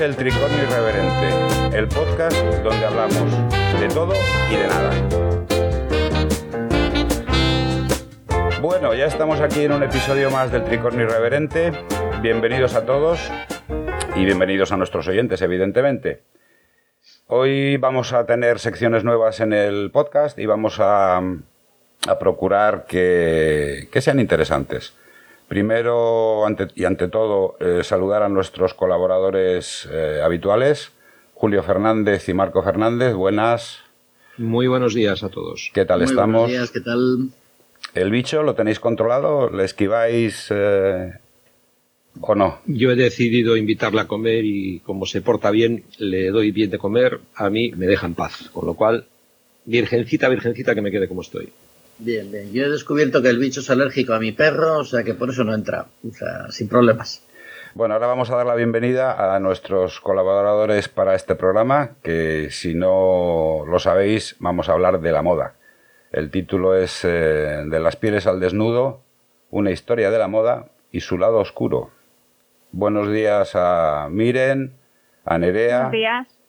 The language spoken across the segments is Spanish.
el Tricornio Irreverente, el podcast donde hablamos de todo y de nada. Bueno, ya estamos aquí en un episodio más del Tricornio Irreverente. Bienvenidos a todos y bienvenidos a nuestros oyentes, evidentemente. Hoy vamos a tener secciones nuevas en el podcast y vamos a, procurar que sean interesantes. Primero y ante todo, eh, saludar a nuestros colaboradores eh, habituales, Julio Fernández y Marco Fernández. Buenas. Muy buenos días a todos. ¿Qué tal estamos? Buenos días, ¿qué tal? ¿El bicho lo tenéis controlado? ¿Le esquiváis eh, o no? Yo he decidido invitarla a comer y como se porta bien, le doy bien de comer, a mí me deja en paz. Con lo cual, virgencita, virgencita, que me quede como estoy. Bien, bien. Yo he descubierto que el bicho es alérgico a mi perro, o sea que por eso no entra. O sea, sin problemas. Bueno, ahora vamos a dar la bienvenida a nuestros colaboradores para este programa, que si no lo sabéis, vamos a hablar de la moda. El título es eh, De las pieles al desnudo, una historia de la moda y su lado oscuro. Buenos días a Miren, a Nerea. Buenos días.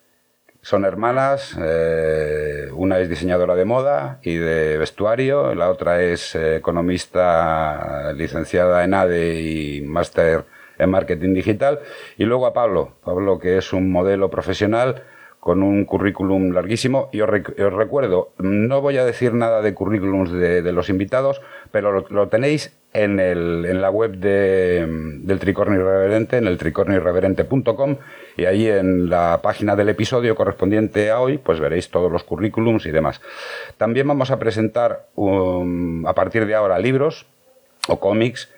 Son hermanas, eh, una es diseñadora de moda y de vestuario, la otra es eh, economista licenciada en ADE y máster en marketing digital, y luego a Pablo, Pablo que es un modelo profesional con un currículum larguísimo. Y os, recuerdo, no voy a decir nada de currículums de, los invitados, pero lo, tenéis en, el, en, la web de, del Tricornio Irreverente, en el tricornioirreverente.com, y ahí en la página del episodio correspondiente a hoy, pues veréis todos los currículums y demás. También vamos a presentar um, a partir de ahora libros o cómics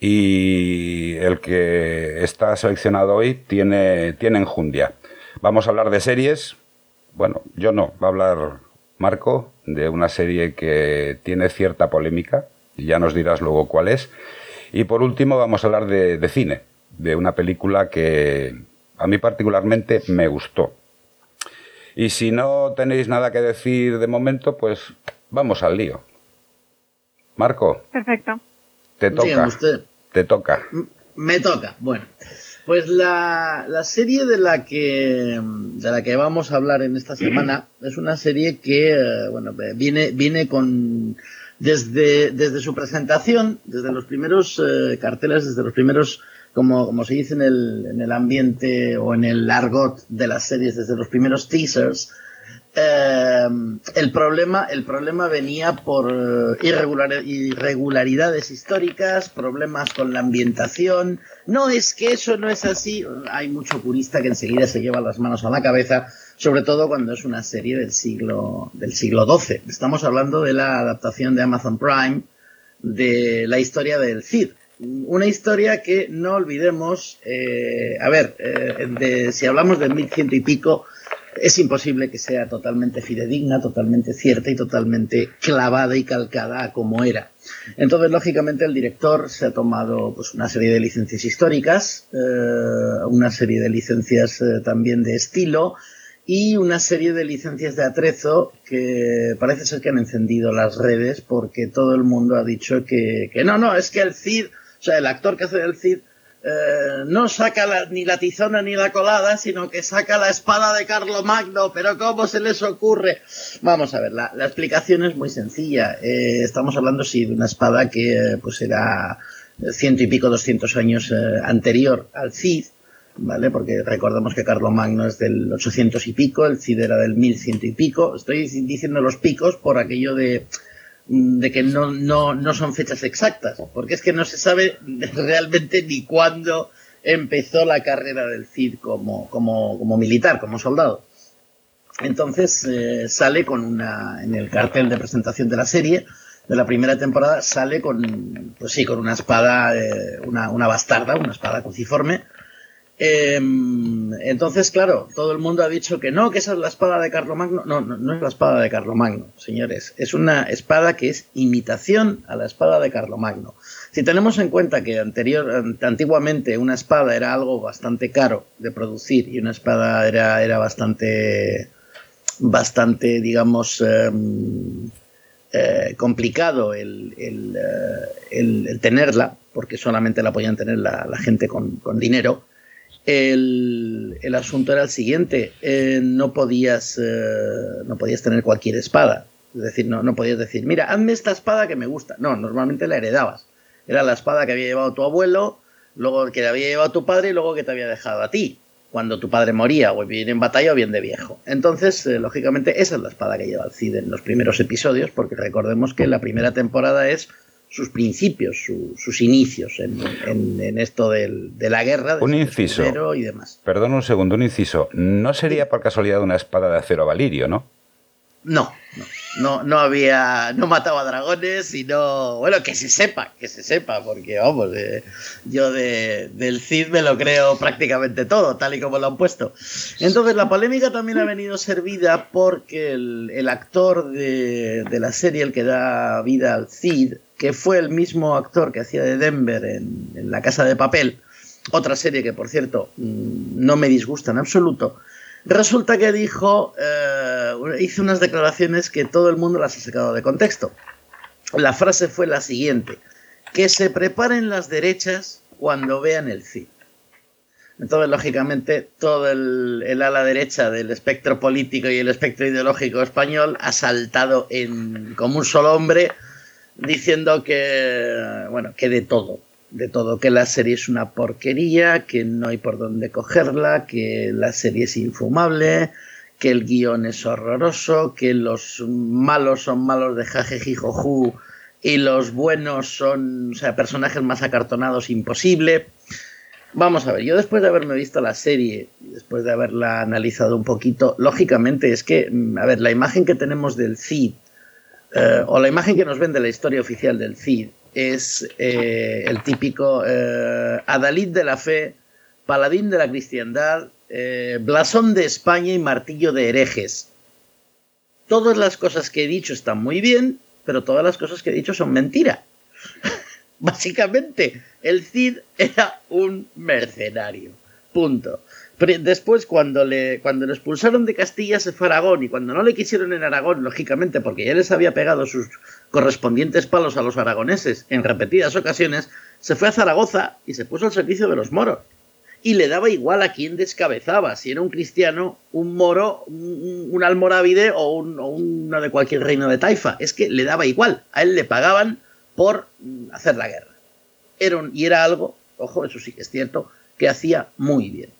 y el que está seleccionado hoy tiene, tiene enjundia. Vamos a hablar de series. Bueno, yo no, va a hablar Marco de una serie que tiene cierta polémica, y ya nos dirás luego cuál es. Y por último vamos a hablar de, cine, de una película que a mí particularmente me gustó. Y si no tenéis nada que decir de momento, pues vamos al lío. Marco. Perfecto. Te toca. Te toca. Me toca. Bueno. Pues la, la, serie de la que de la que vamos a hablar en esta semana es una serie que eh, bueno viene viene con desde desde su presentación desde los primeros eh, carteles desde los primeros como como se dice en el en el ambiente o en el argot de las series desde los primeros teasers eh, el, problema, el problema venía por eh, irregularidades históricas, problemas con la ambientación. No es que eso no es así. Hay mucho purista que enseguida se lleva las manos a la cabeza, sobre todo cuando es una serie del siglo, del siglo XII. Estamos hablando de la adaptación de Amazon Prime de la historia del Cid. Una historia que no olvidemos, eh, a ver, de, si hablamos del 1100 y pico, es imposible que sea totalmente fidedigna, totalmente cierta y totalmente clavada y calcada como era. Entonces, lógicamente, el director se ha tomado pues, una serie de licencias históricas, eh, una serie de licencias eh, también de estilo y una serie de licencias de atrezo que parece ser que han encendido las redes porque todo el mundo ha dicho que, que no, no, es que el Cid, o sea, el actor que hace el Cid eh, no saca ni la tizona ni la colada, sino que saca la espada de Magno. Pero ¿cómo se les ocurre? Vamos a ver, la, explicación es muy sencilla. Eh, estamos hablando, sí, de una espada que eh, pues era ciento y pico, doscientos años anterior al Cid, ¿vale? Porque recordamos que Magno es del 800 y pico, el Cid era del 1100 y pico. Estoy diciendo los picos por aquello de de que no, no, no son fechas exactas, porque es que no se sabe realmente ni cuándo empezó la carrera del Cid como, como, como militar, como soldado. Entonces eh, sale con una, en el cartel de presentación de la serie, de la primera temporada, sale con, pues sí, con una espada, eh, una, una bastarda, una espada cruciforme, Em, entonces, claro, todo el mundo ha dicho que no, que esa es la espada de Carlomagno. No, no, no es la espada de Carlomagno, señores. Es una espada que es imitación a la espada de Carlomagno. Si tenemos en cuenta que anterior, antiguamente una espada era algo bastante caro de producir y una espada era, era bastante, bastante, digamos, em, eh, complicado el, el, eh, el, tenerla, porque solamente la podían tener la, la gente con, con dinero El, asunto era el siguiente, eh, no, podías, no podías tener cualquier espada. Es decir, no, no podías decir, mira, hazme esta espada que me gusta. No, normalmente la heredabas. Era la espada que había llevado tu abuelo, luego que había llevado tu padre y luego que te había dejado a ti cuando tu padre moría, o bien en batalla o bien de viejo. Entonces, eh, lógicamente, esa es la espada que lleva el Cid en los primeros episodios, porque recordemos que la primera temporada es sus principios, sus inicios en, esto de la guerra, un inciso y demás. Perdón un segundo, un inciso. No sería por casualidad una espada de acero valirio, ¿no? No, no, no, había, no mataba dragones y no, bueno, que se sepa, que se sepa, porque vamos, eh, yo de, del Cid me lo creo prácticamente todo, tal y como lo han puesto. Entonces la polémica también ha venido servida porque el, actor de, la serie, el que da vida al Cid, que fue el mismo actor que hacía de Denver en, en La Casa de Papel, otra serie que por cierto mm, no me disgusta en absoluto, Resulta que dijo, eh, hizo unas declaraciones que todo el mundo las ha sacado de contexto. La frase fue la siguiente, que se preparen las derechas cuando vean el CID. Entonces, lógicamente, todo el, ala derecha del espectro político y el espectro ideológico español ha saltado en, como un solo hombre diciendo que, bueno, que de todo, de todo, que la serie es una porquería, que no hay por dónde cogerla, que la serie es infumable, que el guion es horroroso, que los malos son malos de jajejijoju y los buenos son, o sea, personajes más acartonados imposible. Vamos a ver, yo después de haberme visto la serie, después de haberla analizado un poquito, lógicamente es que, mm, a ver, la imagen que tenemos del Cid, eh, o la imagen que nos vende la historia oficial del Cid, es eh, el típico eh, Adalid de la fe, paladín de la cristiandad, eh, blasón de España y martillo de herejes. Todas las cosas que he dicho están muy bien, pero todas las cosas que he dicho son mentira. Básicamente, el Cid era un mercenario. Punto. Después, cuando le, cuando le expulsaron de Castilla, se fue a Aragón. Y cuando no le quisieron en Aragón, lógicamente, porque ya les había pegado sus correspondientes palos a los aragoneses en repetidas ocasiones, se fue a Zaragoza y se puso al servicio de los moros. Y le daba igual a quién descabezaba, si era un cristiano, un moro, un, almorávide o, uno de cualquier reino de taifa. Es que le daba igual. A él le pagaban por hacer la guerra. Era y era algo, ojo, eso sí que es cierto, que hacía muy bien.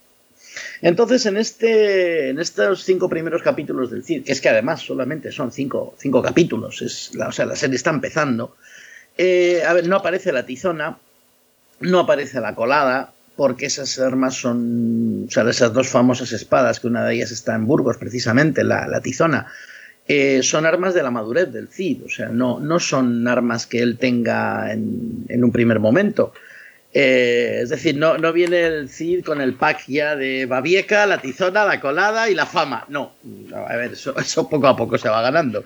Entonces, en, este, en estos cinco primeros capítulos del Cid, que es que además solamente son cinco, cinco capítulos, es la, o sea, la serie está empezando, eh, a ver, no aparece la tizona, no aparece la colada, porque esas armas son, o sea, esas dos famosas espadas, que una de ellas está en Burgos precisamente, la, tizona, eh, son armas de la madurez del Cid, o sea, no, no son armas que él tenga en, en un primer momento. Eh, es decir, no, no viene el Cid con el pack ya de Babieca, la tizona, la colada y la fama. No, a ver, eso, poco a poco se va ganando.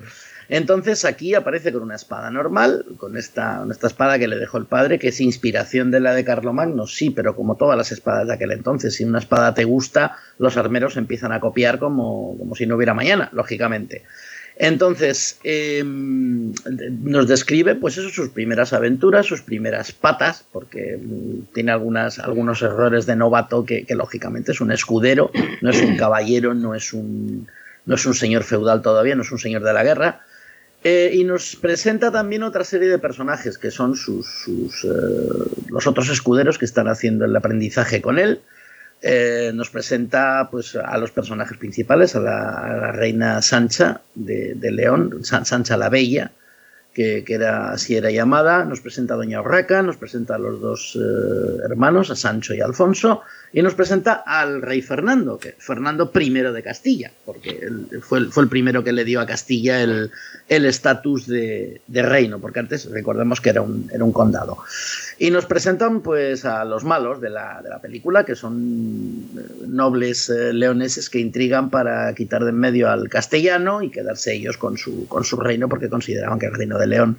Entonces aquí aparece con una espada normal, con esta, esta espada que le dejó el padre, que es inspiración de la de Carlomagno, sí, pero como todas las espadas de aquel entonces, si una espada te gusta, los armeros empiezan a copiar como, como si no hubiera mañana, lógicamente. Entonces, em, nos describe, pues eso, sus primeras aventuras, sus primeras patas, porque mm, tiene algunas, algunos errores de novato que, lógicamente es un escudero, no es un caballero, no es un, no es un señor feudal todavía, no es un señor de la guerra. Eh, y nos presenta también otra serie de personajes que son sus, sus eh, los otros escuderos que están haciendo el aprendizaje con él. Eh, nos presenta pues, a los personajes principales, a la, reina Sancha de, León, Sancha la Bella, que, era, así era llamada, nos presenta a Doña Urraca, nos presenta a los dos eh, hermanos, a Sancho y Alfonso, y nos presenta al rey Fernando, que Fernando I de Castilla, porque fue, fue, el primero que le dio a Castilla el estatus de, reino, porque antes recordemos que era un, era un, condado. Y nos presentan pues a los malos de la, de la película, que son eh, nobles eh, leoneses que intrigan para quitar de en medio al castellano y quedarse ellos con su, con su reino, porque consideraban que el reino de León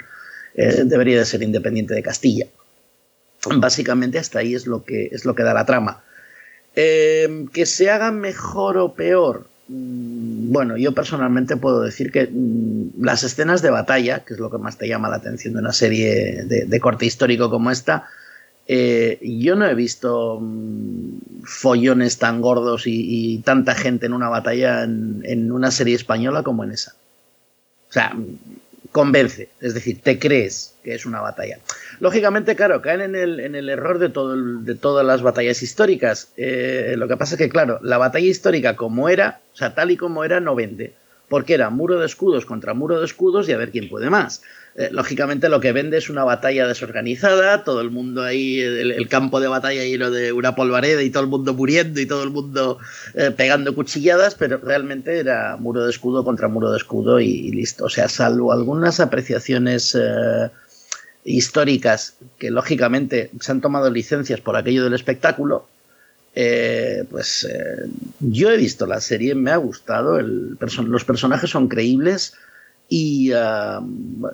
eh, debería de ser independiente de Castilla. Básicamente hasta ahí es lo que, es lo que da la trama. Em, que se haga mejor o peor. Mm, bueno, yo personalmente puedo decir que mm, las escenas de batalla, que es lo que más te llama la atención de una serie de, corte histórico como esta, Eh, yo no he visto mm, follones tan gordos y, tanta gente en una batalla en, una serie española como en esa. O sea, convence, es decir, te crees que es una batalla. Lógicamente, claro, caen en el, en el error de, todo de todas las batallas históricas. Eh, lo que pasa es que, claro, la batalla histórica como era, o sea, tal y como era, no vende. Porque era muro de escudos contra muro de escudos y a ver quién puede más. Eh, lógicamente lo que vende es una batalla desorganizada, todo el mundo ahí, el, campo de batalla lleno de una polvareda y todo el mundo muriendo y todo el mundo eh, pegando cuchilladas, pero realmente era muro de escudo contra muro de escudo y, listo. O sea, salvo algunas apreciaciones históricas que lógicamente se han tomado licencias por aquello del espectáculo, pues yo he visto la serie, me ha gustado, los personajes son creíbles, y ah,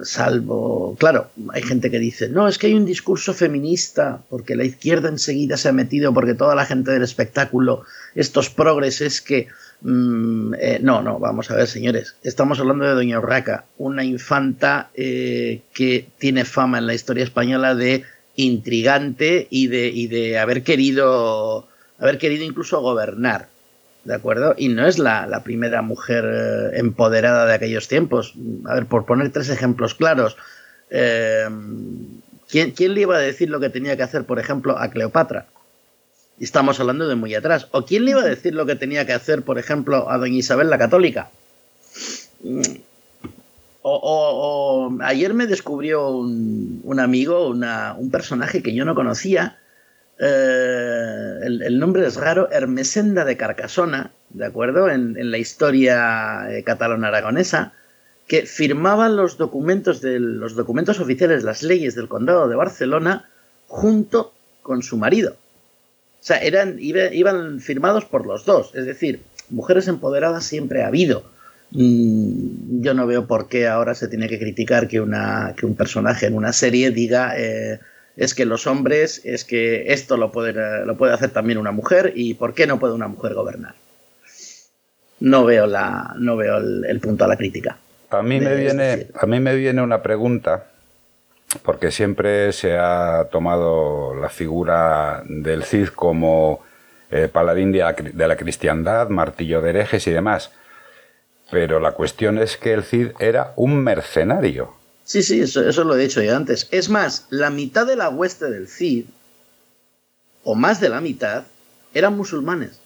salvo, claro, hay gente que dice, no, es que hay un discurso feminista, porque la izquierda enseguida se ha metido, porque toda la gente del espectáculo, estos progres, es que... Mm, eh, no, no, vamos a ver, señores, estamos hablando de Doña Urraca, una infanta eh, que tiene fama en la historia española de intrigante y de, y de haber querido haber querido incluso gobernar. ¿de acuerdo? Y no es la, primera mujer eh, empoderada de aquellos tiempos. A ver, por poner tres ejemplos claros, eh, ¿quién, le iba a decir lo que tenía que hacer, por ejemplo, a Cleopatra? Y estamos hablando de muy atrás. ¿O quién le iba a decir lo que tenía que hacer, por ejemplo, a doña Isabel la Católica? O, ayer me descubrió un, amigo, un personaje que yo no conocía, eh, el, nombre es raro, Hermesenda de Carcasona, ¿de acuerdo? En, la historia eh, catalana-aragonesa, que firmaban los documentos, de, los documentos oficiales, las leyes del condado de Barcelona, junto con su marido. O sea, eran, iban firmados por los dos, es decir, mujeres empoderadas siempre ha habido. Mm, yo no veo por qué ahora se tiene que criticar que, una, que un personaje en una serie diga eh, es que los hombres, es que esto lo puede, lo puede hacer también una mujer y ¿por qué no puede una mujer gobernar? No veo, la, no veo el, punto a la crítica. A mí, me viene, a mí me viene una pregunta, porque siempre se ha tomado la figura del Cid como eh, paladín de la, de la cristiandad, martillo de herejes y demás. Pero la cuestión es que el Cid era un mercenario. Sí, sí, eso, lo he dicho ya antes. Es más, la mitad de la hueste del Cid, o más de la mitad, eran musulmanes.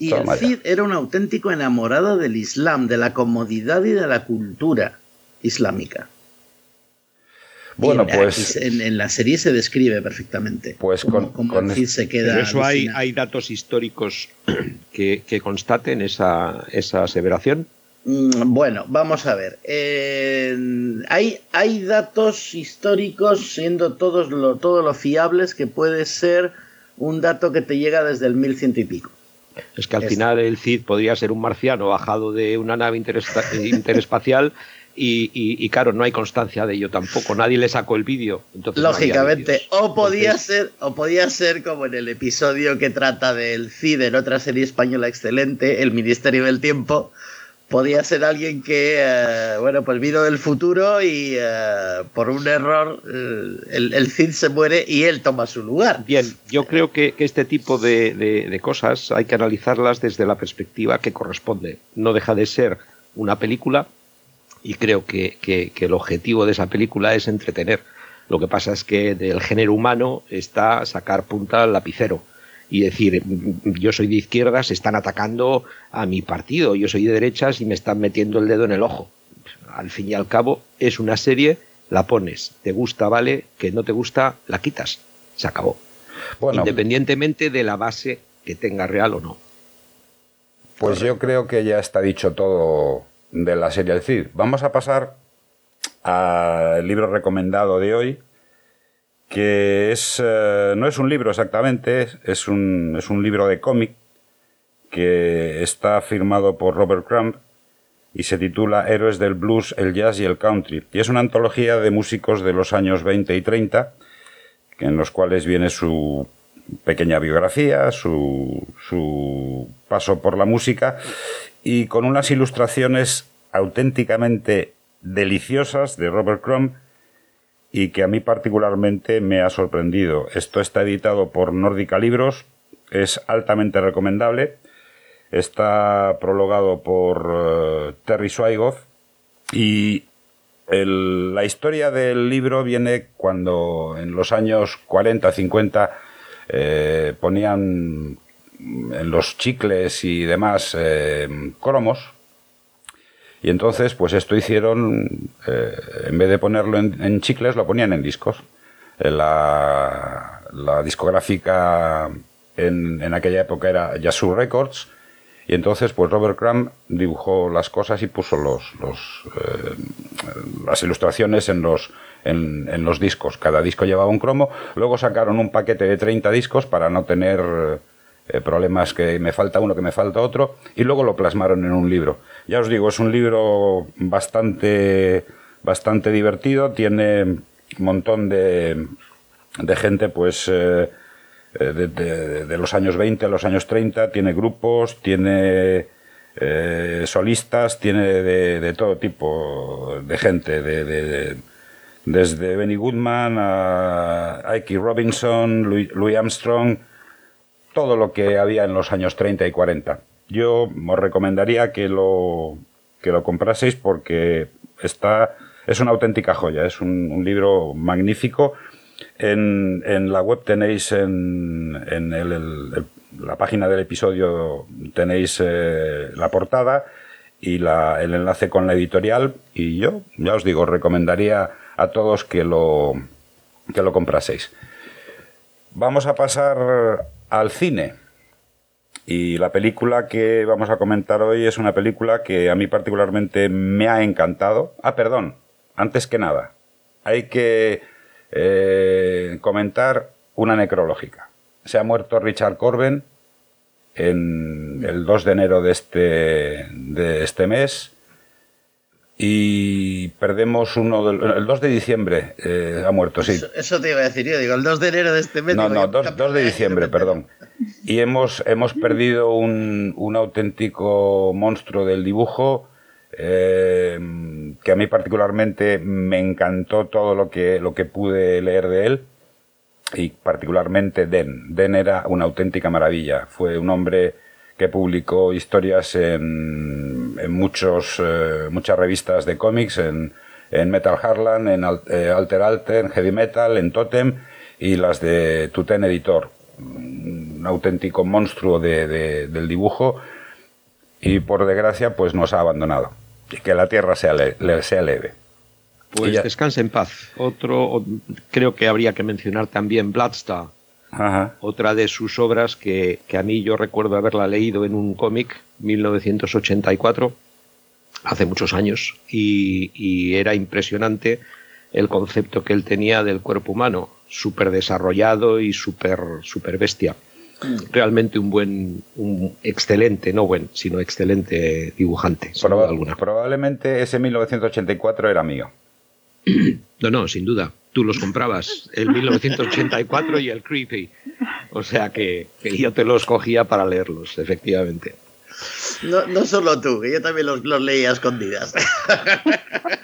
Y el Cid era un auténtico enamorado del Islam, de la comodidad y de la cultura islámica. Bueno, pues. En, la serie se describe perfectamente. Pues con, el Cid se queda. eso hay, hay, datos históricos que, que constaten esa, esa aseveración. Mm, bueno, vamos a ver. hay, hay datos históricos, siendo todos lo, todo lo fiables, que puede ser un dato que te llega desde el 1100 y pico. Es que al final el Cid podría ser un marciano bajado de una nave interespacial y, claro, no hay constancia de ello tampoco. Nadie le sacó el vídeo. Lógicamente. o podía ser, o podía ser como en el episodio que trata del Cid en otra serie española excelente, El Ministerio del Tiempo, podía ser alguien que, eh, bueno, pues vino del futuro y eh, por un error eh, el, Cid se muere y él toma su lugar. Bien, yo creo que, este tipo de, cosas hay que analizarlas desde la perspectiva que corresponde. No deja de ser una película y creo que, que el objetivo de esa película es entretener. Lo que pasa es que del género humano está sacar punta al lapicero y decir, yo soy de izquierdas, están atacando a mi partido, yo soy de derechas y me están metiendo el dedo en el ojo. Al fin y al cabo, es una serie, la pones, te gusta, vale, que no te gusta, la quitas, se acabó. Independientemente de la base que tenga real o no. Pues yo creo que ya está dicho todo de la serie El Cid. Vamos a pasar al libro recomendado de hoy, que es, eh, no es un libro exactamente, es un, es un libro de cómic que está firmado por Robert Crumb y se titula Héroes del Blues, el Jazz y el Country. Y es una antología de músicos de los años 20 y 30, en los cuales viene su pequeña biografía, su, su paso por la música y con unas ilustraciones auténticamente deliciosas de Robert Crumb y que a mí particularmente me ha sorprendido. Esto está editado por Nórdica Libros, es altamente recomendable, está prologado por eh, Terry Swigoff y la historia del libro viene cuando en los años 40, 50 eh, ponían en los chicles y demás eh, cromos y entonces, pues esto hicieron, eh, en vez de ponerlo en, chicles, lo ponían en discos. Eh, la, discográfica en, en, aquella época era Yazoo Records, y entonces, pues Robert Crumb dibujó las cosas y puso los, los las ilustraciones en los, en, en, los discos. Cada disco llevaba un cromo. Luego sacaron un paquete de 30 discos para no tener eh, problemas que me falta uno, que me falta otro, y luego lo plasmaron en un libro. Ya os digo, es un libro bastante, bastante divertido, tiene un montón de, de gente, pues... Eh, eh, de, los años 20 a los años 30, tiene grupos, tiene solistas, tiene de, todo tipo de gente, de, desde Benny Goodman a Ike Robinson, Louis Armstrong, todo lo que había en los años 30 y 40. Yo os recomendaría que lo, que lo compraseis porque está, es una auténtica joya, es un, libro magnífico. En, en, la web tenéis en, en el, la página del episodio tenéis eh, la portada y la, el enlace con la editorial y yo ya os digo recomendaría a todos que lo que lo compraseis. Vamos a pasar al cine. Y la película que vamos a comentar hoy es una película que a mí particularmente me ha encantado. Ah, perdón, antes que nada, hay que eh, comentar una necrológica. Se ha muerto Richard Corben en el 2 de enero de este, de este mes y perdemos uno del el 2 de diciembre eh, ha muerto sí. Eso, te iba a decir yo digo el 2 de enero de este mes no no 2, de diciembre perdón. Y hemos hemos perdido un, un auténtico monstruo del dibujo eh, que a mí particularmente me encantó todo lo que lo que pude leer de él. Y particularmente Den. Den era una auténtica maravilla. Fue un hombre que publicó historias en, en muchos, eh, muchas revistas de cómics, en, en Metal Harlan, en eh, Alter Alter, en Heavy Metal, en Totem y las de Tuten Editor. Un auténtico monstruo de, del dibujo y por desgracia pues nos ha abandonado. Y que la tierra sea, sea leve. Pues descanse en paz. Otro, creo que habría que mencionar también Bloodstar, otra de sus obras que, a mí yo recuerdo haberla leído en un cómic, 1984, hace muchos años, y, era impresionante el concepto que él tenía del cuerpo humano, súper desarrollado y súper super bestia. Realmente un buen, un excelente, no buen, sino excelente dibujante. alguna. Probablemente ese 1984 era mío. No, no, sin duda. Tú los comprabas, el 1984 y el Creepy. O sea que, yo te los cogía para leerlos, efectivamente. No, no solo tú, que yo también los, leía a escondidas.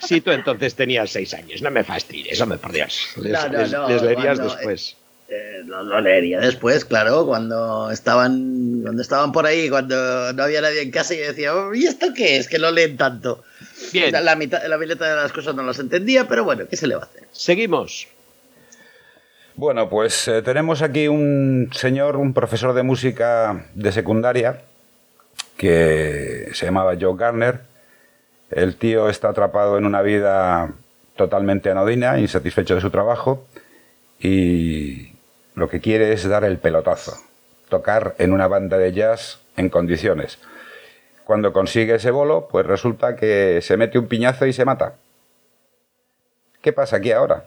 Sí, tú entonces tenías seis años, no me fastidies, hombre, por Dios. Les, les, leerías después. Eh, lo, leería después, claro, cuando estaban, cuando estaban por ahí, cuando no había nadie en casa y decía, oh, ¿y esto qué es? Que lo leen tanto. Bien. La, mitad, la mitad de las cosas no las entendía, pero bueno, ¿qué se le va a hacer? Seguimos. Bueno, pues eh, tenemos aquí un señor, un profesor de música de secundaria, que se llamaba Joe Garner. El tío está atrapado en una vida totalmente anodina, insatisfecho de su trabajo, y lo que quiere es dar el pelotazo, tocar en una banda de jazz en condiciones. Cuando consigue ese bolo, pues resulta que se mete un piñazo y se mata. ¿Qué pasa aquí ahora?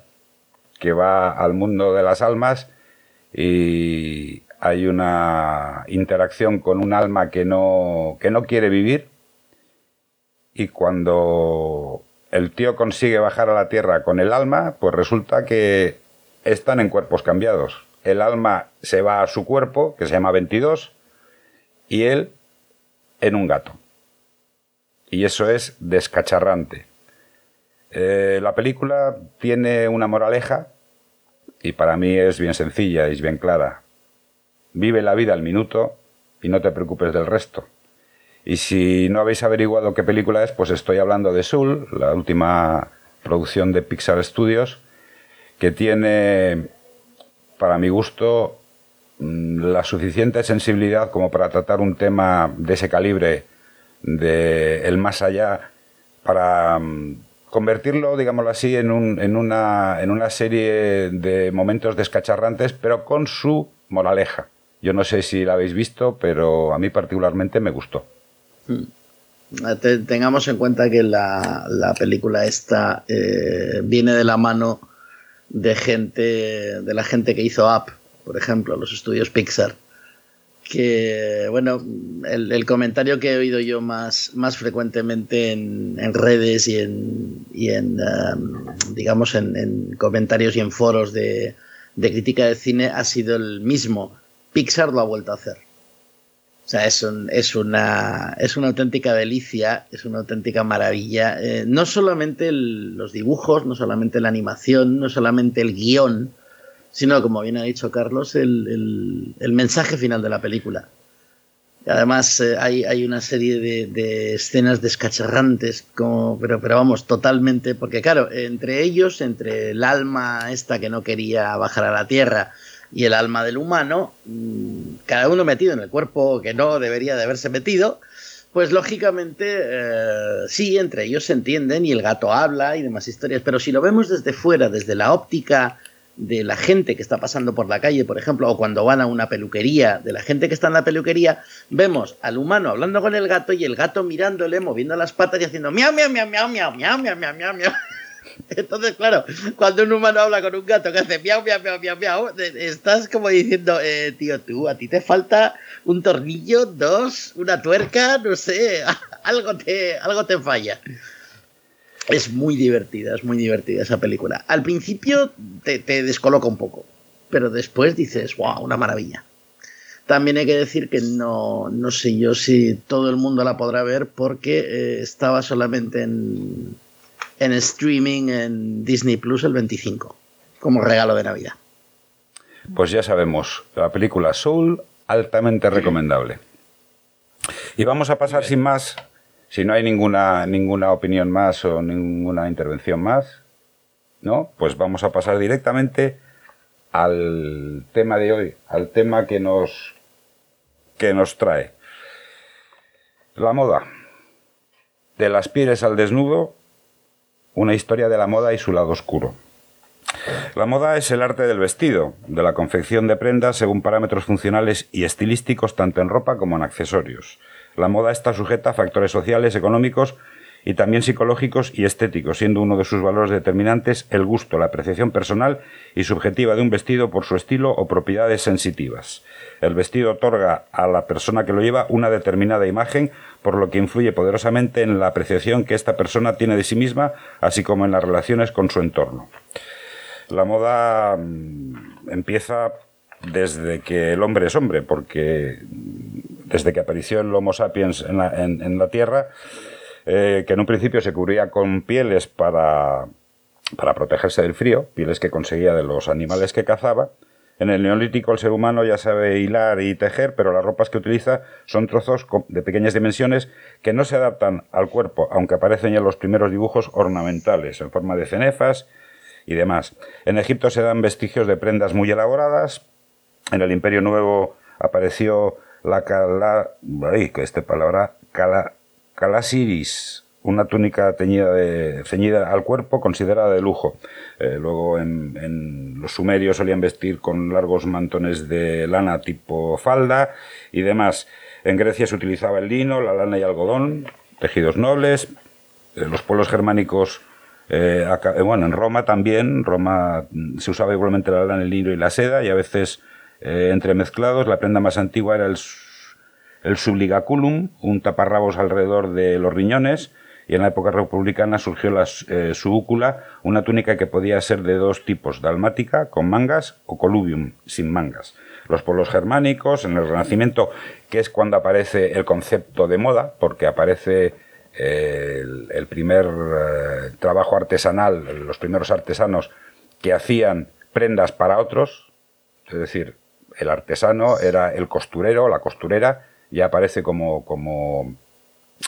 Que va al mundo de las almas y hay una interacción con un alma que no, que no quiere vivir y cuando el tío consigue bajar a la tierra con el alma, pues resulta que están en cuerpos cambiados. El alma se va a su cuerpo, que se llama 22, y él en un gato. Y eso es descacharrante. Eh, la película tiene una moraleja y para mí es bien sencilla y es bien clara. Vive la vida al minuto y no te preocupes del resto. Y si no habéis averiguado qué película es, pues estoy hablando de Soul, la última producción de Pixar Studios, que tiene, para mi gusto, la suficiente sensibilidad como para tratar un tema de ese calibre, de el más allá, para mm, convertirlo, digámoslo así, en, un, en, una, en una serie de momentos descacharrantes, pero con su moraleja. Yo no sé si la habéis visto, pero a mí particularmente me gustó. Hmm. tengamos en cuenta que la, la película esta eh, viene de la mano de gente, de la gente que hizo Up, por ejemplo, los estudios Pixar. Que, bueno, el, comentario que he oído yo más, más frecuentemente en, redes y en, y en um, digamos, en, comentarios y en foros de, de crítica de cine ha sido el mismo. Pixar lo ha vuelto a hacer o sea, es, es, una, es una auténtica delicia, es una auténtica maravilla. Eh, no solamente los dibujos, no solamente la animación, no solamente el guion, sino, como bien ha dicho Carlos, el, mensaje final de la película. además, eh, hay, hay, una serie de, escenas descacharrantes, como, pero, pero vamos, totalmente, porque claro, entre ellos, entre el alma esta que no quería bajar a la tierra, y el alma del humano, mm, cada uno metido en el cuerpo que no debería de haberse metido, pues lógicamente eh, sí, entre ellos se entienden y el gato habla y demás historias, pero si lo vemos desde fuera, desde la óptica de la gente que está pasando por la calle, por ejemplo, o cuando van a una peluquería, de la gente que está en la peluquería, vemos al humano hablando con el gato y el gato mirándole, moviendo las patas y haciendo miau, miau, miau, miau, miau, miau, miau, miau, miau, miau. Entonces, claro, cuando un humano habla con un gato que hace miau, miau, miau, miau, miau, estás como diciendo, eh, tío, tú, a ti te falta un tornillo, dos, una tuerca, no sé, algo te, algo te falla. Es muy divertida, es muy divertida esa película. Al principio te, descoloca un poco, pero después dices, wow, una maravilla. También hay que decir que no, no sé yo si todo el mundo la podrá ver porque eh, estaba solamente en, en streaming en Disney Plus el 25, como regalo de Navidad. Pues ya sabemos, la película Soul, altamente recomendable. Y vamos a pasar sin más, si no hay ninguna, ninguna opinión más o ninguna intervención más, ¿no? Pues vamos a pasar directamente al tema de hoy, al tema que nos, que nos trae. La moda. De las pieles al desnudo una historia de la moda y su lado oscuro. La moda es el arte del vestido, de la confección de prendas según parámetros funcionales y estilísticos tanto en ropa como en accesorios. La moda está sujeta a factores sociales, económicos y también psicológicos y estéticos, siendo uno de sus valores determinantes el gusto, la apreciación personal y subjetiva de un vestido por su estilo o propiedades sensitivas. El vestido otorga a la persona que lo lleva una determinada imagen por lo que influye poderosamente en la apreciación que esta persona tiene de sí misma, así como en las relaciones con su entorno. La moda mm, empieza desde que el hombre es hombre, porque desde que apareció el Homo sapiens en la, Tierra, eh, que en un principio se cubría con pieles para, para protegerse del frío, pieles que conseguía de los animales que cazaba, en el neolítico el ser humano ya sabe hilar y tejer, pero las ropas que utiliza son trozos de pequeñas dimensiones que no se adaptan al cuerpo, aunque aparecen ya los primeros dibujos ornamentales en forma de cenefas y demás. En Egipto se dan vestigios de prendas muy elaboradas. En el Imperio Nuevo apareció la cala, ay, esta palabra, cala, calasiris, una túnica teñida de, ceñida al cuerpo considerada de lujo. Eh, luego en, los sumerios solían vestir con largos mantones de lana tipo falda y demás. En Grecia se utilizaba el lino, la lana y algodón, tejidos nobles. En eh, los pueblos germánicos, eh, bueno, en Roma también, Roma mm, se usaba igualmente la lana, el lino y la seda y a veces entremezclados. La prenda más antigua era el, el subligaculum, un taparrabos alrededor de los riñones, y en la época republicana surgió la eh, subúcula, una túnica que podía ser de dos tipos, dalmática con mangas o colubium sin mangas. Los pueblos germánicos, en el Renacimiento, que es cuando aparece el concepto de moda, porque aparece el, primer eh, trabajo artesanal, los primeros artesanos que hacían prendas para otros, es decir, el artesano era el costurero, la costurera, ya aparece como, como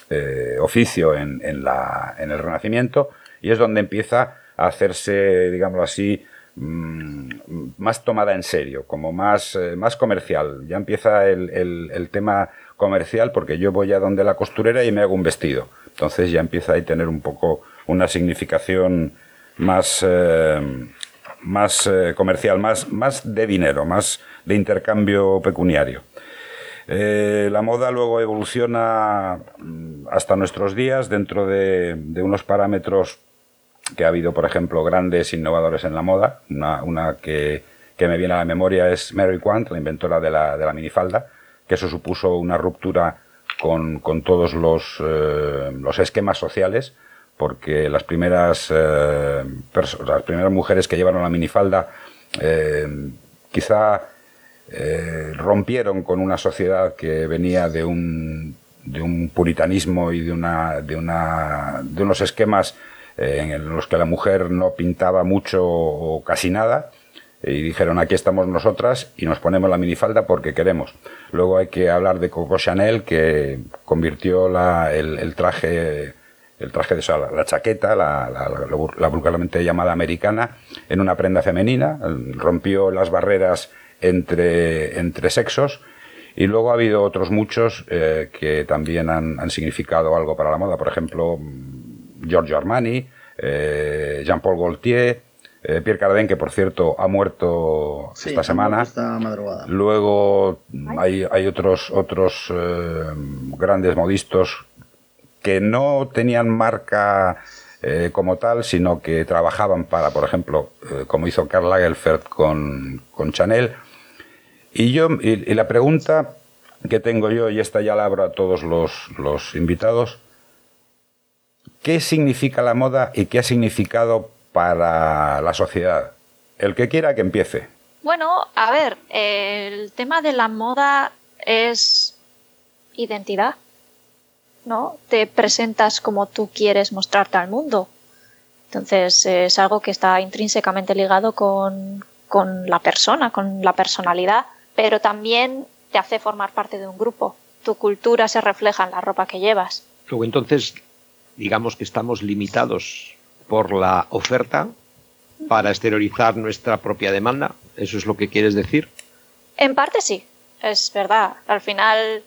eh, oficio en, en, la, en, el Renacimiento y es donde empieza a hacerse, digámoslo así, mm, más tomada en serio, como más, eh, más comercial. Ya empieza el, el, tema comercial porque yo voy a donde la costurera y me hago un vestido. Entonces ya empieza a tener un poco una significación más, eh, más comercial, más, más de dinero, más de intercambio pecuniario. Eh, la moda luego evoluciona mm, hasta nuestros días dentro de, unos parámetros que ha habido, por ejemplo, grandes innovadores en la moda. Una, que, me viene a la memoria es Mary Quant, la inventora de la, minifalda, que eso supuso una ruptura con, todos eh, los, esquemas sociales, porque las primeras, eh, las primeras mujeres que llevaron la minifalda quizá eh, rompieron con una sociedad que venía de un, de un puritanismo y de, una, de, una, de unos esquemas eh, en los que la mujer no pintaba mucho o casi nada y dijeron aquí estamos nosotras y nos ponemos la minifalda porque queremos. Luego hay que hablar de Coco Chanel que convirtió la, el, traje el traje de la, chaqueta, la, la, la, vulgarmente llamada americana, en una prenda femenina, rompió las barreras entre, entre sexos. Y luego ha habido otros muchos eh, que también han, significado algo para la moda. Por ejemplo, Giorgio Armani, eh, Jean-Paul Gaultier, eh, Pierre Cardin, que por cierto ha muerto esta semana. Luego hay, hay, otros, otros grandes modistas que no tenían marca como tal, sino que trabajaban para, por ejemplo, como hizo Karl Lagerfeld con, con Chanel y yo, y, la pregunta que tengo yo, y esta ya la abro a todos los, invitados, ¿qué significa la moda y qué ha significado para la sociedad? El que quiera que empiece. Bueno, a ver, el tema de la moda es identidad, ¿no? Te presentas como tú quieres mostrarte al mundo. Entonces es algo que está intrínsecamente ligado con, con la persona, con la personalidad pero también te hace formar parte de un grupo. Tu cultura se refleja en la ropa que llevas. Luego entonces, digamos que estamos limitados por la oferta para exteriorizar nuestra propia demanda. ¿Eso es lo que quieres decir? En parte sí, es verdad. Al final,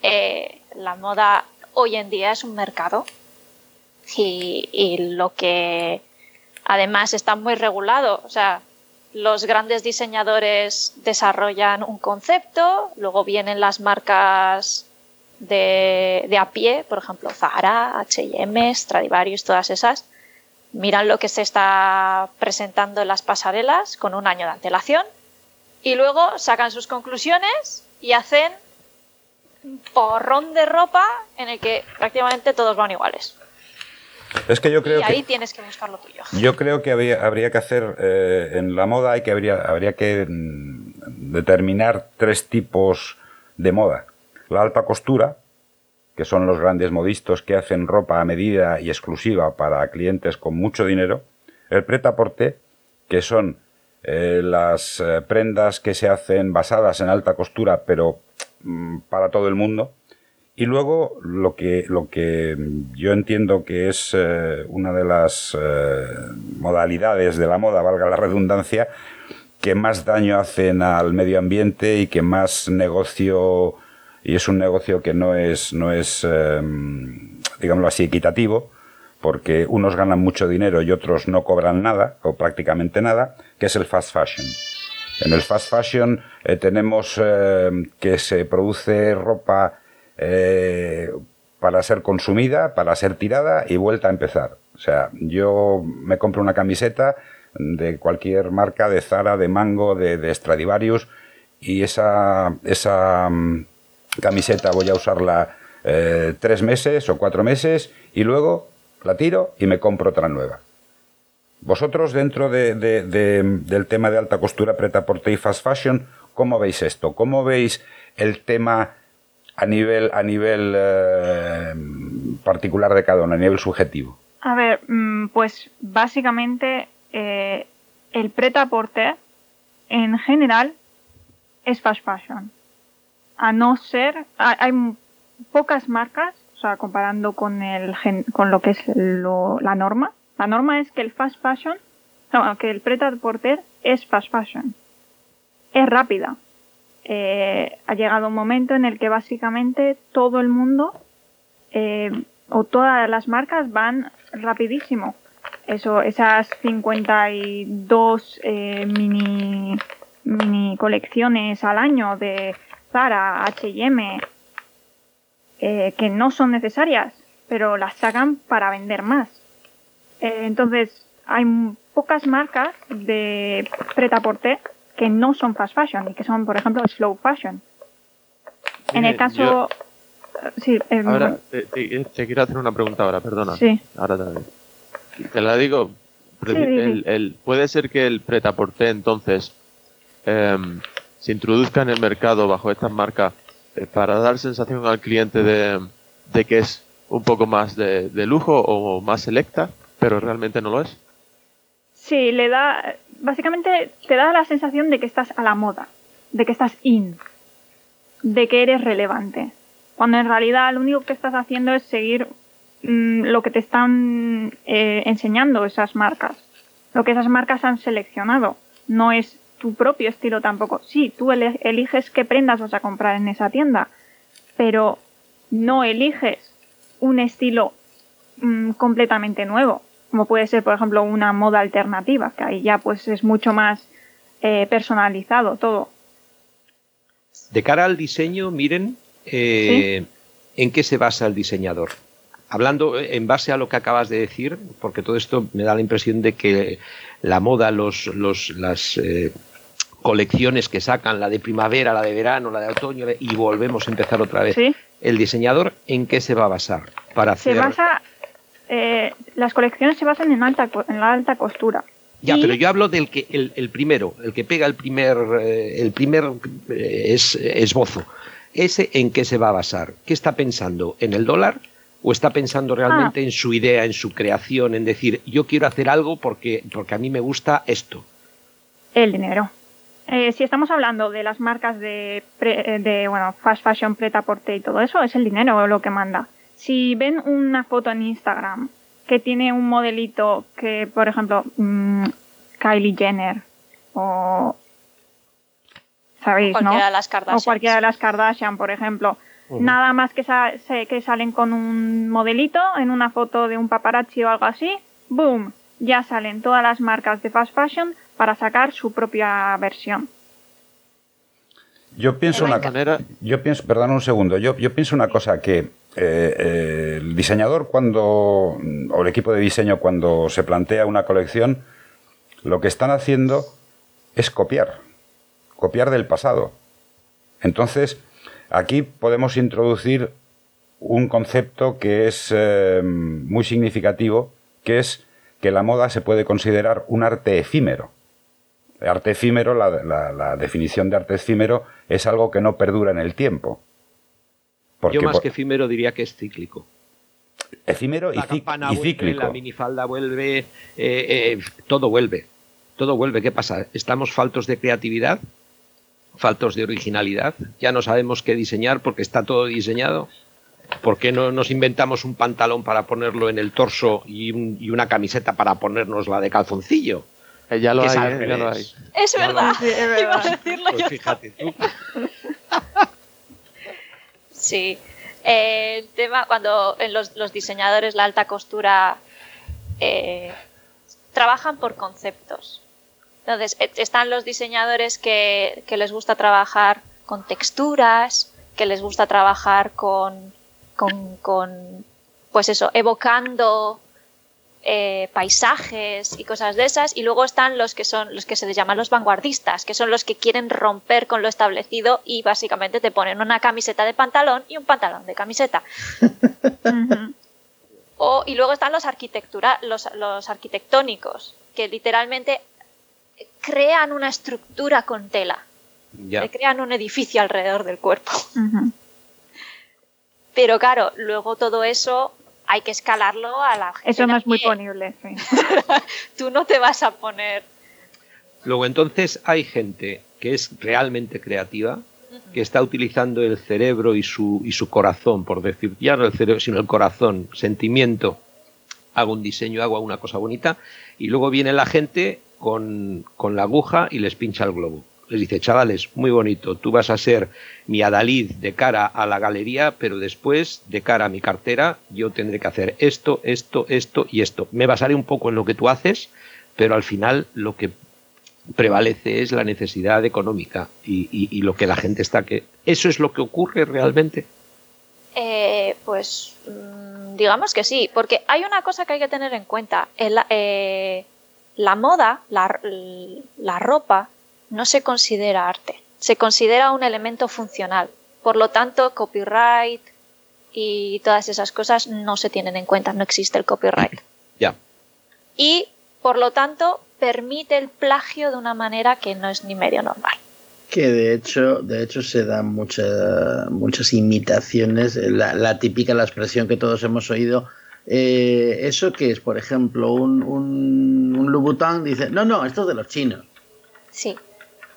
eh, la moda hoy en día es un mercado y, lo que además está muy regulado. O sea, los grandes diseñadores desarrollan un concepto, luego vienen las marcas de, a pie, por ejemplo, Zara, HM, Stradivarius, todas esas, miran lo que se está presentando en las pasarelas con un año de antelación y luego sacan sus conclusiones y hacen porrón de ropa en el que prácticamente todos van iguales. Es que yo creo y ahí tienes que buscar lo tuyo. Yo creo que habría, que hacer eh, en la moda hay que habría, habría que mm, determinar tres tipos de moda. La alta costura, que son los grandes modistas que hacen ropa a medida y exclusiva para clientes con mucho dinero. El pret-à-porter, que son eh, las eh, prendas que se hacen basadas en alta costura, pero para todo el mundo. Y luego lo que, lo que yo entiendo que es eh, una de las eh, modalidades de la moda, valga la redundancia, que más daño hacen al medio ambiente y que más negocio, y es un negocio que no es, no es eh, digámoslo así, equitativo, porque unos ganan mucho dinero y otros no cobran nada, o prácticamente nada, que es el fast fashion. En el fast fashion tenemos que se produce ropa eh, para ser consumida, para ser tirada y vuelta a empezar. O sea, yo me compro una camiseta de cualquier marca, de Zara, de Mango, de, Stradivarius, y esa, esa mm, camiseta voy a usarla eh, tres meses o cuatro meses y luego la tiro y me compro otra nueva. Vosotros dentro del tema de alta costura, preta porte y fast fashion, ¿cómo veis esto? ¿Cómo veis el tema a nivel, a nivel eh, particular de cada uno, a nivel subjetivo? A ver, mm, pues básicamente eh, el pret-à-porter en general es fast fashion. A no ser, hay pocas marcas, o sea, comparando con el con lo que es la norma. La norma es que el fast fashion, no, que el pret-à-porter es fast fashion. Es rápida. Eh, ha llegado un momento en el que básicamente todo el mundo eh, o todas las marcas van rapidísimo. Eso, esas 52 eh, mini, mini colecciones al año de Zara, H&M, que no son necesarias, pero las sacan para vender más. Eh, entonces, hay pocas marcas de preta-porter que no son fast fashion y que son, por ejemplo, slow fashion. en el caso... Sí, eh, ahora te, quiero hacer una pregunta ahora, perdona. Sí. Ahora también. Te la digo. el, puede ser que el pretaporte entonces em, se introduzca en el mercado bajo estas marcas eh, para dar sensación al cliente de, que es un poco más de, lujo o más selecta, pero realmente no lo es. Sí, le da, básicamente te da la sensación de que estás a la moda, de que estás in, de que eres relevante cuando en realidad lo único que estás haciendo es seguir mm, lo que te están eh, enseñando esas marcas, lo que esas marcas han seleccionado, no es tu propio estilo tampoco. Sí, tú eliges qué prendas vas a comprar en esa tienda, pero no eliges un estilo mm, completamente nuevo, como puede ser, por ejemplo, una moda alternativa, que ahí ya pues es mucho más eh, personalizado todo. De cara al diseño, miren, eh, ¿en qué se basa el diseñador? Hablando en base a lo que acabas de decir, porque todo esto me da la impresión de que la moda, los, las eh, colecciones que sacan, la de primavera, la de verano, la de otoño, y volvemos a empezar otra vez. ¿El diseñador en qué se va a basar? Para se basa, eh, las colecciones se basan en, alta, en la alta costura. Ya, pero yo hablo del que el, primero, el que pega el primer, el primer esbozo. ¿Ese en qué se va a basar? ¿Qué está pensando? ¿En el dólar? ¿O está pensando realmente ah. en su idea, en su creación, en decir, yo quiero hacer algo porque, porque a mí me gusta esto? El dinero. Eh, si estamos hablando de las marcas de, de bueno, fast fashion, preta porte y todo eso, es el dinero lo que manda. Si ven una foto en Instagram que tiene un modelito que, por ejemplo, mm, Kylie Jenner o ¿sabéis? O cualquiera de las Kardashian. O cualquiera de las Kardashian, por ejemplo. Nada más que, que salen con un modelito en una foto de un paparazzi o algo así, ¡boom! Ya salen todas las marcas de fast fashion para sacar su propia versión. Yo pienso una manera. Yo pienso, perdón un segundo. Yo, yo pienso una cosa que eh, el diseñador cuando o el equipo de diseño cuando se plantea una colección, lo que están haciendo es copiar copiar del pasado. Entonces, aquí podemos introducir un concepto que es eh, muy significativo, que es que la moda se puede considerar un arte efímero. arte efímero, la, definición de arte efímero, es algo que no perdura en el tiempo. Yo más que efímero diría que es cíclico. Efímero y, cíclico. la minifalda vuelve, eh, eh, todo vuelve. Todo vuelve. ¿Qué pasa? ¿Estamos faltos de creatividad? faltos de originalidad. Ya no sabemos qué diseñar porque está todo diseñado. ¿Por qué no nos inventamos un pantalón para ponerlo en el torso y, una camiseta para ponernos la de calzoncillo? Eh, ya, lo hay, eh, ya lo hay, Es verdad. Iba a decirlo pues fíjate tú. Sí. Eh, el tema cuando en los, diseñadores la alta costura trabajan por conceptos. Entonces, e, están los diseñadores que, les gusta trabajar con texturas, que les gusta trabajar con, pues eso, evocando eh, paisajes y cosas de esas. Y luego están los que son los que se les llaman los vanguardistas, que son los que quieren romper con lo establecido y básicamente te ponen una camiseta de pantalón y un pantalón de camiseta. o, y luego están los, arquitectura, los, los arquitectónicos, que literalmente crean una estructura con tela. Le crean un edificio alrededor del cuerpo. Pero claro, luego todo eso hay que escalarlo a la gente. Eso no es muy ponible, sí. Tú no te vas a poner. Luego entonces hay gente que es realmente creativa, que está utilizando el cerebro y su, y su corazón, por decir, ya no el cerebro, sino el corazón, sentimiento, hago un diseño, hago una cosa bonita, y luego viene la gente con, con la aguja y les pincha el globo. Les dice, chavales, muy bonito, tú vas a ser mi adalid de cara a la galería, pero después, de cara a mi cartera, yo tendré que hacer esto, esto, esto y esto. Me basaré un poco en lo que tú haces, pero al final lo que prevalece es la necesidad económica y, lo que la gente está que eso es lo que ocurre realmente Eh, pues mm, digamos que sí, porque hay una cosa que hay que tener en cuenta. Eh, la moda, la ropa, no se considera arte, se considera un elemento funcional. Por lo tanto, copyright y todas esas cosas no se tienen en cuenta, no existe el copyright. ya Y, por lo tanto, permite el plagio de una manera que no es ni medio normal. Que de hecho, de hecho se dan muchas muchas imitaciones, la, la típica, la expresión que todos hemos oído. eh, eso que es, por ejemplo, un, un, un Louboutin dice, no, no, esto es de los chinos. Sí,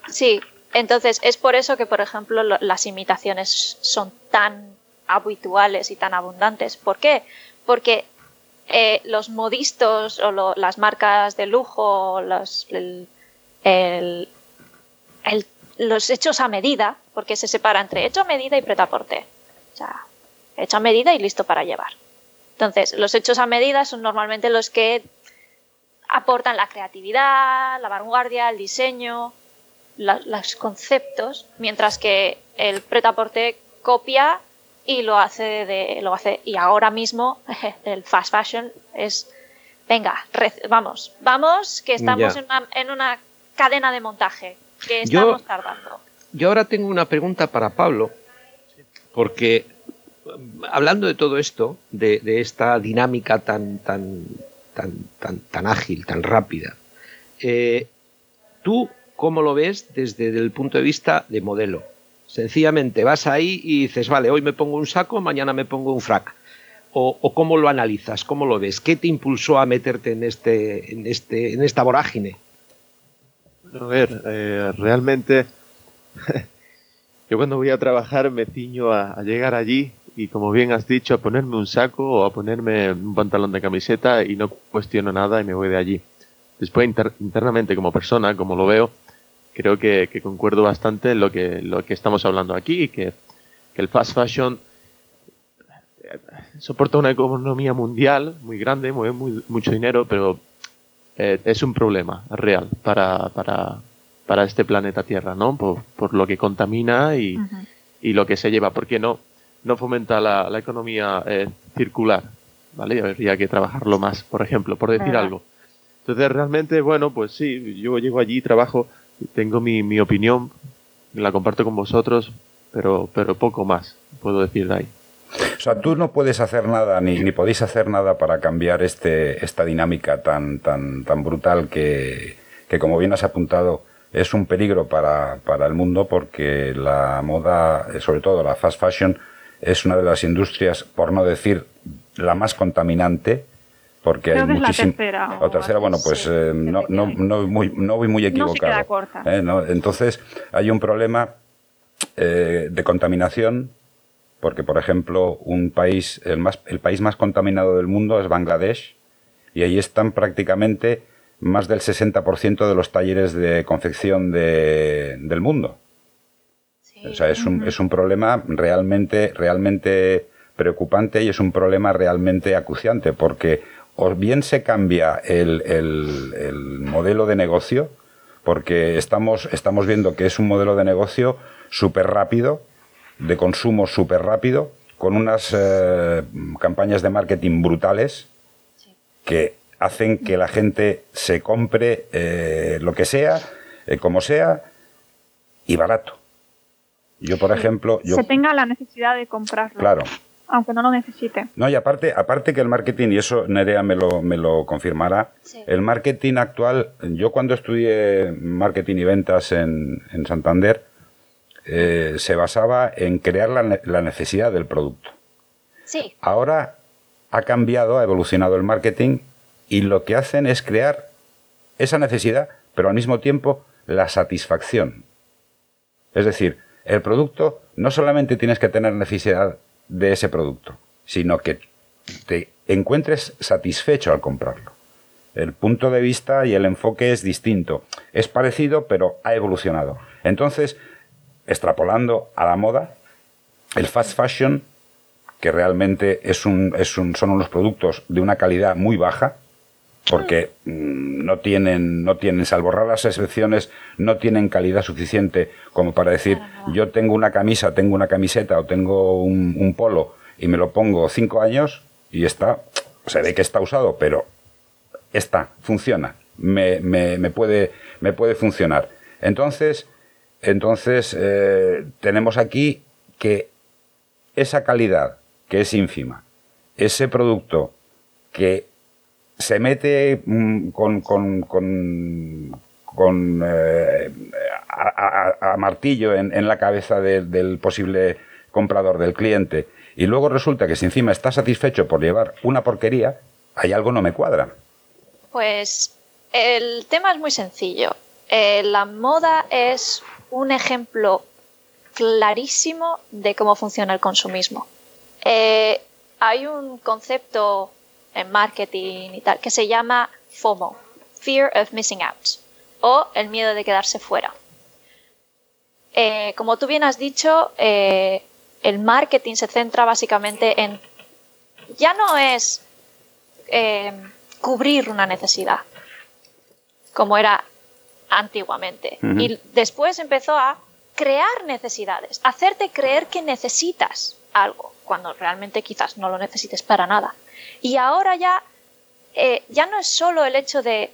sí. Entonces es por eso que, por ejemplo, lo- las imitaciones son tan habituales y tan abundantes. ¿Por qué? Porque eh, los modistos o las marcas de lujo, los, los hechos a medida, porque se separa entre hecho a medida y pretaporte. O sea, hecho a medida y listo para llevar. Entonces, los hechos a medida son normalmente los que aportan la creatividad, la vanguardia, el diseño, la- los conceptos, mientras que el pretaporte copia y lo hace de lo hace y ahora mismo el fast fashion es venga, vamos, vamos que estamos en una, en una cadena de montaje, que Yo- estamos tardando. yo ahora tengo una pregunta para Pablo porque hablando de todo esto de, de esta dinámica tan tan tan tan tan ágil tan rápida eh, tú cómo lo ves desde el punto de vista de modelo Sencillamente vas ahí y dices, vale, hoy me pongo un saco, mañana me pongo un frac. O, cómo lo analizas, cómo lo ves, qué te impulsó a meterte en este, en este, en esta vorágine. A ver, eh, realmente yo cuando voy a trabajar me ciño a, llegar allí y como bien has dicho, a ponerme un saco o a ponerme un pantalón de camiseta y no cuestiono nada y me voy de allí. Después inter- internamente como persona, como lo veo, creo que, que concuerdo bastante en lo que, lo que estamos hablando aquí, que, que el fast fashion eh, soporta una economía mundial muy grande, mueve muy- mucho dinero, pero eh, es un problema real para, para, para este planeta Tierra, ¿no? Por, por lo que contamina y, y lo que se lleva. ¿Por qué no, no fomenta la, la economía eh, circular? ¿Vale? Habría que trabajarlo más, por ejemplo, por decir algo. Entonces, realmente, bueno, pues sí, yo llego allí, trabajo, tengo mi, mi opinión, la comparto con vosotros, pero, pero poco más puedo decir de ahí. O sea, tú no puedes hacer nada, ni, ni podéis hacer nada para cambiar este, esta dinámica tan, tan, tan brutal que, que, como bien has apuntado, es un peligro para, para el mundo porque la moda, eh, sobre todo la fast fashion, es una de las industrias, por no decir la más contaminante, porque Creo hay muchísimo. tercera o o tercera, bueno, pues sí, eh, no, no, no, muy, no voy muy No se equivocado. queda corta. ¿eh? Entonces, hay un problema eh, de contaminación, porque, por ejemplo, un país, el, más, el país más contaminado del mundo es Bangladesh, y ahí están prácticamente más del 60% de los talleres de confección de- del mundo. Sí. O sea, es un, es un problema realmente, realmente preocupante y es un problema realmente acuciante, porque o bien se cambia el, el- el modelo de negocio, porque estamos, estamos viendo que es un modelo de negocio súper rápido, de consumo súper rápido, con unas eh, campañas de marketing brutales Sí. que hacen que la gente se compre eh, lo que sea, eh, como sea, y barato. Yo, por ejemplo, yo, Se tenga la necesidad de comprarlo, claro, aunque no lo necesite. no, y aparte, aparte que el marketing, y eso Nerea me lo, me lo confirmará, Sí. el marketing actual, yo cuando estudié marketing y ventas en, en Santander, eh, se basaba en crear la, la necesidad del producto. Sí, Ahora ha cambiado, ha evolucionado el marketing y lo que hacen es crear esa necesidad, pero al mismo tiempo la satisfacción. Es decir, el producto no solamente tienes que tener necesidad de ese producto, sino que te encuentres satisfecho al comprarlo. El punto de vista y el enfoque es distinto. Es parecido, pero ha evolucionado. Entonces, extrapolando a la moda, el fast fashion, que realmente es un, es un, son unos productos de una calidad muy baja, porque mm, no tienen, no tienen, salvo raras excepciones, no tienen calidad suficiente como para decir, yo tengo una camisa, tengo una camiseta o tengo un, un polo y me lo pongo cinco años y está, se ve que está usado, pero está, funciona, me, me, me puede, me puede funcionar. Entonces, entonces eh, tenemos aquí que esa calidad, que es ínfima, ese producto que se mete mm, con, con, con, eh, a, martillo en, la cabeza del posible comprador, del cliente, y luego resulta que si encima está satisfecho por llevar una porquería, hay algo no me cuadra. Pues el tema es muy sencillo. Eh, la moda es un ejemplo clarísimo de cómo funciona el consumismo. Eh, hay un concepto en marketing y tal, que se llama FOMO, Fear of Missing Out, o el miedo de quedarse fuera. Eh, como tú bien has dicho, eh, el marketing se centra básicamente en, ya no es eh, cubrir una necesidad, como era antiguamente, y después empezó a crear necesidades, hacerte creer que necesitas algo, cuando realmente quizás no lo necesites para nada. Y ahora ya, eh, ya no es solo el hecho de,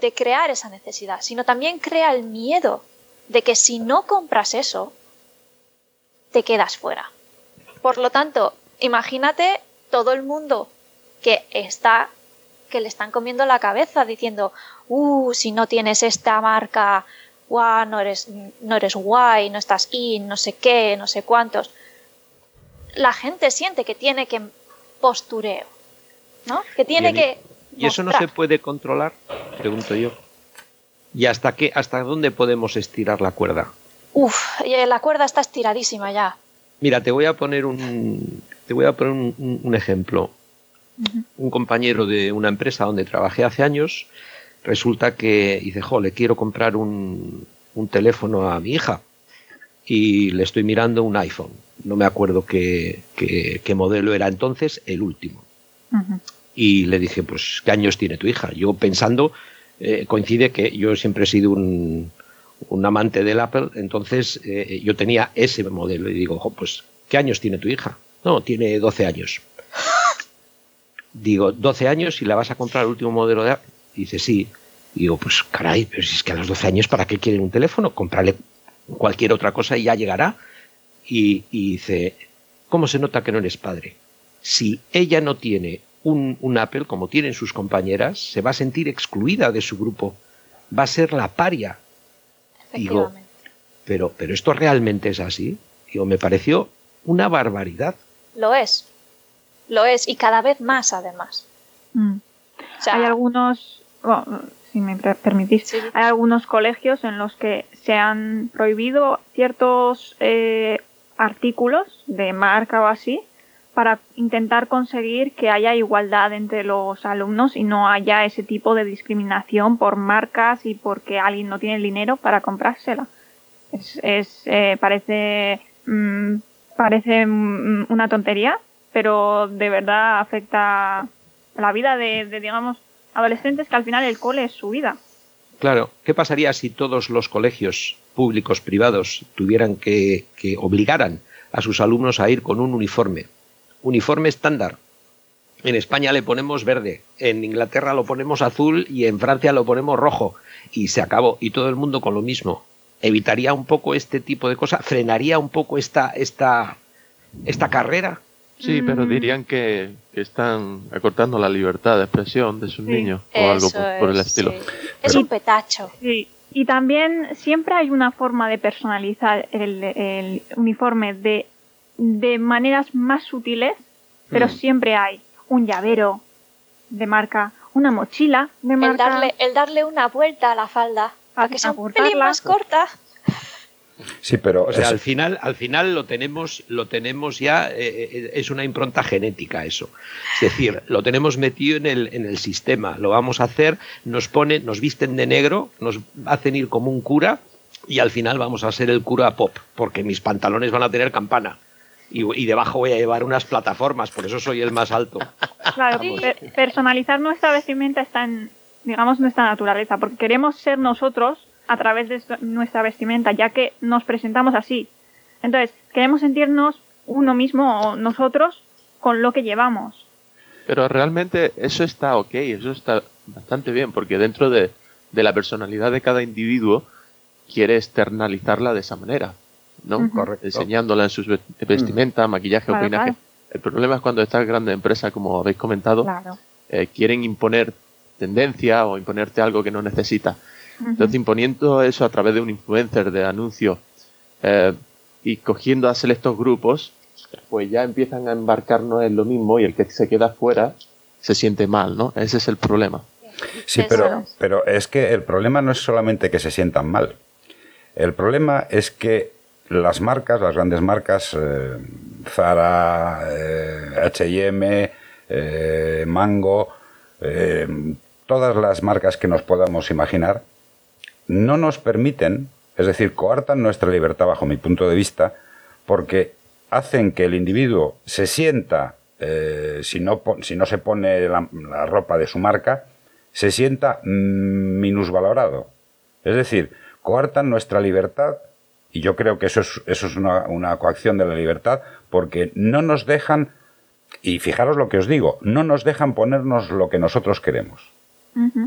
de crear esa necesidad, sino también crea el miedo de que si no compras eso, te quedas fuera. Por lo tanto, imagínate todo el mundo que está que le están comiendo la cabeza diciendo, uh, si no tienes esta marca, wow, no eres, no eres guay, no estás in, no sé qué, no sé cuántos. La gente siente que tiene que postureo, ¿no? Que tiene que. ¿Y eso no se puede controlar? Pregunto yo. ¿Y hasta qué, hasta dónde podemos estirar la cuerda? Uf, eh, la cuerda está estiradísima ya. Mira, te voy a poner un, te voy a poner un, ejemplo. Un compañero de una empresa donde trabajé hace años, resulta que dice, jo, le quiero comprar un, un teléfono a mi hija y le estoy mirando un iPhone. No me acuerdo qué, qué, modelo era entonces, el último. Y le dije, pues, ¿qué años tiene tu hija? Yo pensando, eh, coincide que yo siempre he sido un, un amante del Apple, entonces eh, yo tenía ese modelo y digo, pues, ¿qué años tiene tu hija? No, tiene 12 años. Digo, 12 años y la vas a comprar el último modelo de Apple. Dice, sí. Digo, pues caray, pero si es que a los 12 años, ¿para qué quieren un teléfono? Comprarle cualquier otra cosa y ya llegará. Y, dice, ¿cómo se nota que no eres padre? Si ella no tiene un, un, Apple como tienen sus compañeras, se va a sentir excluida de su grupo. Va a ser la paria. Digo, pero, pero esto realmente es así. Digo, me pareció una barbaridad. Lo es. Lo es. Y cada vez más, además. Mm. Hay algunos, si me permitís, hay algunos colegios en los que se han prohibido ciertos eh, artículos de marca o así para intentar conseguir que haya igualdad entre los alumnos y no haya ese tipo de discriminación por marcas y porque alguien no tiene el dinero para comprársela. Es, es eh, parece mm, parece mm, una tontería, pero de verdad afecta la vida de, de digamos adolescentes que al final el cole es su vida. Claro, ¿qué pasaría si todos los colegios públicos privados tuvieran que, que obligaran a sus alumnos a ir con un uniforme? Uniforme estándar. En España le ponemos verde, en Inglaterra lo ponemos azul y en Francia lo ponemos rojo. Y se acabó. Y todo el mundo con lo mismo. Evitaría un poco este tipo de cosas, frenaría un poco esta, esta, esta carrera Sí, pero mm. dirían que, están acortando la libertad de expresión de sus niños o algo por, el estilo. Es un petacho. Sí. Y también siempre hay una forma de personalizar el, uniforme de, de maneras más sutiles pero Mm. siempre hay un llavero de marca, una mochila de El marca. darle, el darle una vuelta a la falda para que sea un pelín más corta. Sí, pero O sea, es- al final, al final lo tenemos, lo tenemos ya, eh, eh, es una impronta genética eso. Es decir, lo tenemos metido en el, en el sistema, lo vamos a hacer, nos ponen, nos visten de negro, nos hacen ir como un cura y al final vamos a ser el cura pop, porque mis pantalones van a tener campana. Y, y debajo voy a llevar unas plataformas, por eso soy el más alto. Claro, Sí. per- personalizar nuestra vestimenta está en, digamos, nuestra naturaleza, porque queremos ser nosotros a través de nuestra vestimenta, ya que nos presentamos así. Entonces, queremos sentirnos uno mismo o nosotros con lo que llevamos. Pero realmente eso está ok, eso está bastante bien, porque dentro de, de la personalidad de cada individuo quiere externalizarla de esa manera, ¿no? Correcto. Enseñándola en sus ve- vestimenta, maquillaje o peinaje. claro. El problema es cuando estas grandes empresas, como habéis comentado, Claro. eh, quieren imponer tendencia o imponerte algo que no necesitas. Entonces, imponiendo eso a través de un influencer de anuncios eh, y cogiendo a selectos grupos, pues ya empiezan a embarcarnos en lo mismo y el que se queda fuera se siente mal, ¿no? Ese es el problema. Sí, pero, es. pero es que el problema no es solamente que se sientan mal. El problema es que las marcas, las grandes marcas, eh, Zara, eh, HM, eh, Mango, eh, todas las marcas que nos podamos imaginar, no nos permiten, es decir, coartan nuestra libertad bajo mi punto de vista, porque hacen que el individuo se sienta, eh, si, no, si no se pone la, la ropa de su marca, se sienta mm, minusvalorado. Es decir, coartan nuestra libertad y yo creo que eso es, eso es una, una coacción de la libertad porque no nos dejan, y fijaros lo que os digo, no nos dejan ponernos lo que nosotros queremos.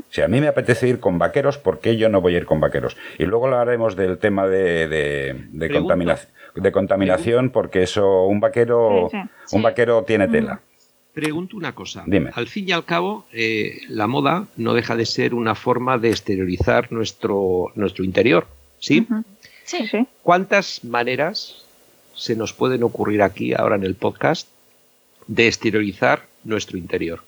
Si a mí me apetece ir con vaqueros, ¿por qué yo no voy a ir con vaqueros? Y luego hablaremos del tema de, de, de, Pregunto. contamina- de contaminación, porque eso, un vaquero, Sí, sí. un Sí. vaquero tiene tela. Pregunto una cosa. Dime. Al fin y al cabo, eh, la moda no deja de ser una forma de exteriorizar nuestro, nuestro interior. Sí. Sí, sí. ¿Cuántas maneras se nos pueden ocurrir aquí, ahora en el podcast, de exteriorizar nuestro interior?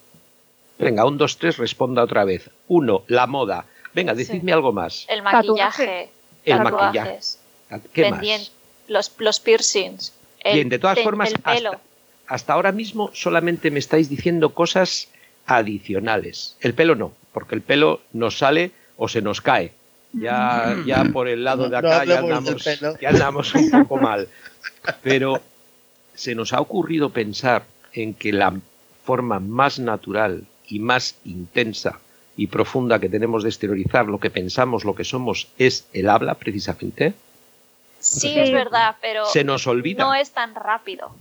Venga, un, dos, tres, responda otra vez. Uno, la moda. Venga, decidme algo más. El maquillaje. El tatuajes, maquillaje. ¿Qué pendien- más? Los, los piercings. El, Bien, de todas ten- formas, el pelo. hasta, hasta ahora mismo solamente me estáis diciendo cosas adicionales. El pelo no, porque el pelo nos sale o se nos cae. Ya, ya por el lado de No acá andamos, ya andamos un poco mal. Pero se nos ha ocurrido pensar en que la forma más natural y más intensa y profunda que tenemos de exteriorizar lo que pensamos, lo que somos, es el habla, precisamente. Sí, Sí. es verdad, pero Se nos olvida. no es tan rápido.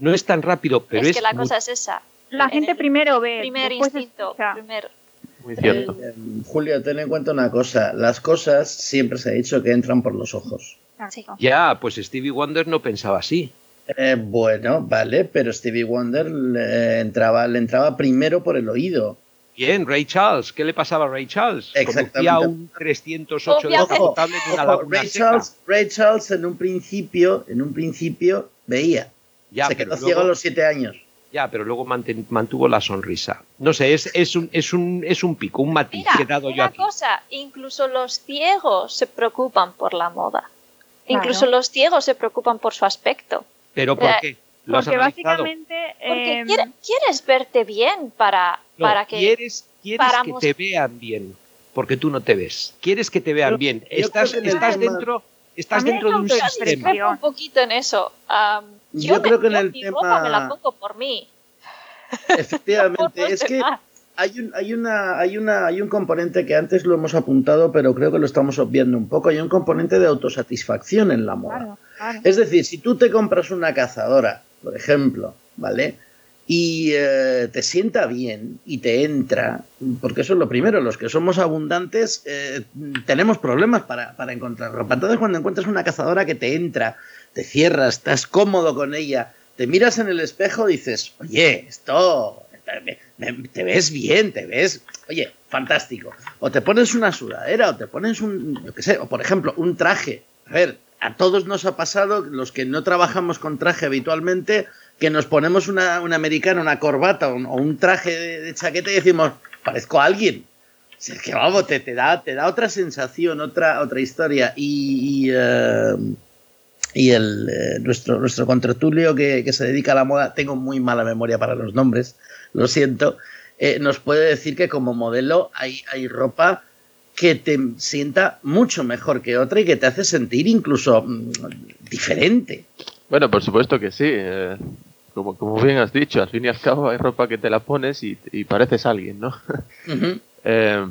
No es tan rápido, pero es, es, que la cosa es esa. La En gente el primero ve. Primer instinto. primer- Muy cierto. Eh, Julio, ten en cuenta una cosa. Las cosas siempre se ha dicho que entran por los ojos. Exacto. Ya, pues Stevie Wonder no pensaba así. Eh, bueno, vale, pero Stevie Wonder le entraba, le entraba primero por el oído. Bien, Ray Charles, ¿qué le pasaba a Ray Charles? Exactamente. Conducía un 308 Obviamente. descapotable de una Ojo, laguna Ray, seca. Charles, Ray Charles en un principio, en un principio veía. Ya, se pero quedó luego- ciego a los siete años. Ya, pero luego manten- mantuvo la sonrisa. No sé, es, es, un, es, un, es un pico, un matiz Mira, que he dado yo una aquí. cosa, incluso los ciegos se preocupan por la moda. Claro. Incluso los ciegos se preocupan por su aspecto. ¿Pero por qué? ¿Lo Porque básicamente. Porque eh, quiere- quieres verte bien para, No, para que... quieres, quieres para que te vean bien, porque tú no te ves. Quieres que te vean Yo- bien. yo Estás, creo estás dentro, estás dentro de un sistema. discrepo un poquito en eso. Am, yo Yo creo me- que en yo el mi tema- ropa me la pongo por mí. por Efectivamente, los es que demás. Hay un, hay una, hay una, hay un componente que antes lo hemos apuntado, pero creo que lo estamos obviando un poco. Hay un componente de autosatisfacción en la moda. Claro, claro. Es decir, si tú te compras una cazadora, por ejemplo, ¿vale? Y eh, te sienta bien y te entra, porque eso es lo primero, los que somos abundantes eh, tenemos problemas para, para encontrar ropa. Entonces cuando encuentras una cazadora que te entra, te cierras, estás cómodo con ella, te miras en el espejo y dices, oye, esto, te ves bien, te ves, oye, fantástico. O te pones una sudadera, o te pones un, yo qué sé, o por ejemplo, un traje. A ver, a todos nos ha pasado, los que no trabajamos con traje habitualmente, que nos ponemos una, una americana, una corbata o un, traje de, chaqueta y decimos, parezco a alguien. es que vamos, te, te, da, te da otra sensación, otra, otra historia. Y, y, eh, el, eh, nuestro, nuestro contratulio que, que, se dedica a la moda, tengo muy mala memoria para los nombres, lo siento, eh, nos puede decir que como modelo hay, hay ropa que te sienta mucho mejor que otra y que te hace sentir incluso mm, diferente. Bueno, por supuesto que sí. Eh, como, como bien has dicho, al fin y al cabo hay ropa que te la pones y, pareces alguien, ¿no? Eh,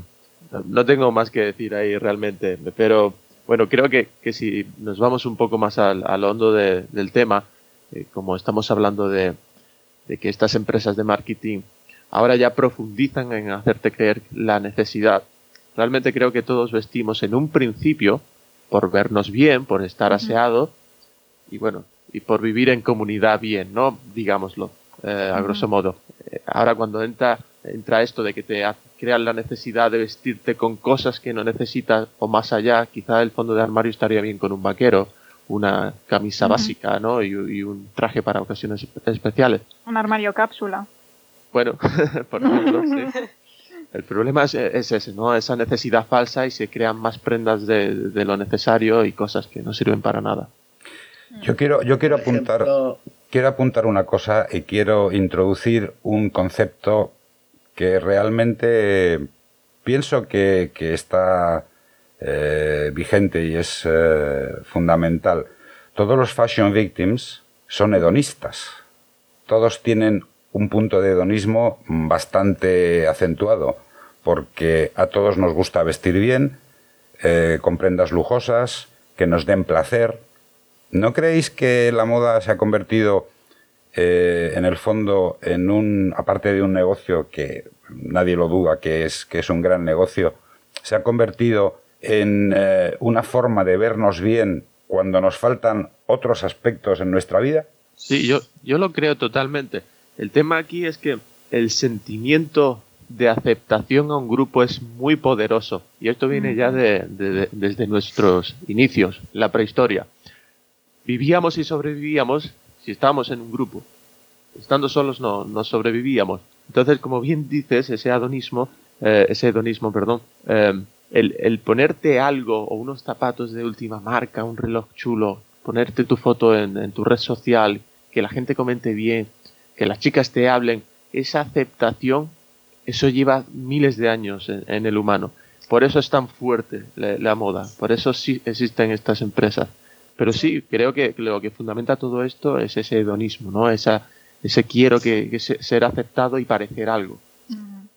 no tengo más que decir ahí realmente, pero bueno, creo que, que si nos vamos un poco más al, al hondo del tema, eh, como estamos hablando de, de que estas empresas de marketing ahora ya profundizan en hacerte creer la necesidad. Realmente creo que todos vestimos en un principio por vernos bien, por estar aseado y bueno, y por vivir en comunidad bien, ¿no? Digámoslo, eh, a grosso modo. Eh, ahora cuando entra, entra esto de que te crean la necesidad de vestirte con cosas que no necesitas o más allá, quizá el fondo de armario estaría bien con un vaquero, una camisa básica, ¿no? Y, un traje para ocasiones especiales. Un armario cápsula. Bueno, por ejemplo, sí. El problema es, ese, ¿no? Esa necesidad falsa y se crean más prendas de, de lo necesario y cosas que no sirven para nada. Yo quiero, yo quiero apuntar, quiero apuntar una cosa y quiero introducir un concepto que realmente pienso que, está eh, vigente y es eh, fundamental. Todos los fashion victims son hedonistas. Todos tienen un punto de hedonismo bastante acentuado, porque a todos nos gusta vestir bien, eh, con prendas lujosas, que nos den placer, ¿No creéis que la moda se ha convertido en el fondo en un, aparte de un negocio que nadie lo duda que es, que es un gran negocio, se ha convertido en eh, una forma de vernos bien cuando nos faltan otros aspectos en nuestra vida? Sí, yo, yo lo creo totalmente. El tema aquí es que el sentimiento de aceptación a un grupo es muy poderoso y esto viene ya desde nuestros inicios, la prehistoria vivíamos y sobrevivíamos si estábamos en un grupo. Estando solos no, no sobrevivíamos. Entonces, como bien dices, ese adonismo, eh, ese hedonismo, perdón, eh, el, el, ponerte algo o unos zapatos de última marca, un reloj chulo, ponerte tu foto en, en tu red social, que la gente comente bien, que las chicas te hablen, esa aceptación, eso lleva miles de años en, el humano. Por eso es tan fuerte la, moda, por eso sí existen estas empresas. Pero sí, creo que lo que fundamenta todo esto es ese hedonismo, ¿no? Esa, ese quiero que, ser aceptado y parecer algo.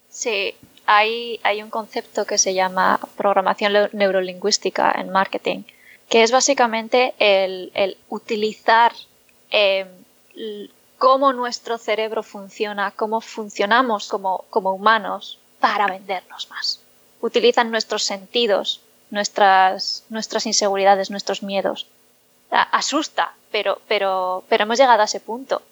Sí, hay, un concepto que se llama programación neurolingüística en marketing, que es básicamente el, utilizar em, cómo nuestro cerebro funciona, cómo funcionamos como, humanos para vendernos más. Utilizan nuestros sentidos, nuestras, inseguridades, nuestros miedos asusta, pero, pero, pero hemos llegado a ese punto.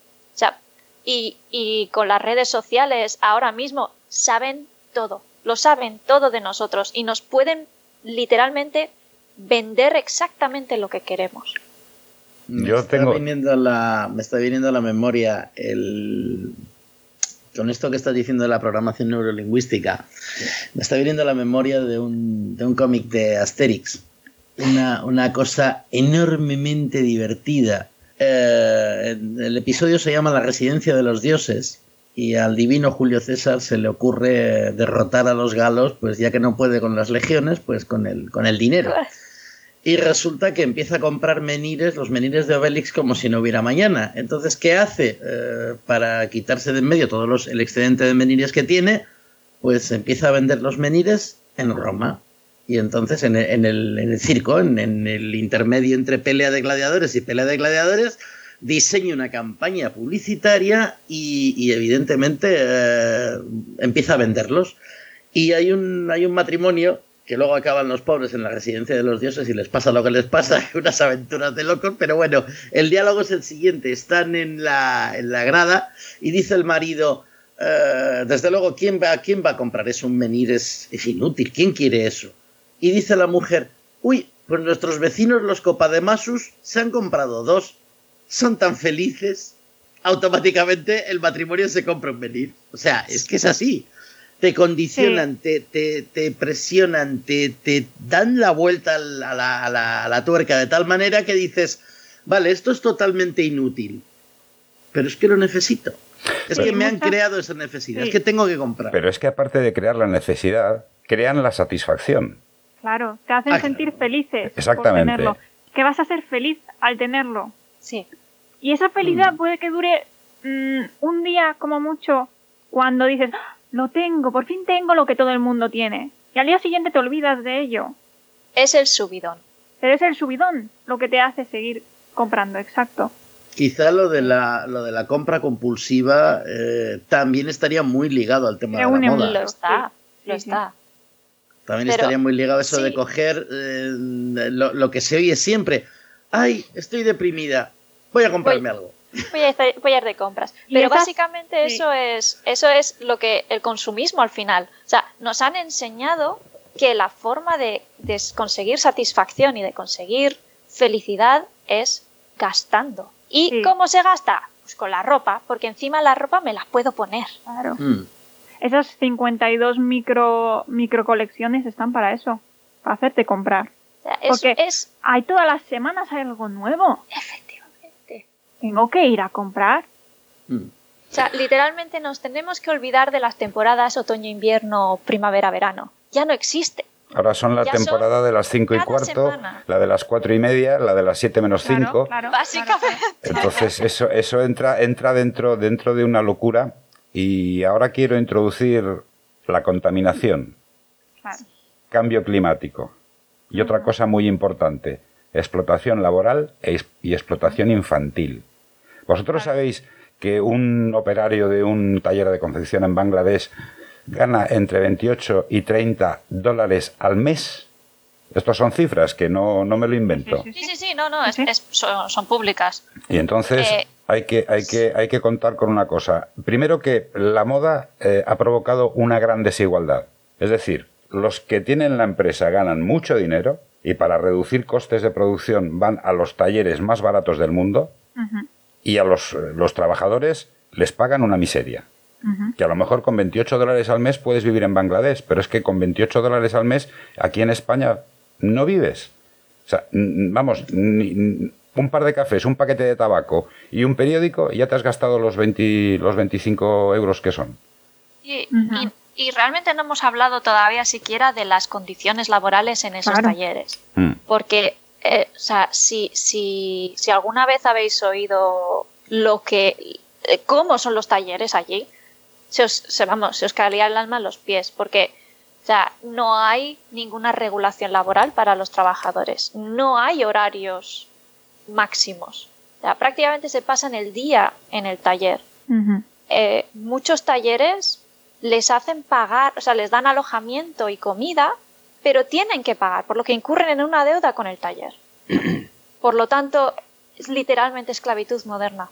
Y con las redes sociales ahora mismo saben todo, lo saben todo de nosotros y nos pueden literalmente vender exactamente lo que queremos. Me Yo está tengo... Viniendo la, me está viniendo a la memoria el, con esto que estás diciendo de la programación neurolingüística, me está viniendo a la memoria de un, de un cómic de Asterix una, una cosa enormemente divertida. Eh, el episodio se llama La residencia de los dioses y al divino Julio César se le ocurre derrotar a los galos, pues ya que no puede con las legiones, pues con el, con el dinero. Y resulta que empieza a comprar menires, los menires de Obelix, como si no hubiera mañana. Entonces, ¿qué hace? Eh, para quitarse de en medio todo los, el excedente de menires que tiene, pues empieza a vender los menires en Roma. Y entonces en el, en el, en el circo, en, en, el intermedio entre pelea de gladiadores y pelea de gladiadores, diseña una campaña publicitaria y, evidentemente eh, empieza a venderlos. Y hay un, hay un matrimonio que luego acaban los pobres en la residencia de los dioses y les pasa lo que les pasa, unas aventuras de locos, pero bueno, el diálogo es el siguiente, están en la, en la grada y dice el marido, eh, desde luego, ¿quién va, ¿quién va a comprar eso? Un menir es, es inútil, ¿quién quiere eso? Y dice la mujer, uy, pues nuestros vecinos los copademasus se han comprado dos. Son tan felices. automáticamente el matrimonio se compra un venir. O sea, es que es así. Te condicionan, te, te, te, presionan, te, te, dan la vuelta a la, a, la, a la tuerca de tal manera que dices, vale, esto es totalmente inútil, pero es que lo necesito. Es que me han creado esa necesidad, sí. es que tengo que comprar. Pero es que aparte de crear la necesidad, crean la satisfacción. Claro, te hacen ah, sentir felices Exactamente. por tenerlo. Que vas a ser feliz al tenerlo. Sí. Y esa felicidad mm. puede que dure mmm, un día como mucho cuando dices, ¡Ah, lo tengo, por fin tengo lo que todo el mundo tiene. Y al día siguiente te olvidas de ello. Es el subidón. Pero es el subidón lo que te hace seguir comprando, exacto. Quizá lo de la, lo de la compra compulsiva eh, también estaría muy ligado al tema de la moda. Lo está, sí, lo sí, está. También Pero, estaría muy ligado eso sí. de coger eh, lo, lo, que se oye siempre. Ay, estoy deprimida, voy a comprarme voy, algo. Voy a, estar, voy a ir de compras. Pero básicamente eso, es, eso es lo que el consumismo al final. O sea, nos han enseñado que la forma de, de conseguir satisfacción y de conseguir felicidad es gastando. ¿Y sí. cómo se gasta? Pues con la ropa, porque encima la ropa me la puedo poner. Claro. Mm. Esas 52 micro, micro colecciones están para eso, para hacerte comprar. O sea, es, porque es... hay todas las semanas hay algo nuevo. Efectivamente. Tengo que ir a comprar. Mm. O sea, literalmente nos tenemos que olvidar de las temporadas otoño-invierno, primavera-verano. Ya no existe. Ahora son la Ya temporada son de las 5 y cuarto, semana. la de las 4 y media, la de las 7 menos 5. Claro, claro, Básicamente. Entonces eso, eso entra, entra dentro, dentro de una locura y ahora quiero introducir la contaminación, claro. cambio climático y otra cosa muy importante, explotación laboral e y explotación infantil. Vosotros Claro. sabéis que un operario de un taller de confección en Bangladesh gana entre 28 y 30 dólares al mes. Estos son cifras que no, no me lo invento. Sí, sí, Sí, no, no, es, son, son públicas. Y entonces Eh, hay, que, hay, que, hay que contar con una cosa. Primero que la moda eh, ha provocado una gran desigualdad. Es decir, los que tienen la empresa ganan mucho dinero y para reducir costes de producción van a los talleres más baratos del mundo y a los, los trabajadores les pagan una miseria. Que a lo mejor con 28 dólares al mes puedes vivir en Bangladesh, pero es que con 28 dólares al mes aquí en España no vives. O sea, vamos, un par de cafés, un paquete de tabaco y un periódico y ya te has gastado los, 20, los 25 euros que son. Y, y- y realmente no hemos hablado todavía siquiera de las condiciones laborales en esos Claro. talleres. Mm. Porque, eh, o sea, si, si, si alguna vez habéis oído lo que, eh, cómo son los talleres allí, se os, se, vamos, se os caería el alma a los pies, porque, o sea, no hay ninguna regulación laboral para los trabajadores, no hay horarios máximos. O sea, prácticamente se pasan el día en el taller. Eh, muchos talleres les hacen pagar, o sea, les dan alojamiento y comida, pero tienen que pagar, por lo que incurren en una deuda con el taller. Por lo tanto, es literalmente esclavitud moderna.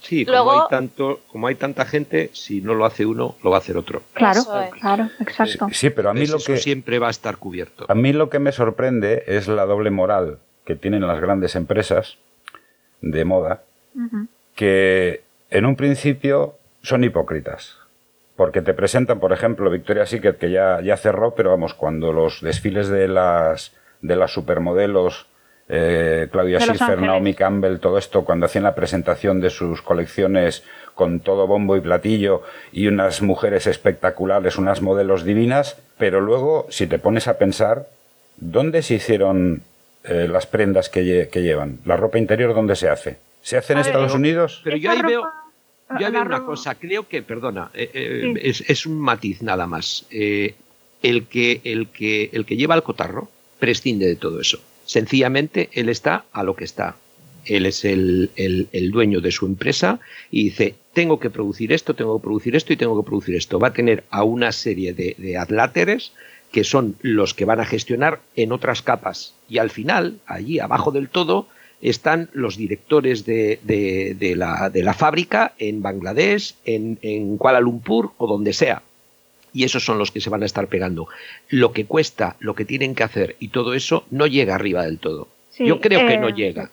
Sí, Luego- como, hay tanto, como hay tanta gente, si no lo hace uno, lo va a hacer otro. Claro, Eso es. claro, exacto. Sí, pero a mí, lo eso que, siempre va a estar cubierto. a mí lo que me sorprende es la doble moral que tienen las grandes empresas de moda, que en un principio son hipócritas. Porque te presentan, por ejemplo, Victoria's Secret, que ya, ya cerró, pero vamos, cuando los desfiles de las, de las supermodelos, eh, Claudia Schiffer. Naomi Campbell, todo esto, cuando hacían la presentación de sus colecciones con todo bombo y platillo y unas mujeres espectaculares, unas modelos divinas, pero luego, si te pones a pensar, ¿dónde se hicieron eh, las prendas que, lle- que llevan? ¿La ropa interior dónde se hace? ¿Se hace en ver, Estados Unidos? Pero yo ahí veo, ropa- yo ahí la veo una cosa, creo que, perdona, eh, eh, Sí. es, es un matiz nada más. Eh, el, que, el, que, el que lleva el cotarro prescinde de todo eso. Sencillamente, él está a lo que está. Él es el, el- el dueño de su empresa y dice, tengo que producir esto, tengo que producir esto y tengo que producir esto. Va a tener a una serie de, de adláteres que son los que van a gestionar en otras capas. Y al final, allí abajo del todo, están los directores de, de- de la, de la fábrica en Bangladesh, en, en Kuala Lumpur o donde sea. Y esos son los que se van a estar pegando. Lo que cuesta, lo que tienen que hacer y todo eso no llega arriba del todo. Sí, Yo creo que eh, no llega.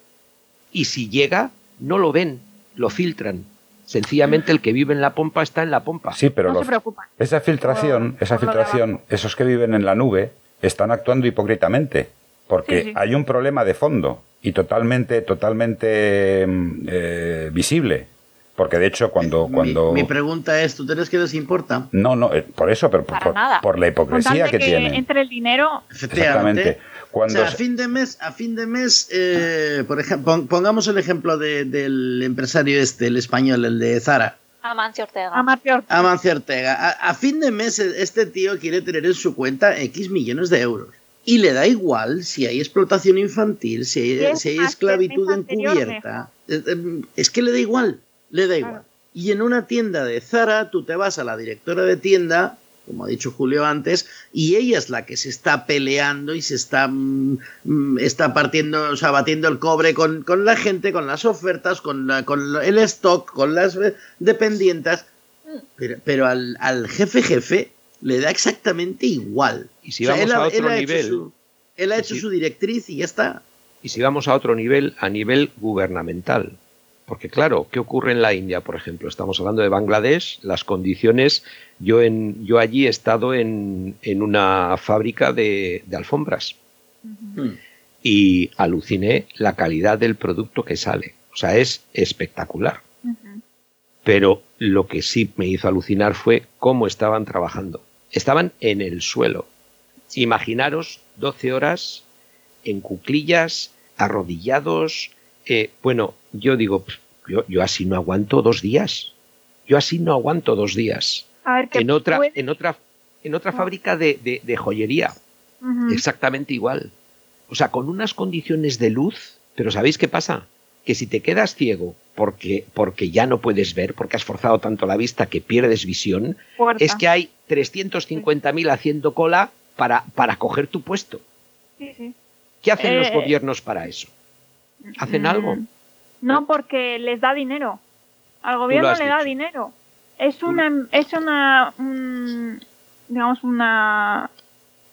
Y si llega, no lo ven. lo filtran. Sencillamente el que vive en la pompa está en la pompa. Sí, pero no los- se preocupan. esa filtración, Por- esa filtración, esos que viven en la nube están actuando hipócritamente, porque Sí, sí. hay un problema de fondo y totalmente, totalmente mm, eh, visible. Porque de hecho cuando, Mi- cuando Mi, pregunta es, ¿tú crees que les importa? no, no, eh, por eso, pero por, Para por- nada. por la hipocresía que, que tienen. entre el dinero, Efectivamente. Exactamente. Cuando o sea, a fin de mes, a fin de mes, eh, por ejemplo, pongamos el ejemplo de- del empresario este, el español, el de Zara, Amancio Ortega. Amancio Ortega. A, a fin de mes, este tío quiere tener en su cuenta X millones de euros. Y le da igual si hay explotación infantil, si hay, si esclavitud encubierta. Eh, eh, Es que le da igual, le da igual. Claro. Y en una tienda de Zara, tú te vas a la directora de tienda, como ha dicho Julio antes, y ella es la que se está peleando y se está, mm, mm, está partiendo, o sea, batiendo el cobre con, con la gente, con las ofertas, con, la- con el stock, con las eh, dependientes. Pero, pero al, al jefe jefe le da exactamente igual. Y si vamos a otro ha nivel, su- él ha hecho si- su directriz y ya está. Y si vamos a otro nivel, a nivel gubernamental. Porque claro, ¿qué ocurre en la India, por ejemplo? Estamos hablando de Bangladesh, las condiciones, yo, en, yo allí he estado en, en una fábrica de, de alfombras Mm. y aluciné la calidad del producto que sale. O sea, es espectacular. Pero lo que sí me hizo alucinar fue cómo estaban trabajando. Estaban en el suelo. Imaginaros 12 horas en cuclillas, arrodillados. eh, bueno, yo digo, yo, yo así no aguanto dos días. Yo así no aguanto dos días. A ver, que En otra, puede- en otra, en otra Ah. fábrica de, de- de joyería, exactamente igual. O sea, con unas condiciones de luz, pero ¿sabéis qué pasa? Que si te quedas ciego porque, porque ya no puedes ver, porque has forzado tanto la vista que pierdes visión, Puerta. es que hay 350.000 haciendo cola para, para coger tu puesto. Sí, sí. ¿Qué hacen los Eh, gobiernos para eso? ¿Hacen Mm, algo? No, porque les da dinero. Al gobierno le da dicho. dinero. Es una, es una, un- digamos una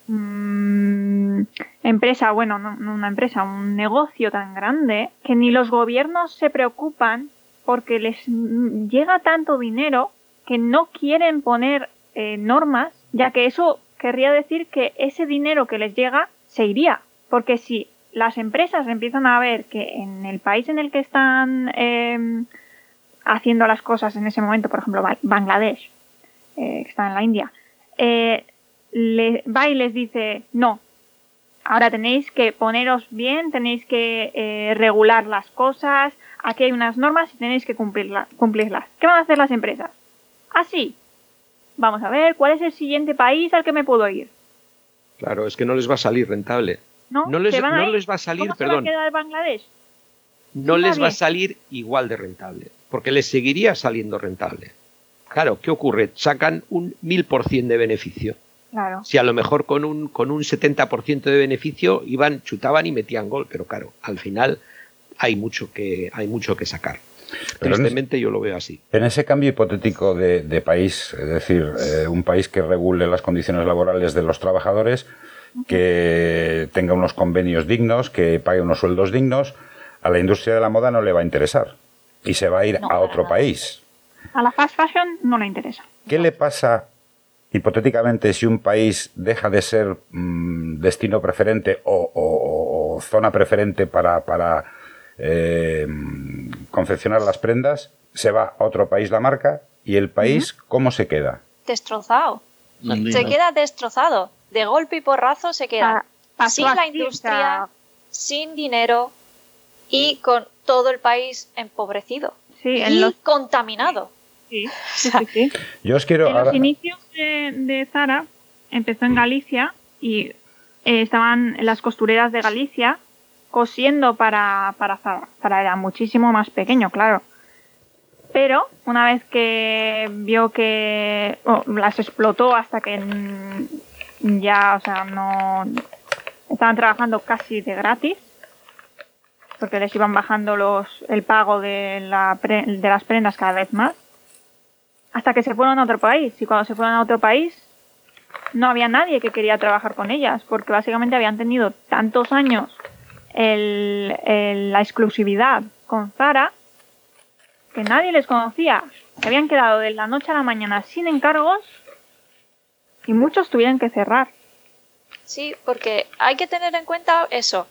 mm, empresa, bueno, no, una empresa, un negocio tan grande que ni los gobiernos se preocupan porque les llega tanto dinero que no quieren poner eh, normas, ya que eso querría decir que ese dinero que les llega se iría. Porque si las empresas empiezan a ver que en el país en el que están eh, haciendo las cosas en ese momento, por ejemplo, Ba- Bangladesh, eh, que está en la India, eh, le, va y les dice, no, ahora tenéis que poneros bien, tenéis que eh, regular las cosas, aquí hay unas normas y tenéis que cumplirla- cumplirlas. ¿Qué van a hacer las empresas? Así. Vamos a ver, ¿cuál es el siguiente país al que me puedo ir? Claro, es que no les va a salir rentable. ¿No? No les, ¿Se van a no les va a salir, ¿Cómo perdón, se va a quedar Bangladesh? no les va a salir igual de rentable, porque les seguiría saliendo rentable. Claro, ¿qué ocurre? Sacan un mil por cien de beneficio. Claro. Si a lo mejor con un, con un 70% de beneficio iban, chutaban y metían gol, pero claro, al final hay mucho que, hay mucho que sacar. Pero en Tristemente yo lo veo así. En ese cambio hipotético de, de país, es decir, eh, un país que regule las condiciones laborales de los trabajadores, que tenga unos convenios dignos, que pague unos sueldos dignos, a la industria de la moda no le va a interesar y se va a ir No, a otro nada. país. A la fast fashion no le interesa. ¿Qué le pasa hipotéticamente si un país deja de ser mm, destino preferente o, o- o zona preferente para, para, eh, mm, confeccionar las prendas? Se va a otro país la marca y el país, ¿cómo se queda? Destrozado. Se queda destrozado. De golpe y porrazo se queda Pa- pasó sin la industria, sin dinero y con todo el país empobrecido sí, y los, contaminado. sí, sí, sí, sí. Yo os quiero... En los ahora- inicios de, de Zara empezó en Galicia y eh, estaban las costureras de Galicia cosiendo para, para Zara. Zara era muchísimo más pequeño, claro. Pero una vez que vio que las explotó hasta que ya, o sea, no estaban trabajando casi de gratis, porque les iban bajando los el pago de, la pre- de las prendas cada vez más hasta que se fueron a otro país. Y cuando se fueron a otro país, no había nadie que quería trabajar con ellas, porque básicamente habían tenido tantos años el- el- la exclusividad con Zara, que nadie les conocía, que habían quedado de la noche a la mañana sin encargos y muchos tuvieron que cerrar. Sí, porque hay que tener en cuenta eso,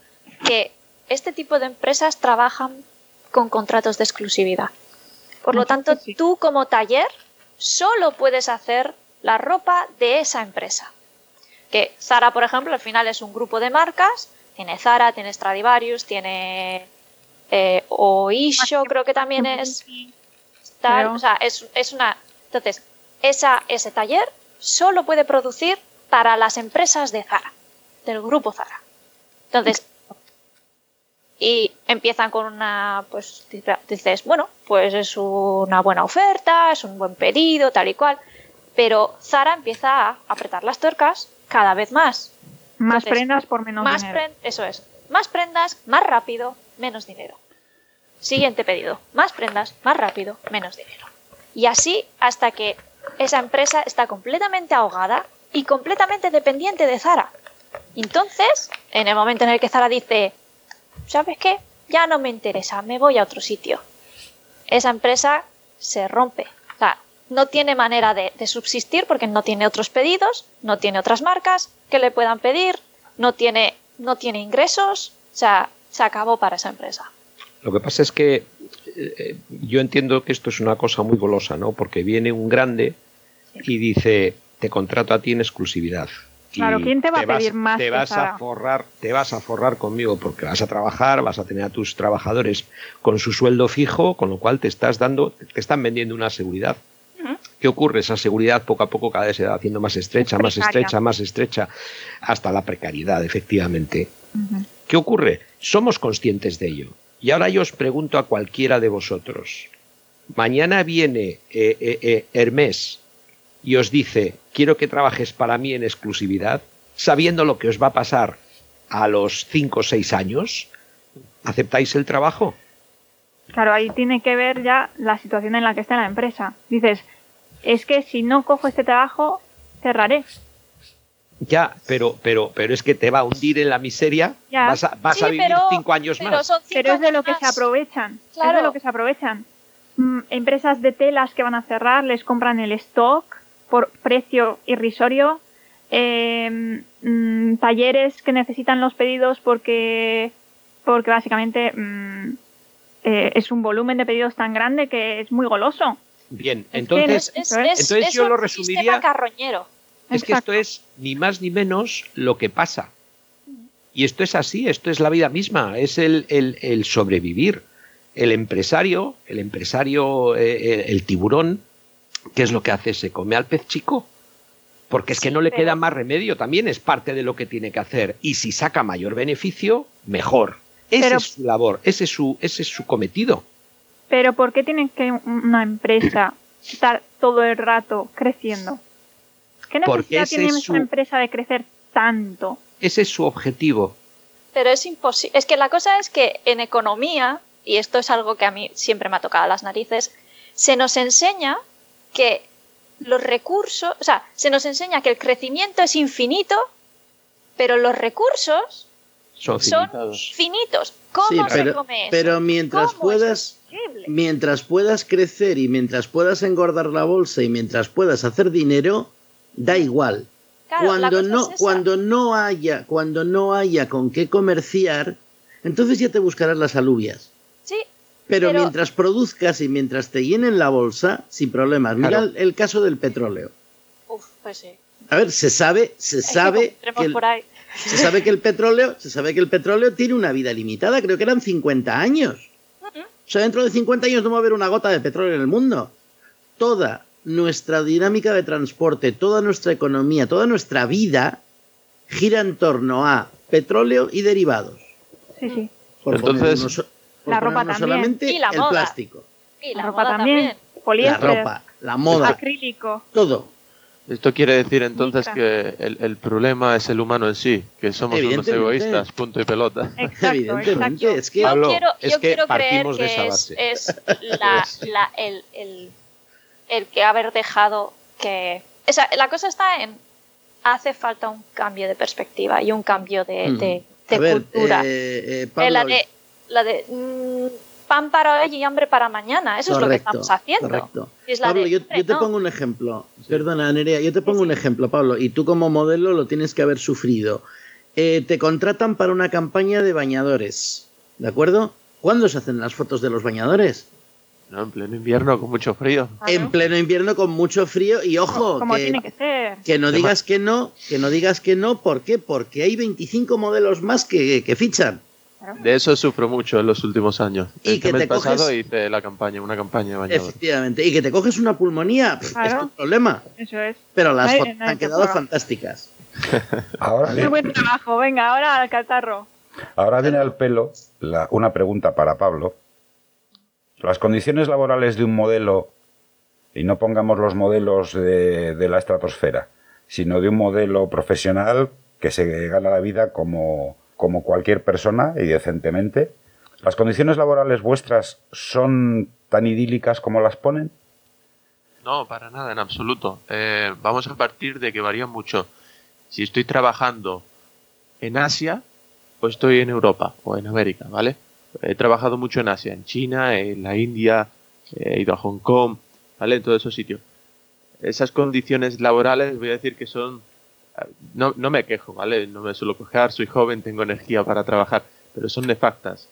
que este tipo de empresas trabajan con contratos de exclusividad. Por lo tanto, tú como taller solo puedes hacer la ropa de esa empresa. Que Zara, por ejemplo, al final es un grupo de marcas. Tiene Zara, tiene Stradivarius, tiene eh, Oisho, creo que también es tal. O sea, es, es una. Entonces, esa, ese taller solo puede producir para las empresas de Zara, del grupo Zara. Entonces, y empiezan con una, pues dice- dices, bueno, pues es una buena oferta, es un buen pedido, tal y cual. Pero Zara empieza a apretar las tuercas cada vez más. Más Entonces, prendas por menos más dinero. eso es. Más prendas, más rápido, menos dinero. Siguiente pedido. Más prendas, más rápido, menos dinero. Y así hasta que esa empresa está completamente ahogada y completamente dependiente de Zara. Entonces, en el momento en el que Zara dice, ¿sabes qué? Ya no me interesa, me voy a otro sitio. Esa empresa se rompe. O sea, no tiene manera de, de subsistir porque no tiene otros pedidos, no tiene otras marcas que le puedan pedir, no tiene, no tiene ingresos. O sea, se acabó para esa empresa. Lo que pasa es que eh, eh, yo entiendo que esto es una cosa muy golosa, ¿no? Porque viene un grande y dice, te contrato a ti en exclusividad. Claro, ¿quién te va a vas- pedir más Te vas a forrar, te vas a forrar conmigo porque vas a trabajar, vas a tener a tus trabajadores con su sueldo fijo, con lo cual te estás dando, te están vendiendo una seguridad. ¿Qué ocurre? Esa seguridad poco a poco cada vez se va haciendo más estrecha, más estrecha, más estrecha, hasta la precariedad, efectivamente. ¿Qué ocurre? Somos conscientes de ello. Y ahora yo os pregunto a cualquiera de vosotros. Mañana viene eh, eh, eh, Hermés y os dice, quiero que trabajes para mí en exclusividad, sabiendo lo que os va a pasar a los 5 o 6 años, ¿aceptáis el trabajo? Claro, ahí tiene que ver ya la situación en la que está la empresa. Dices, es que si no cojo este trabajo, cerraré. Ya, pero, pero, pero es que te va a hundir en la miseria, Ya. vas a, vas a Sí, vivir pero- 5 años pero más. son cinco Pero es de lo que se aprovechan. Es Claro. de lo que se aprovechan. Mm, empresas de telas que van a cerrar les compran el stock por precio irrisorio. Eh, talleres que necesitan los pedidos porque, porque básicamente mm, eh, es un volumen de pedidos tan grande que es muy goloso. Bien, entonces, Es, es. Entonces es yo lo resumiría- carroñero. Es que esto es ni más ni menos lo que pasa. Y esto es así, esto es la vida misma, es el, el- el sobrevivir. El empresario, el empresario, eh, el, el tiburón, ¿qué es lo que hace? Se come al pez chico. Porque es que Sí, no le pero- queda más remedio, también es parte de lo que tiene que hacer. Y si saca mayor beneficio, mejor. Esa Pero- es su labor, ese es su, ese es su cometido. Pero ¿por qué tiene que una empresa estar todo el rato creciendo? ¿Qué Porque necesidad tiene esa su- empresa de crecer tanto? Ese es su objetivo. Pero es imposible. Es que la cosa es que en economía, y esto es algo que a mí siempre me ha tocado las narices, se nos enseña que los recursos, o sea, se nos enseña que el crecimiento es infinito, pero los recursos Son finitos. ¿Cómo Sí, se pero, come eso? pero mientras ¿Cómo eso puedas, mientras puedas crecer y mientras puedas engordar la bolsa y mientras puedas hacer dinero, da igual. Claro, cuando no, es cuando no haya, cuando no haya con qué comerciar, entonces ya te buscarás las alubias. Pero, Pero- mientras produzcas y mientras te llenen la bolsa, sin problemas. Mira Claro. el, el caso del petróleo. uf, pues sí. A ver, se sabe, se que sabe que el, por ahí. se sabe que el petróleo, se sabe que el petróleo tiene una vida limitada, creo que eran 50 años. O sea, dentro de 50 años no va a haber una gota de petróleo en el mundo. Toda nuestra dinámica de transporte, toda nuestra economía, toda nuestra vida gira en torno a petróleo y derivados. Sí, sí. Por Entonces- La ropa también. solamente Y la el moda. plástico, Y La, la, ropa moda también. también. la Poliéster. ropa, la moda, Acrílico. todo. Esto quiere decir entonces que el, el problema es el humano en sí, que somos unos egoístas, punto y pelota. Exacto, Evidentemente, exacto. es que Yo Pablo, quiero, es yo que quiero creer partimos de que esa es, base. es la, la- el, el- el que haber dejado que... O sea, la cosa está en... Hace falta un cambio de perspectiva y un cambio de, de- de A ver, cultura. eh, eh, la de... La de mm, pan para hoy y hambre para mañana. Eso es lo que estamos haciendo. Correcto. Pablo, yo, te pongo un ejemplo. Perdona, Nerea, yo te pongo un ejemplo, Pablo, y tú como modelo lo tienes que haber sufrido. Eh, te contratan para una campaña de bañadores, ¿de acuerdo? ¿Cuándo se hacen las fotos de los bañadores? No, en pleno invierno con mucho frío. En pleno invierno con mucho frío y ojo, como que, tiene que ser. Que no digas que no, que no digas que no, ¿por qué? Porque hay 25 modelos más que, que fichan. De eso sufro mucho en los últimos años. Y que mes te pasado coges- hice la campaña, una campaña de bañador. Efectivamente. Y que te coges una pulmonía, pff, Claro. es tu problema. Eso es. Pero las No hay- fotos no hay han que quedado fantásticas. Ahora, Muy buen trabajo. Venga, ahora al catarro. ahora viene al pelo la- una pregunta para Pablo. Las condiciones laborales de un modelo, y no pongamos los modelos de, de la estratosfera, sino de un modelo profesional que se gana la vida como, como cualquier persona y decentemente, ¿las condiciones laborales vuestras son tan idílicas como las ponen? No, para nada, en absoluto. Eh, vamos a partir de que varía mucho. Si estoy trabajando en Asia, o estoy en Europa o en América, ¿vale? He trabajado mucho en Asia, en China, en la India, he ido a Hong Kong, ¿vale? En todos esos sitios. Esas condiciones laborales, voy a decir que son... No, no me quejo, ¿vale? No me suelo quejar, soy joven, tengo energía para trabajar, pero son nefastas.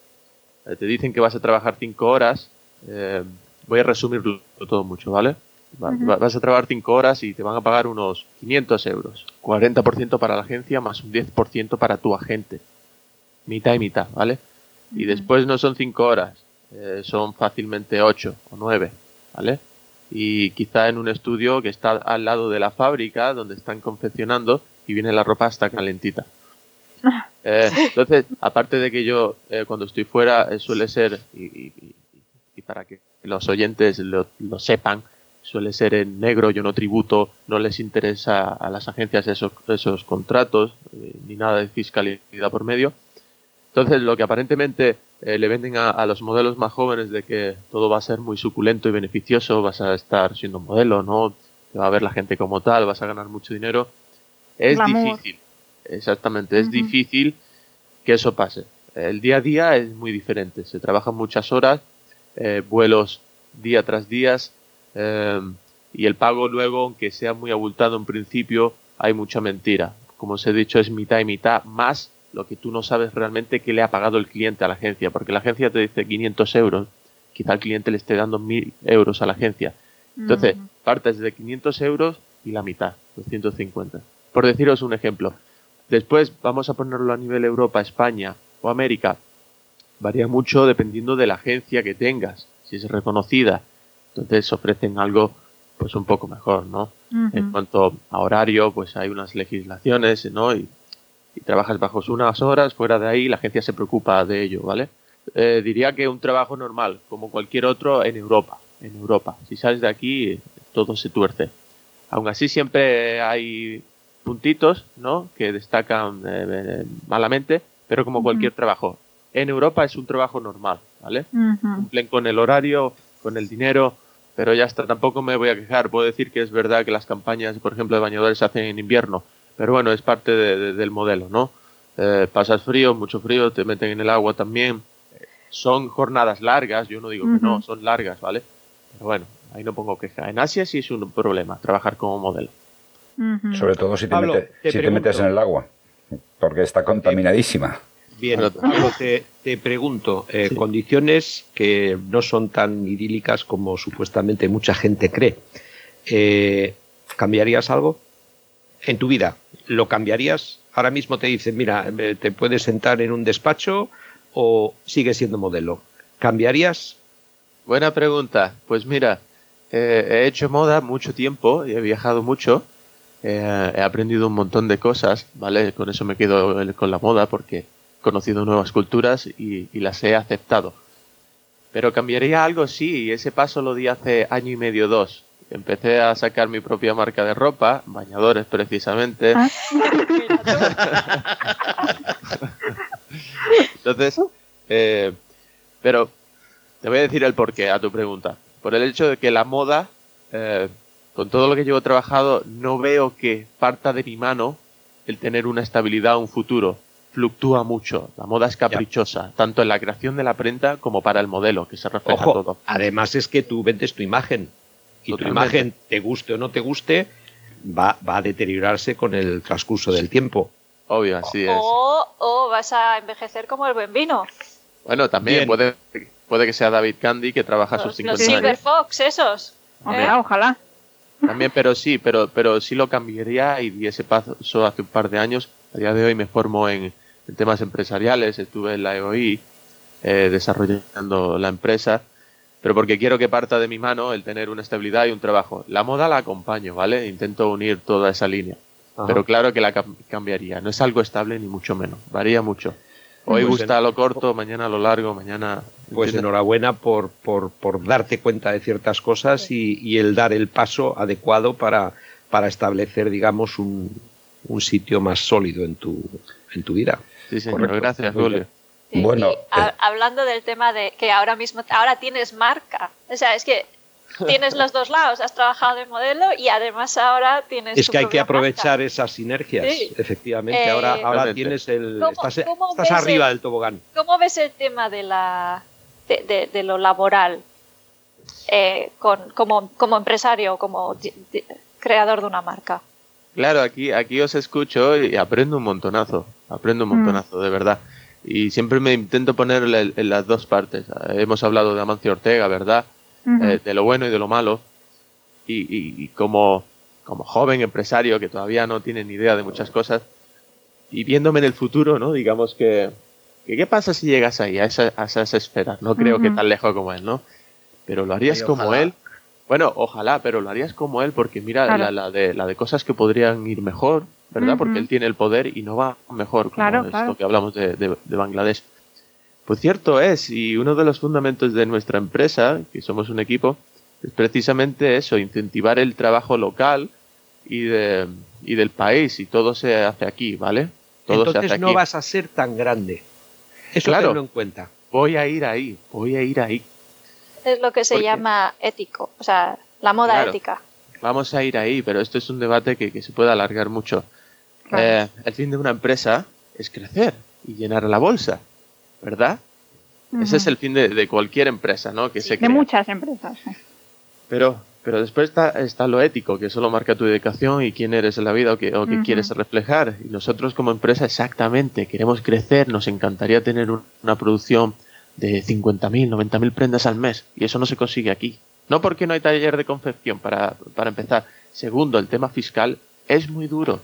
Eh, Te dicen que vas a trabajar cinco horas, eh, voy a resumirlo todo mucho, ¿vale? Va- Vas a trabajar 5 horas y te van a pagar unos 500 euros. 40% para la agencia más un 10% para tu agente. Mitad y mitad, ¿vale? Y después no son 5 horas, eh, son fácilmente 8 o 9, ¿vale? Y quizá en un estudio que está al lado de la fábrica donde están confeccionando y viene la ropa hasta calentita. Eh, entonces, aparte de que yo eh, cuando estoy fuera eh, suele ser, y, y- para que los oyentes lo, lo sepan, suele ser en negro, yo no tributo, no les interesa a las agencias esos, esos contratos, ni nada de fiscalidad por medio. Entonces, lo que aparentemente eh, le venden a, a los modelos más jóvenes de que todo va a ser muy suculento y beneficioso, vas a estar siendo modelo, ¿no? Te va a ver la gente como tal, vas a ganar mucho dinero. Es Glamour. difícil, exactamente, es difícil que eso pase. El día a día es muy diferente, se trabajan muchas horas, eh, vuelos día tras día, eh, y el pago luego, aunque sea muy abultado en principio, hay mucha mentira. Como os he dicho, es mitad y mitad, más lo que tú no sabes realmente que le ha pagado el cliente a la agencia, porque la agencia te dice 500 euros, quizá el cliente le esté dando 1000 euros a la agencia. Entonces, partes de 500 euros y la mitad, 250. Por deciros un ejemplo. Después vamos a ponerlo a nivel Europa, España o América. Varía mucho dependiendo de la agencia que tengas. Si es reconocida, entonces ofrecen algo pues un poco mejor, ¿no? En cuanto a horario, pues hay unas legislaciones, ¿no? Y, y trabajas bajo unas horas, fuera de ahí la agencia se preocupa de ello, ¿vale? Eh, diría que un trabajo normal, como cualquier otro en Europa, en Europa. Si sales de aquí, todo se tuerce. Aún así siempre hay puntitos, ¿no? Que destacan eh, eh, malamente, pero como Ujú. cualquier trabajo. En Europa es un trabajo normal, ¿vale? Ujú. cumplen con el horario, con el dinero, pero ya está, tampoco me voy a quejar. Puedo decir que es verdad que las campañas, por ejemplo, de bañadores se hacen en invierno, pero bueno, es parte de- de- del modelo, ¿no? Eh, pasas frío, mucho frío, te meten en el agua también. Son jornadas largas, yo no digo que no, son largas, ¿vale? Pero bueno, ahí no pongo queja. En Asia sí es un problema trabajar como modelo. Sobre todo si te, Pablo, mete- te si te metes en el agua, porque está contaminadísima. Bien, Pero- Pablo, te, te pregunto, eh, Sí. condiciones que no son tan idílicas como supuestamente mucha gente cree. Eh, ¿Cambiarías algo en tu vida? ¿Lo cambiarías? Ahora mismo te dicen, mira, eh, te puedes sentar en un despacho o sigues siendo modelo. ¿Cambiarías? Buena pregunta. Pues mira, eh, he hecho moda mucho tiempo y he viajado mucho. Eh, he aprendido un montón de cosas, ¿vale? Con eso me quedo con la moda porque he conocido nuevas culturas y, y las he aceptado. Pero cambiaría algo, sí, y ese paso lo di hace año y medio, dos. Empecé a sacar mi propia marca de ropa, bañadores precisamente. Ah. Entonces, eh, pero te voy a decir el porqué a tu pregunta. Por el hecho de que la moda, eh, con todo lo que llevo trabajado, no veo que parta de mi mano el tener una estabilidad, un futuro. fluctúa mucho, la moda es caprichosa, tanto en la creación de la prenda como para el modelo, que se refleja Ojo, todo. además es que tú vendes tu imagen y tu imagen, te guste o no te guste, va, va a deteriorarse con el transcurso del tiempo. Obvio, así es. O, o vas a envejecer como el buen vino. Bueno, también puede, puede que sea David Candy que trabaja Los, sus los 50 Silver años. Fox, esos. Ojalá, ¿Eh? ojalá. También, pero sí, pero, pero sí lo cambiaría y di ese paso hace un par de años. A día de hoy me formo en, en temas empresariales, estuve en la EOI eh, desarrollando la empresa, pero porque quiero que parta de mi mano el tener una estabilidad y un trabajo. La moda la acompaño, ¿vale? Intento unir toda esa línea, Ajá. pero claro que la cam- cambiaría. No es algo estable ni mucho menos, varía mucho. Hoy Pues gusta en- lo corto, mañana lo largo, mañana... Pues ¿entiendes? enhorabuena por, por, por darte cuenta de ciertas cosas y, y el dar el paso adecuado para, para establecer, digamos, un, un sitio más sólido en tu, en tu vida. Sí, señor, correcto. gracias, Julio. Bueno, y eh. hablando del tema de que ahora mismo, ahora tienes marca. O sea, es que tienes los dos lados. Has trabajado de modelo y además ahora tienes. Es que hay que aprovechar marca. esas sinergias, Sí. efectivamente. Eh, ahora ahora tienes el. ¿Cómo- estás estás arriba el- del tobogán. ¿Cómo ves el tema de la de, de- de lo laboral eh, con, como, como empresario, como di- di- creador de una marca? Claro, aquí, aquí os escucho y aprendo un montonazo, aprendo un Mm. montonazo, de verdad. Y siempre me intento poner en, las dos partes. Hemos hablado de Amancio Ortega, ¿verdad? Eh, de lo bueno y de lo malo. Y, y- y como, como joven empresario que todavía no tiene ni idea de muchas cosas, y viéndome en el futuro, ¿no? Digamos que, que ¿qué pasa si llegas ahí, a, esa, a esas esferas? No creo que Ujú. tan lejos como él, ¿no? Pero lo harías Ay, como él. Bueno, ojalá, pero lo harías como él porque mira Claro. la, la de, la de cosas que podrían ir mejor, ¿verdad? Porque él tiene el poder y no va mejor, como Claro, esto claro. que hablamos de, de- de Bangladesh. Pues cierto es, y uno de los fundamentos de nuestra empresa, que somos un equipo, es precisamente eso, incentivar el trabajo local y, de, y del país, y todo se hace aquí, ¿vale? Todo se Entonces hace no aquí. vas a ser tan grande. Eso Claro. tenlo en cuenta. Voy a ir ahí, voy a ir ahí. Es lo que se llama ético, o sea, la moda Claro. ética. Vamos a ir ahí, pero esto es un debate que, que se puede alargar mucho. Eh, el fin de una empresa es crecer y llenar la bolsa, ¿verdad? Ese es el fin de, de cualquier empresa, ¿no? Que Sí. se De crea. muchas empresas. Pero, pero después está, está lo ético, que solo marca tu dedicación y quién eres en la vida o que, o Ujú. quieres reflejar. Y nosotros como empresa exactamente queremos crecer, nos encantaría tener un- una producción de 50.000, 90.000 prendas al mes. Y eso no se consigue aquí. No porque no hay taller de confección, para, para empezar. Segundo, el tema fiscal es muy duro.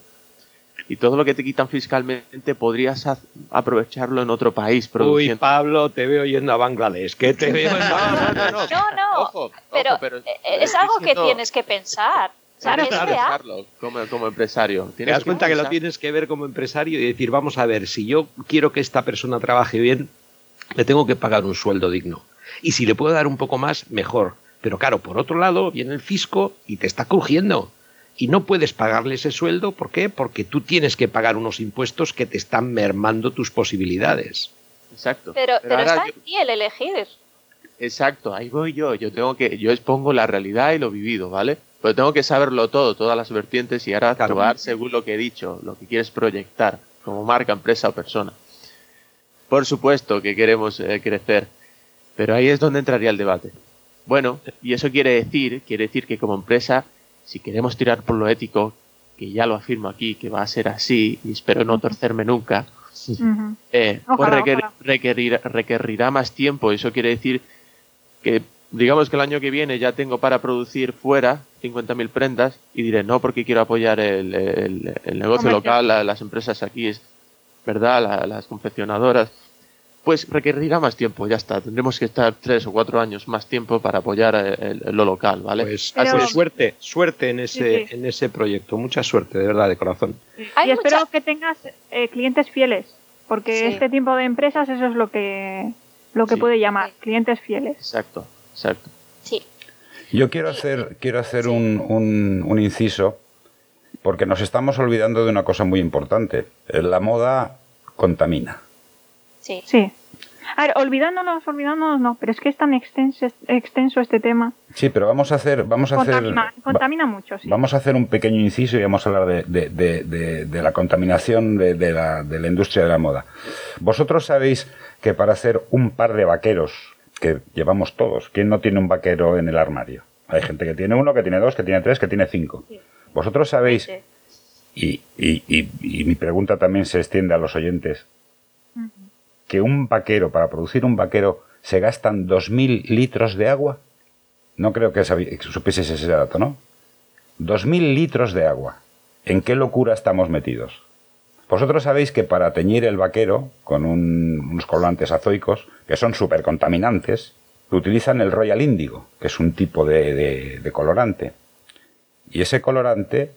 Y todo lo que te quitan fiscalmente podrías aprovecharlo en otro país Uy, produciendo. Pablo, te veo yendo a Bangladesh. Que te veo en No, no, no, no. No, no, Ojo, pero, ojo, pero eh, estoy es algo que diciendo- tienes que pensar. Pensarlo como, como empresario. Te Tienes das cuenta que lo tienes que ver como empresario y decir, vamos a ver, si yo quiero que esta persona trabaje bien, le tengo que pagar un sueldo digno. Y si le puedo dar un poco más, mejor. Pero claro, por otro lado, viene el fisco y te está crujiendo. Y no puedes pagarle ese sueldo, ¿por qué? Porque tú tienes que pagar unos impuestos que te están mermando tus posibilidades. Exacto. Pero, pero está yo- en ti el elegir. Exacto, ahí voy yo. Yo tengo que, yo expongo la realidad y lo vivido, ¿vale? Pero tengo que saberlo todo, todas las vertientes y ahora Claro. actuar según lo que he dicho, lo que quieres proyectar, como marca, empresa o persona. Por supuesto que queremos eh, crecer, pero ahí es donde entraría el debate. Bueno, y eso quiere decir, quiere decir que como empresa, si queremos tirar por lo ético, que ya lo afirmo aquí, que va a ser así, y espero no torcerme nunca, eh, pues requer- requerir- requerirá más tiempo. Eso quiere decir que, digamos que el año que viene ya tengo para producir fuera 50.000 prendas y diré no porque quiero apoyar el, el- el negocio Comercio. local, la- las empresas aquí, es verdad, La- las confeccionadoras. Pues requerirá más tiempo, ya está. Tendremos que estar tres o cuatro años más tiempo para apoyar el- el- lo local, ¿vale? Pues, Pero- pues suerte, suerte en ese, Sí, sí. en ese proyecto. Mucha suerte, de verdad, de corazón. Hay y espero que tengas eh, clientes fieles, porque Sí. este tipo de empresas eso es lo que lo que Sí. puede llamar Sí. clientes fieles. Exacto, exacto. Sí. Yo quiero hacer, quiero hacer un, un- un inciso, porque nos estamos olvidando de una cosa muy importante. Eh, La moda contamina. Sí. Sí, A ver, olvidándonos, olvidándonos, no, pero es que es tan extenso, extenso este tema. Sí, pero vamos a hacer, vamos a Contamina, hacer, contamina mucho, sí. Vamos a hacer un pequeño inciso y vamos a hablar de, de- de- de- de la contaminación de, de la, de la industria de la moda. Vosotros sabéis que para hacer un par de vaqueros, que llevamos todos, ¿quién no tiene un vaquero en el armario? Hay gente que tiene uno, que tiene dos, que tiene tres, que tiene cinco. Vosotros sabéis, y, y- y- y mi pregunta también se extiende a los oyentes, que un vaquero, para producir un vaquero, se gastan 2.000 litros de agua. No creo que, supieses ese dato, ¿no? 2.000 litros de agua. ¿En qué locura estamos metidos? Vosotros sabéis que para teñir el vaquero con un- unos colorantes azoicos, que son súper contaminantes, utilizan el Royal Índigo, que es un tipo de, de- de colorante. Y ese colorante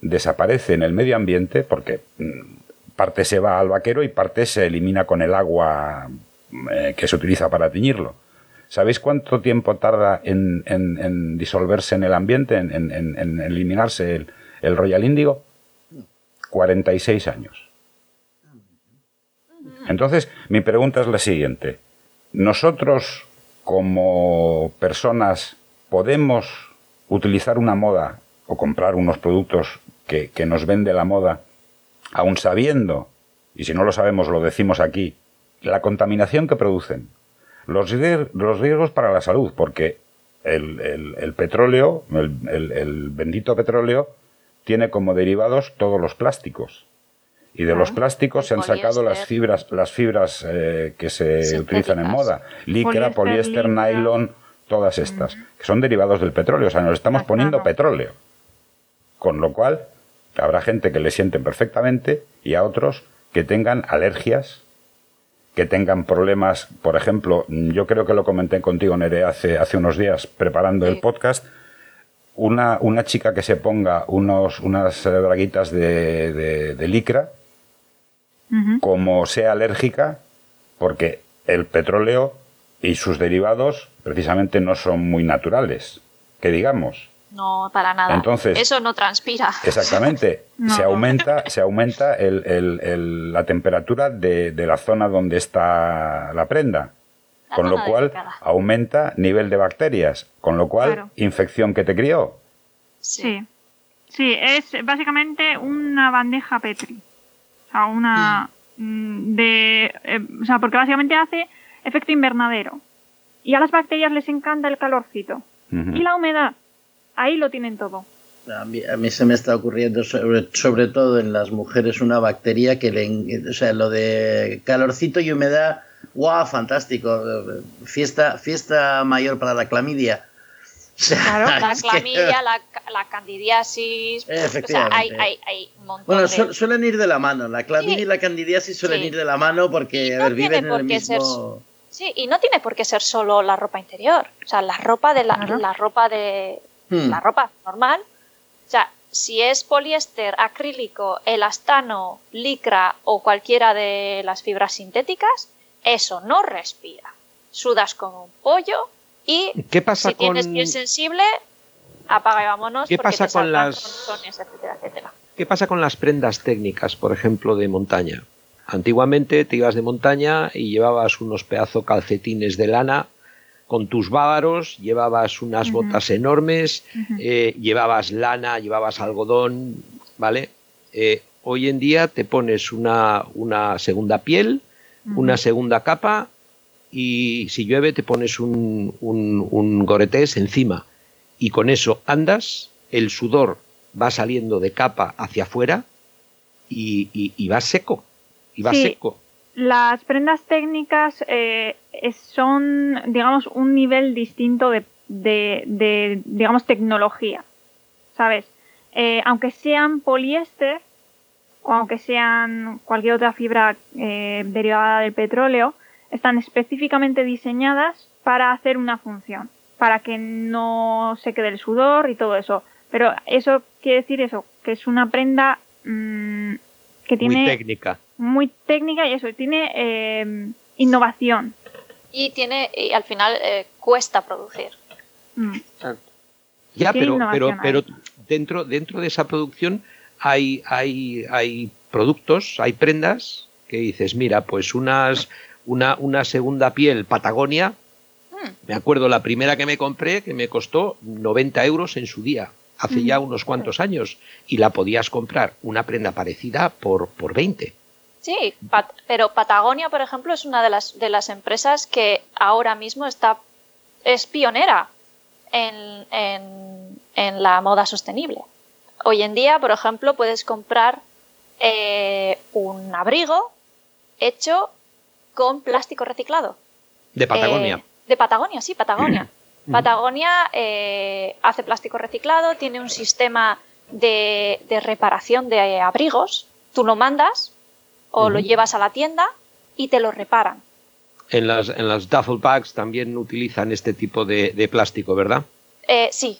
desaparece en el medio ambiente porque mm, parte se va al vaquero y parte se elimina con el agua eh, que se utiliza para teñirlo. ¿Sabéis cuánto tiempo tarda en, disolverse en el ambiente, en, eliminarse el, el Royal Índigo? 46 años. Entonces, mi pregunta es la siguiente. ¿Nosotros, como personas, podemos utilizar una moda o comprar unos productos que, que nos vende la moda, aun sabiendo, y si no lo sabemos lo decimos aquí, la contaminación que producen, los, los riesgos para la salud, porque el, el- el petróleo, el, el- bendito petróleo, tiene como derivados todos los plásticos. Y de los plásticos El se han sacado las fibras, las fibras eh, que se utilizan en moda. Licra, Poliéster, nylon, todas estas, que son derivados del petróleo. O sea, nos estamos poniendo petróleo. Con lo cual, habrá gente que le sienten perfectamente y a otros que tengan alergias, que tengan problemas. Por ejemplo, yo creo que lo comenté contigo, Nere, hace, hace unos días preparando el podcast. Una, una chica que se ponga unos, unas braguitas de, de- de licra, como sea alérgica, porque el petróleo y sus derivados precisamente no son muy naturales, que digamos. No, para nada. Entonces- Eso no transpira. Exactamente. No. Se aumenta, se aumenta el- el- el- la temperatura de, de la zona donde está la prenda. La Con lo cual delicada. aumenta nivel de bacterias. Con lo cual, Claro. infección que te crió. Sí. Sí, es básicamente una bandeja Petri. O sea, una. mm, de. eh, o sea, porque básicamente hace efecto invernadero. Y a las bacterias les encanta el calorcito. Y la humedad. Ahí lo tienen todo. A mí, a mí se me está ocurriendo sobre, sobre todo en las mujeres una bacteria que le, o sea, lo de calorcito y humedad, guau, fantástico, fiesta, fiesta mayor para la clamidia. O sea, Claro, La es que- clamidia, la, la candidiasis. O sea, Efectivamente. hay, hay, hay un montón Bueno, de. su- suelen ir de la mano, la clamidia Sí. y la candidiasis suelen Sí. ir de la mano porque, a ver, viven en el mismo... Sí, y no tiene por qué ser solo la ropa interior. O sea, la ropa de la, la ropa de Hmm. la ropa normal. O sea, si es poliéster, acrílico, elastano, licra o cualquiera de las fibras sintéticas, eso no respira. Sudas como un pollo y ¿Qué pasa si tienes piel sensible, apaga y vámonos. ¿Qué porque pasa te con las- etcétera, etcétera. ¿Qué pasa con las prendas técnicas, por ejemplo, de montaña? Antiguamente te ibas de montaña y llevabas unos pedazos calcetines de lana con tus bávaros, llevabas unas botas enormes, eh, llevabas lana, llevabas algodón, ¿vale? Eh, hoy en día te pones una, una segunda piel, una segunda capa y si llueve te pones un, un, un goretés encima. Y con eso andas, el sudor va saliendo de capa hacia afuera y, y, y va seco, y va Sí. seco. Las prendas técnicas eh, son, digamos, un nivel distinto de, de- de, digamos, tecnología, ¿sabes? Eh, aunque sean poliéster o aunque sean cualquier otra fibra eh, derivada del petróleo, están específicamente diseñadas para hacer una función, para que no se quede el sudor y todo eso. Pero eso quiere decir eso, que es una prenda mm, que tiene Muy técnica. Muy técnica y eso, tiene eh, innovación. Y tiene, y al final eh, cuesta producir. Mm. Ya, pero, pero, pero dentro, dentro de esa producción hay, hay, hay productos, hay prendas que dices, mira, pues unas, una, una segunda piel Patagonia. Mm. Me acuerdo la primera que me compré que me costó 90 euros en su día, hace ya unos cuantos años, y la podías comprar una prenda parecida por, por 20. Sí, Pat- pero Patagonia, por ejemplo, es una de las, de las empresas que ahora mismo está es pionera en, en- en la moda sostenible. Hoy en día, por ejemplo, puedes comprar eh, un abrigo hecho con plástico reciclado. De Patagonia. Eh, de Patagonia, sí, Patagonia. Patagonia eh, hace plástico reciclado, tiene un sistema de, de reparación de abrigos. Tú lo mandas o lo llevas a la tienda y te lo reparan. En las, en las duffel bags también utilizan este tipo de, de plástico, ¿verdad? Eh, sí,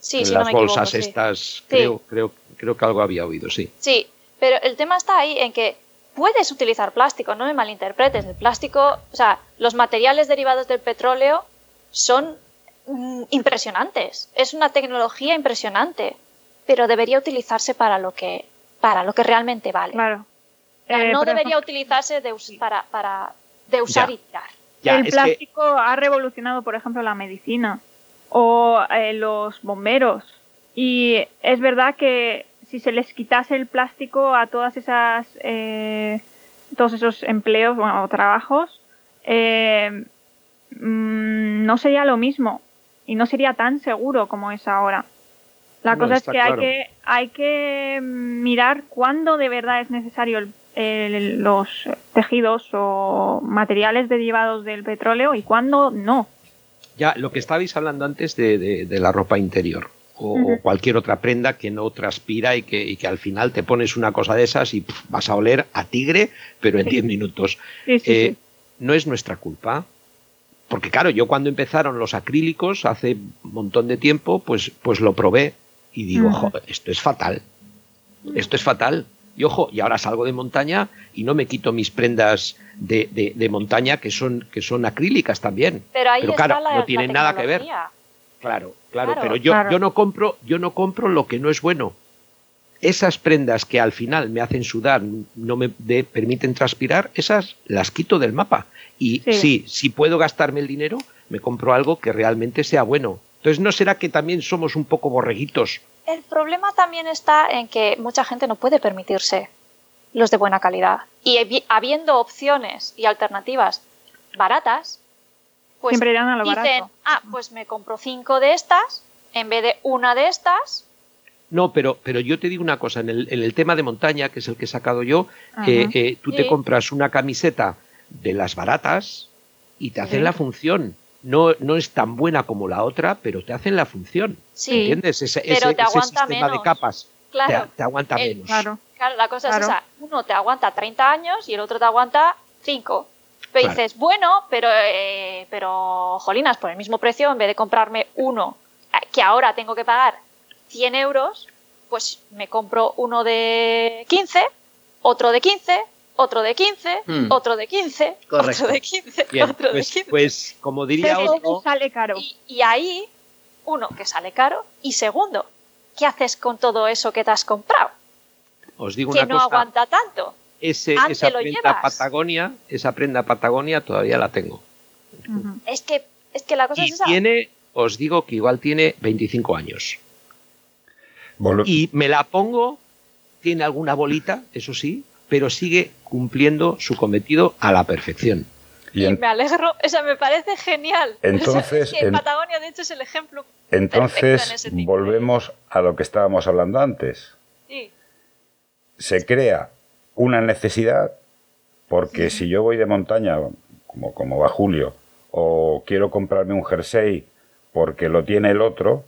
sí, en si las no me equivoco. bolsas sí. estas, creo, creo, creo que algo había oído, sí. Sí, pero el tema está ahí en que puedes utilizar plástico, no me malinterpretes. El plástico, o sea, los materiales derivados del petróleo son mm, impresionantes. Es una tecnología impresionante, pero debería utilizarse para lo que para lo que realmente vale. Claro. Eh, no debería ejemplo, utilizarse de us- para, para de usar Ya. y tirar. Ya, el que- plástico ha revolucionado, por ejemplo, la medicina o eh, los bomberos. Y es verdad que si se les quitase el plástico a todas esas, eh, todos esos empleos bueno, o trabajos, eh, mm, no sería lo mismo y no sería tan seguro como es ahora. La No, cosa es que claro. hay que hay que mirar cuándo de verdad es necesario el- el- los tejidos o materiales derivados del petróleo y cuándo no. Ya, lo que estabais hablando antes de, de- de la ropa interior o, cualquier otra prenda que no transpira y que, y que al final te pones una cosa de esas y vas a oler a tigre, pero en 10 minutos. Sí, sí, Eh. No es nuestra culpa. Porque claro, yo cuando empezaron los acrílicos hace un montón de tiempo, pues, pues lo probé y digo, Ujú. "Joder, esto es fatal. Esto es fatal. Y ojo, y ahora salgo de montaña y no me quito mis prendas de, de- de montaña que son, que son acrílicas también. Pero ahí Pero está claro, la, no la tienen nada que ver. Claro, claro, Claro. pero yo, Claro. yo no compro, yo no compro lo que no es bueno. Esas prendas que al final me hacen sudar, no me de- permiten transpirar, esas las quito del mapa. Y Sí. sí. si puedo gastarme el dinero, me compro algo que realmente sea bueno. Entonces, ¿no será que también somos un poco borreguitos? El problema también está en que mucha gente no puede permitirse los de buena calidad. Y habi- habiendo opciones y alternativas baratas, pues Siempre irán a lo dicen, barato. ah, pues me compro cinco de estas en vez de una de estas. No, pero, pero yo te digo una cosa, en el, en el tema de montaña, que es el que he sacado yo, eh, eh, tú te compras una camiseta de las baratas y te hacen Sí. la función. No, no es tan buena como la otra, pero te hacen la función. Sí, ¿Entiendes? Ese, Pero ese- te ese sistema de menos. capas claro. te, te aguanta Eh, menos. Claro. Claro, la cosa es esa. Uno te aguanta 30 años y el otro te aguanta 5. Pero Claro. dices, bueno, pero, eh, pero, jolinas, por el mismo precio, en vez de comprarme uno eh, que ahora tengo que pagar 100 euros, pues me compro uno de 15, otro de 15, otro de 15, Hmm. otro de 15, Correcto. otro de 15, Bien, otro de pues, 15. pues, como diría Pero otro, sale caro. Y, y ahí, uno, que sale caro, y segundo, ¿qué haces con todo eso que te has comprado? os digo Que una no cosa, aguanta tanto. ese, esa lo prenda llevas. Patagonia, esa prenda Patagonia todavía la tengo. Es que, es que la cosa Y es esa. tiene, os digo que igual tiene 25 años. Y me la pongo, tiene alguna bolita, eso sí, pero sigue cumpliendo su cometido a la perfección. y en- me alegro, o sea, me parece genial. Entonces, O sea, en- Patagonia, de hecho, es el ejemplo. entonces perfecto en ese tipo. volvemos a lo que estábamos hablando antes. Sí, se crea una necesidad porque si yo voy de montaña, como, como va Julio, o quiero comprarme un jersey porque lo tiene el otro,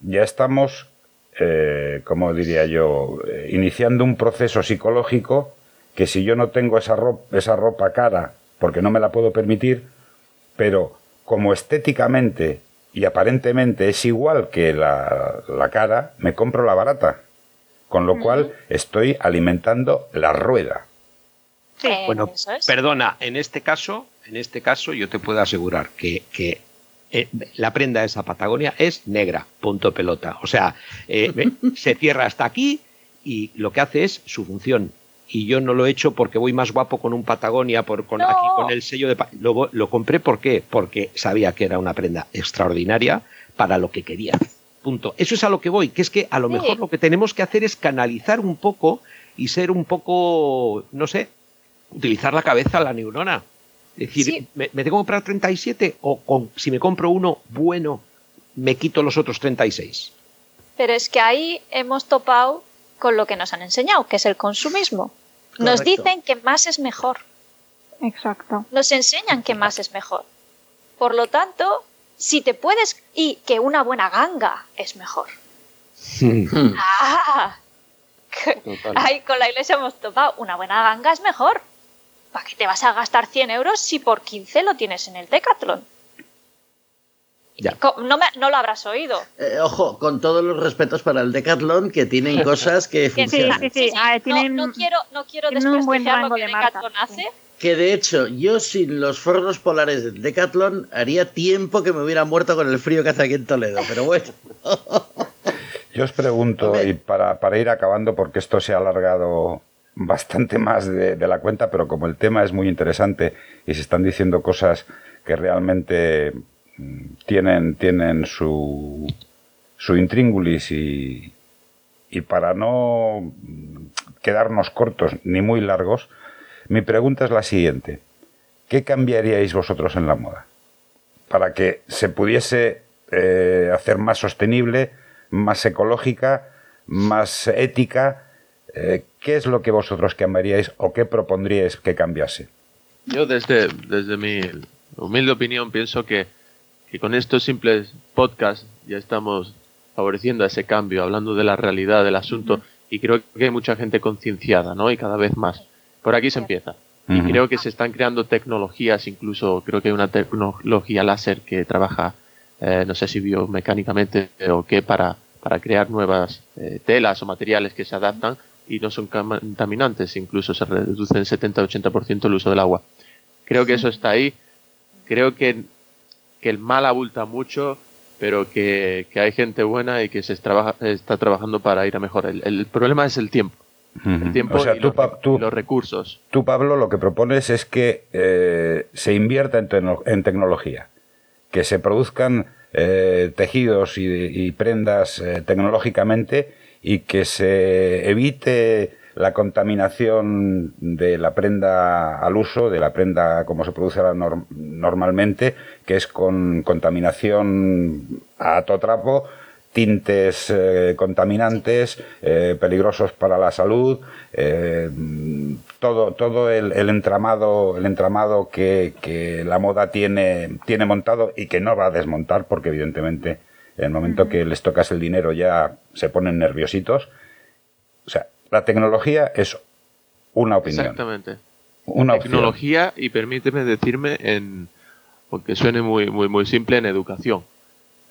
ya estamos, eh, como diría yo, eh, iniciando un proceso psicológico que si yo no tengo esa ropa, esa ropa cara, porque no me la puedo permitir, pero como estéticamente y aparentemente es igual que la, la cara, me compro la barata. Con lo cual estoy alimentando la rueda. Sí. Bueno, es. perdona, en este caso, en este caso yo te puedo asegurar que, que, eh, la prenda esa Patagonia es negra, punto pelota. O sea, eh, se cierra hasta aquí y lo que hace es su función. y yo no lo he hecho porque voy más guapo con un Patagonia, por, con, No. aquí con el sello de... Lo, lo compré ¿por qué? Porque sabía que era una prenda extraordinaria para lo que quería. Punto. Eso es a lo que voy, que es que a lo Sí. mejor lo que tenemos que hacer es canalizar un poco y ser un poco, no sé, utilizar la cabeza, la neurona. Es decir, Sí. ¿me, me tengo que comprar 37 o con, si me compro uno bueno, me quito los otros 36? Pero es que ahí hemos topado con lo que nos han enseñado, que es el consumismo. Nos dicen que más es mejor. Exacto. Nos enseñan que más es mejor. Por lo tanto, si te puedes... Y que una buena ganga es mejor. Hmm. ¡Ah! Total. Ahí con la iglesia hemos topado. Una buena ganga es mejor. ¿Para qué te vas a gastar 100 euros si por 15 lo tienes en el Decathlon? Ya. No, me- no lo habrás oído. Eh, ojo, con todos los respetos para el Decathlon, que tienen cosas que sí, funcionan. sí, sí. Ah, no, tienen- no quiero, no quiero desprestigiar lo que de Decathlon sí. hace. Que de hecho, yo sin los forros polares del Decathlon haría tiempo que me hubiera muerto con el frío que hace aquí en Toledo. Pero bueno, Yo os pregunto, y para, para ir acabando, porque esto se ha alargado bastante más de, la cuenta, pero como el tema es muy interesante y se están diciendo cosas que realmente mm, tienen, tienen su, su intríngulis y, y para no mm, quedarnos cortos ni muy largos, mi pregunta es la siguiente. ¿Qué cambiaríais vosotros en la moda? Para que se pudiese eh, hacer más sostenible, más ecológica, más ética. Eh, ¿Qué es lo que vosotros cambiaríais o qué propondríais que cambiase? Yo desde, desde mi humilde opinión pienso que, que con estos simples podcasts ya estamos favoreciendo ese cambio, hablando de la realidad del asunto y creo que hay mucha gente concienciada, ¿no? Y cada vez más. Por aquí se empieza. Y creo que se están creando tecnologías, incluso creo que hay una tecnología láser que trabaja, eh, no sé si biomecánicamente o qué, para, para crear nuevas eh, telas o materiales que se adaptan y no son contaminantes, incluso se reduce en 70-80% el uso del agua. Creo que eso está ahí. Creo que, que el mal abulta mucho, pero que, que hay gente buena y que se trabaja, está trabajando para ir a mejor. El, el problema es el tiempo. El tiempo o sea, y, tú, los, Pa- tú- y los recursos. tú, Pablo, lo que propones es que eh, se invierta en tecnología, que se produzcan eh, tejidos y, y prendas eh, tecnológicamente y que se evite la contaminación de la prenda al uso, de la prenda como se produce ahora nor- normalmente, que es con contaminación a todo trapo, tintes eh, contaminantes, eh, peligrosos para la salud, eh, todo, todo el, el entramado, el entramado que, que la moda tiene, tiene montado y que no va a desmontar, porque evidentemente en el momento que les tocas el dinero ya se ponen nerviositos. O sea, la tecnología es una opinión. Exactamente. Una opción. Tecnología y permíteme decirme en, aunque suene muy, muy, muy simple, en educación.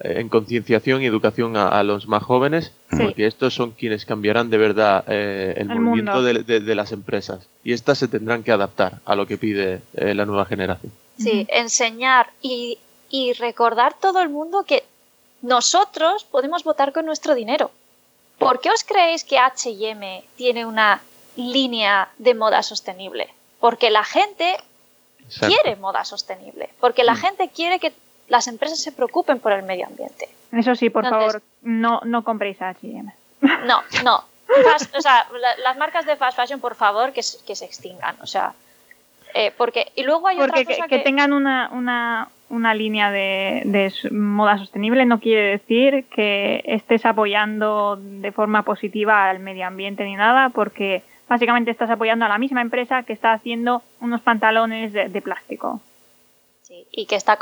Eh, En concienciación y educación a, a los más jóvenes, Sí. porque estos son quienes cambiarán de verdad eh, el, El movimiento mundo. de, de- de las empresas. Y estas se tendrán que adaptar a lo que pide eh, la nueva generación. Sí, enseñar y, y recordar todo el mundo que nosotros podemos votar con nuestro dinero. ¿Por qué os creéis que HM tiene una línea de moda sostenible? Porque la gente Exacto. quiere moda sostenible, porque la gente quiere que las empresas se preocupen por el medio ambiente. Eso sí, por Entonces- favor, no, no compréis H&M. No, no. Fast- o sea, la- las marcas de fast fashion, por favor, que, se- que se extingan. O sea, eh, porque y luego hay Porque otra que, cosa que que, tengan una, una, una línea de, de moda sostenible no quiere decir que estés apoyando de forma positiva al medio ambiente ni nada, porque básicamente estás apoyando a la misma empresa que está haciendo unos pantalones de, de plástico. Sí, y que está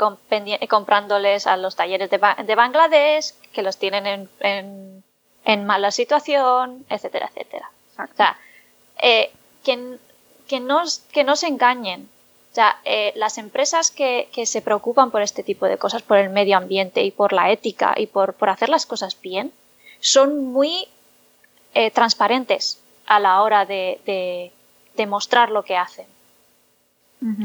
comprándoles a los talleres de, Ba- de Bangladesh, que los tienen en, en- en mala situación, etcétera, etcétera. O sea, eh, que, que, no, que no se engañen. O sea, eh, las empresas que, que se preocupan por este tipo de cosas, por el medio ambiente y por la ética y por, por hacer las cosas bien, son muy eh, transparentes a la hora de, de, de mostrar lo que hacen.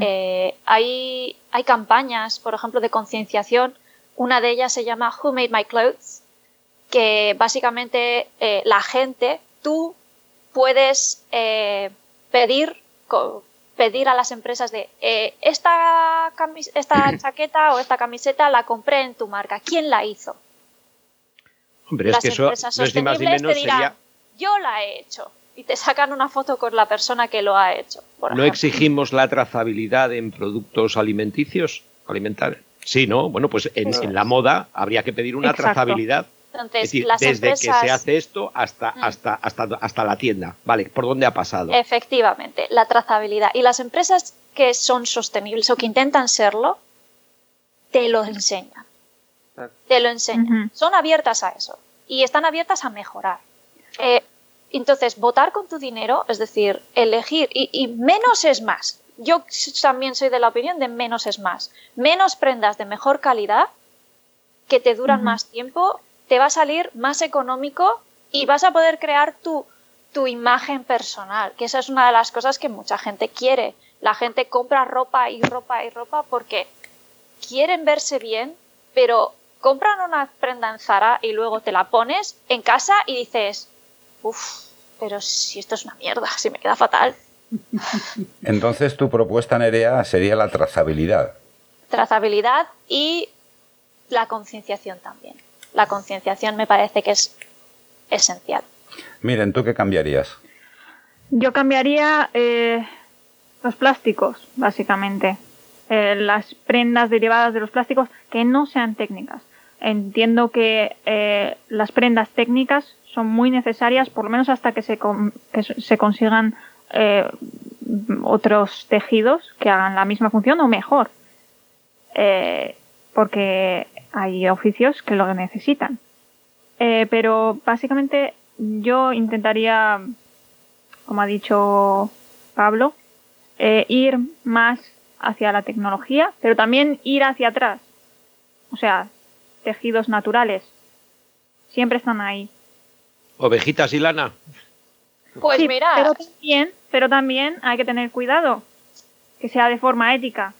Eh, hay, hay campañas, por ejemplo, de concienciación. Una de ellas se llama Who Made My Clothes, que básicamente eh, la gente, tú puedes eh, pedir, pedir a las empresas de eh, esta, esta chaqueta o esta camiseta la compré en tu marca. ¿Quién la hizo? Hombre, es que eso no es ni más ni menos sería... Yo la he hecho. Y te sacan una foto con la persona que lo ha hecho. ¿No exigimos la trazabilidad en productos alimenticios? Alimentarios. Sí, ¿no? Bueno, pues en, la moda habría que pedir una trazabilidad. Entonces, desde que se hace esto hasta, mm. hasta, hasta, hasta la tienda. Vale, ¿por dónde ha pasado? Efectivamente, la trazabilidad. Y las empresas que son sostenibles o que intentan serlo, te lo enseñan. Te lo enseñan. Son abiertas a eso. Y están abiertas a mejorar. Eh, entonces, votar con tu dinero, es decir, elegir, y menos es más yo también soy de la opinión de menos es más. Menos prendas de mejor calidad que te duran más tiempo, te va a salir más económico y vas a poder crear tu, tu imagen personal, que esa es una de las cosas que mucha gente quiere. La gente compra ropa y ropa y ropa porque quieren verse bien, pero compran una prenda en Zara y luego te la pones en casa y dices, uff, pero si esto es una mierda, si me queda fatal. Entonces tu propuesta, Nerea, sería la trazabilidad. Trazabilidad y la concienciación también. La concienciación me parece que es esencial. Miren, ¿tú qué cambiarías? Yo cambiaría eh, los plásticos, básicamente. Eh, las prendas derivadas de los plásticos que no sean técnicas. Entiendo que eh, las prendas técnicas son muy necesarias, por lo menos hasta que se, que se consigan eh, otros tejidos que hagan la misma función o mejor. Eh, porque hay oficios que lo necesitan. Eh, pero básicamente yo intentaría, como ha dicho Pablo, ir más hacia la tecnología, pero también ir hacia atrás. O sea, tejidos naturales. Siempre están ahí. Ovejitas y lana. Pues mira. Pero también, pero también hay que tener cuidado que sea de forma ética.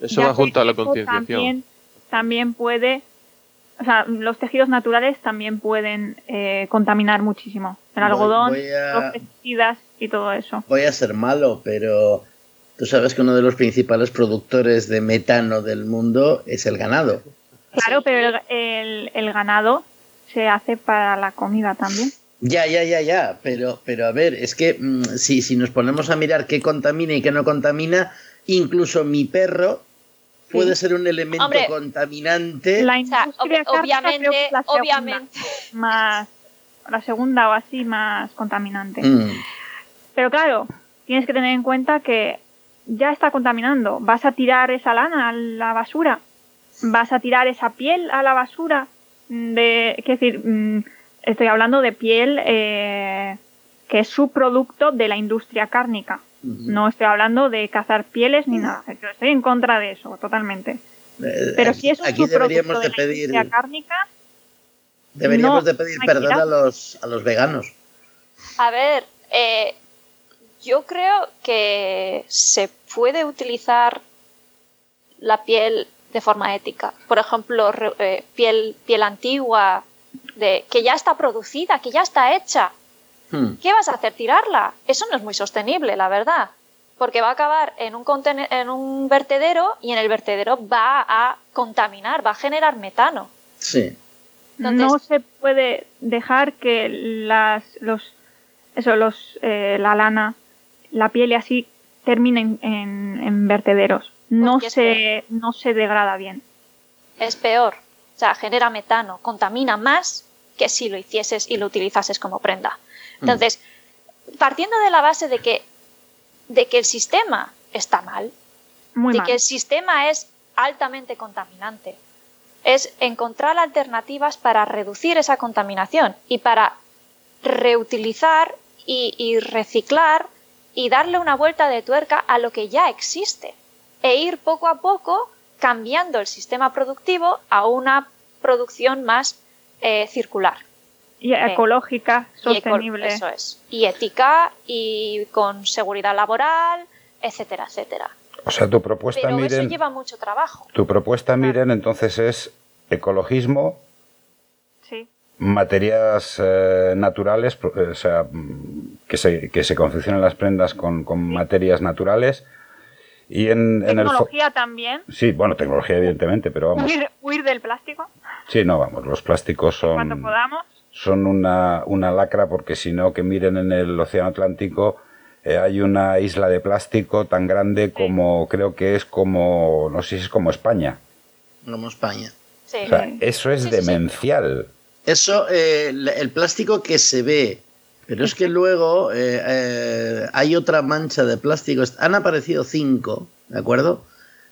Eso va junto a la concienciación. También, también puede, o sea, los tejidos naturales también pueden eh, contaminar muchísimo. El algodón, los pesticidas y todo eso. Voy a ser malo, pero tú sabes que uno de los principales productores de metano del mundo es el ganado. Claro, pero el, el ganado se hace para la comida también. Ya, ya, ya, ya, pero, pero a ver, es que mm, si, si nos ponemos a mirar qué contamina y qué no contamina, incluso mi perro puede ser un elemento contaminante. La industria obviamente, la obviamente. más la segunda o así más contaminante. Mm. Pero claro, tienes que tener en cuenta que ya está contaminando. Vas a tirar esa lana a la basura, vas a tirar esa piel a la basura. De, es decir, mm, Estoy hablando de piel eh, que es subproducto de la industria cárnica. No estoy hablando de cazar pieles ni nada. estoy en contra de eso, totalmente. Eh, Pero si es un subproducto de, la industria cárnica, deberíamos de pedir perdón a los, a los veganos. A ver, eh, yo creo que se puede utilizar la piel de forma ética. Por ejemplo, piel, piel antigua de que ya está producida, que ya está hecha. Hmm. ¿Qué vas a hacer? ¿Tirarla? Eso no es muy sostenible, la verdad. Porque va a acabar en un, en un vertedero y en el vertedero va a contaminar, va a generar metano. Sí. no se puede dejar que las, los, eso, los, eh, la lana, la piel y así terminen en, vertederos. No se, no se degrada bien. Es peor. O sea, genera metano, contamina más que si lo hicieses y lo utilizases como prenda. Entonces, partiendo de la base de que, de que el sistema está mal, de que el sistema es altamente contaminante, es encontrar alternativas para reducir esa contaminación y para reutilizar y, reciclar y darle una vuelta de tuerca a lo que ya existe e ir poco a poco cambiando el sistema productivo a una producción más eh, circular. Y ecológica, sostenible. eso es. Y ética y con seguridad laboral, etcétera, etcétera. O sea, tu propuesta, Pero Miren, eso lleva mucho trabajo. Tu propuesta, Miren, entonces es ecologismo, sí. materias eh, naturales, eh, o sea, que se, que se confeccionan las prendas con, con materias naturales. Y en, en el... Tecnología también. Sí, bueno, tecnología evidentemente, pero vamos. Huir, huir del plástico Sí, no, vamos, los plásticos cuando son, podamos. Son una, una lacra porque si no, que miren en el Océano Atlántico, eh, hay una isla de plástico tan grande como, creo que es como, no sé si es como España. Como España. Sí. O sea, eso es Sí, sí, sí. demencial. Eso, eh, el, el plástico que se ve, pero es que luego eh, eh, hay otra mancha de plástico. Han aparecido cinco, ¿de acuerdo?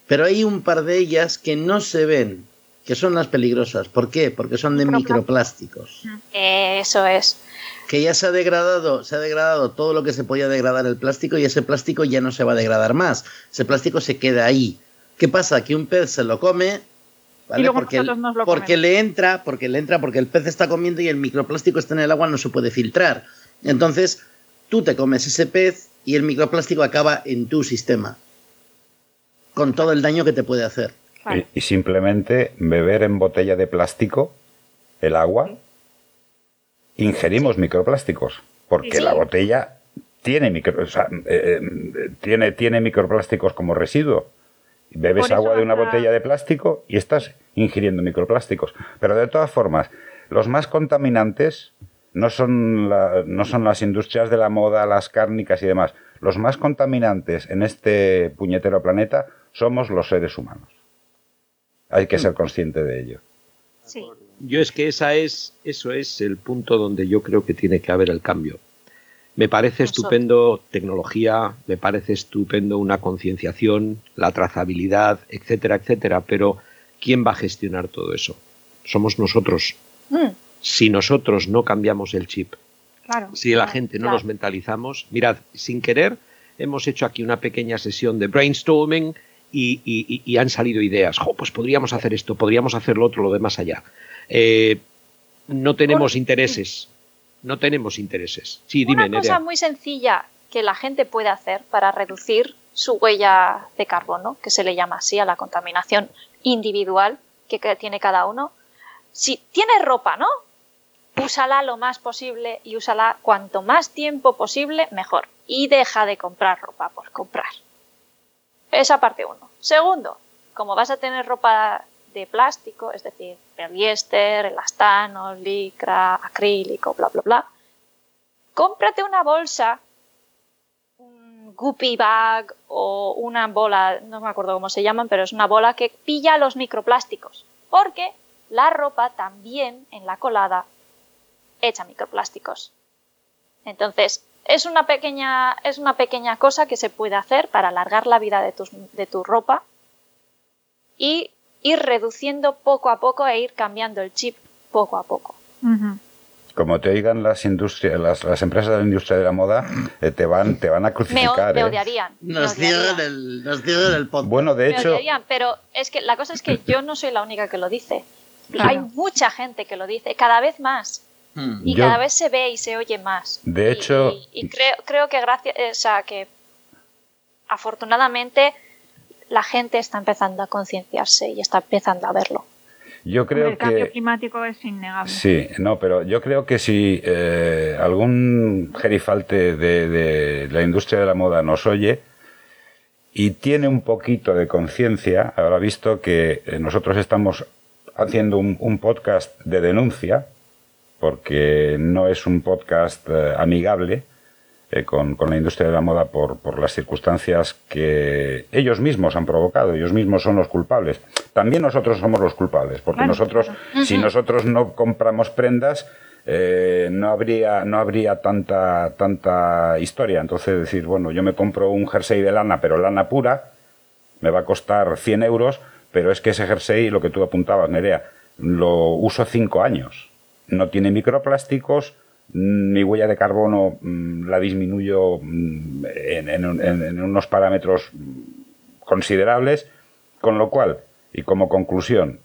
Pero hay un par de ellas que no se ven, que son las peligrosas. ¿Por qué? Porque son de Microplásticos. Eso es. Que ya se ha degradado, se ha degradado todo lo que se podía degradar el plástico y ese plástico ya no se va a degradar más. Ese plástico se queda ahí. ¿Qué pasa? Que un pez se lo come, ¿vale? Y luego porque nos lo porque le entra, porque le entra, porque el pez está comiendo y el microplástico está en el agua, no se puede filtrar. Entonces, tú te comes ese pez y el microplástico acaba en tu sistema. Con todo el daño que te puede hacer. Y, y simplemente beber en botella de plástico el agua, ingerimos microplásticos, porque Sí. la botella tiene, micro, o sea, eh, eh, tiene, tiene microplásticos como residuo. Bebes agua de una botella de plástico y estás ingiriendo microplásticos. Pero de todas formas, los más contaminantes no son, la- no son las industrias de la moda, las cárnicas y demás. Los más contaminantes en este puñetero planeta somos los seres humanos. Hay que ser consciente de ello. Sí. Yo es que esa es, eso es el punto donde yo creo que tiene que haber el cambio. Me parece estupendo tecnología, me parece estupendo una concienciación, la trazabilidad, etcétera, etcétera, pero ¿quién va a gestionar todo eso? Somos nosotros. Mm, Si nosotros no cambiamos el chip, Claro. si la Claro, gente no claro. nos mentalizamos, mirad, sin querer hemos hecho aquí una pequeña sesión de brainstorming y, y- han salido ideas. Jo, pues podríamos hacer esto, podríamos hacer lo otro, lo demás allá. Eh, no tenemos intereses. No tenemos intereses. Sí, dime, Una cosa Nerea. muy sencilla que la gente puede hacer para reducir su huella de carbono, que se le llama así a la contaminación individual que, que tiene cada uno. Si tienes ropa, ¿no? Úsala lo más posible y úsala cuanto más tiempo posible, mejor. Y deja de comprar ropa por comprar. Esa parte uno. Segundo, como vas a tener ropa de plástico, es decir, poliéster, elastano, licra, acrílico, bla, bla, bla, cómprate una bolsa, un guppy bag o una bola, no me acuerdo cómo se llaman, pero es una bola que pilla los microplásticos. Porque la ropa también en la colada echa microplásticos. Entonces, es una pequeña, es una pequeña cosa que se puede hacer para alargar la vida de, tus- de tu ropa y ir reduciendo poco a poco e ir cambiando el chip poco a poco. Como te oigan las industrias, las, las empresas de la industria de la moda, eh, te van, te van a crucificar. me ¿eh? odiarían. me Nos odiarían. cierran el, nos cierran el podcast. Bueno, de Me hecho, odiarían, pero es que la cosa es que yo no soy la única que lo dice. Claro. Hay mucha gente que lo dice, cada vez más. Hmm. Y Yo- cada vez se ve y se oye más. De Y- hecho- Y, y creo, creo que gracias, o sea, que afortunadamente la gente está empezando a concienciarse y está empezando a verlo. yo creo el cambio que... climático es innegable. Sí, no, pero yo creo que si eh, algún gerifalte de, de la industria de la moda nos oye y tiene un poquito de conciencia, habrá visto que eh, nosotros estamos haciendo un, un podcast de denuncia, porque no es un podcast eh, amigable eh, con, con la industria de la moda por, por las circunstancias que ellos mismos han provocado, ellos mismos son los culpables. También nosotros somos los culpables, porque nosotros, claro. si nosotros no compramos prendas, eh, no habría, no habría tanta, tanta historia. Entonces decir, bueno, yo me compro un jersey de lana, pero lana pura, me va a costar 100 euros, pero es que ese jersey, lo que tú apuntabas, Nerea, lo uso cinco años. No tiene microplásticos, mi huella de carbono mm, la disminuyo mm, en, en- en- en unos parámetros mm, considerables, con lo cual, y como conclusión,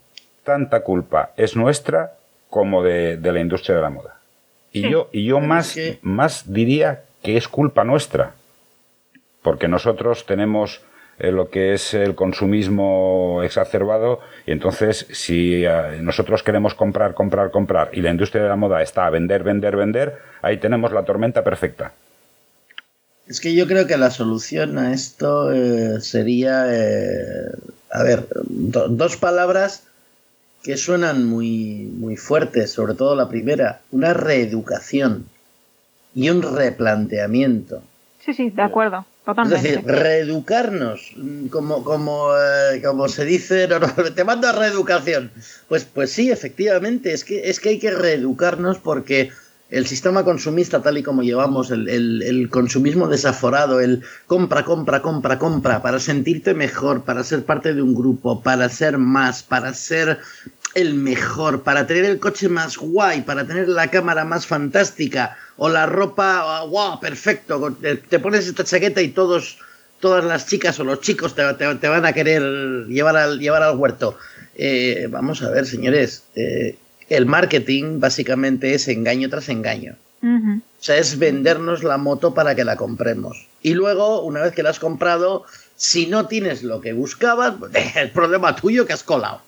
tanta culpa es nuestra como de, de la industria de la moda. Y yo, y yo más, más diría que es culpa nuestra porque nosotros tenemos eh, lo que es el consumismo exacerbado y entonces si eh, nosotros queremos comprar, comprar, comprar y la industria de la moda está a vender, vender, vender, ahí tenemos la tormenta perfecta. Es que yo creo que la solución a esto eh, sería, a ver, dos palabras que suenan muy, muy fuertes, sobre todo la primera, una reeducación y un replanteamiento. Sí, sí, de acuerdo. Es decir, reeducarnos, como, como, eh, como se dice, te mando a reeducación. Pues, pues sí, efectivamente, es que, es que hay que reeducarnos porque el sistema consumista tal y como llevamos, el, el, consumismo desaforado, el compra, compra, compra, compra, para sentirte mejor, para ser parte de un grupo, para ser más, para ser el mejor, para tener el coche más guay, para tener la cámara más fantástica, o la ropa, wow, perfecto, te, pones esta chaqueta y todos, todas las chicas o los chicos te, van a querer llevar al, llevar al huerto. Eh, vamos a ver, señores, eh, el marketing básicamente es engaño tras engaño. O sea, es vendernos la moto para que la compremos. Y luego, una vez que la has comprado, si no tienes lo que buscabas, el problema tuyo que has colado.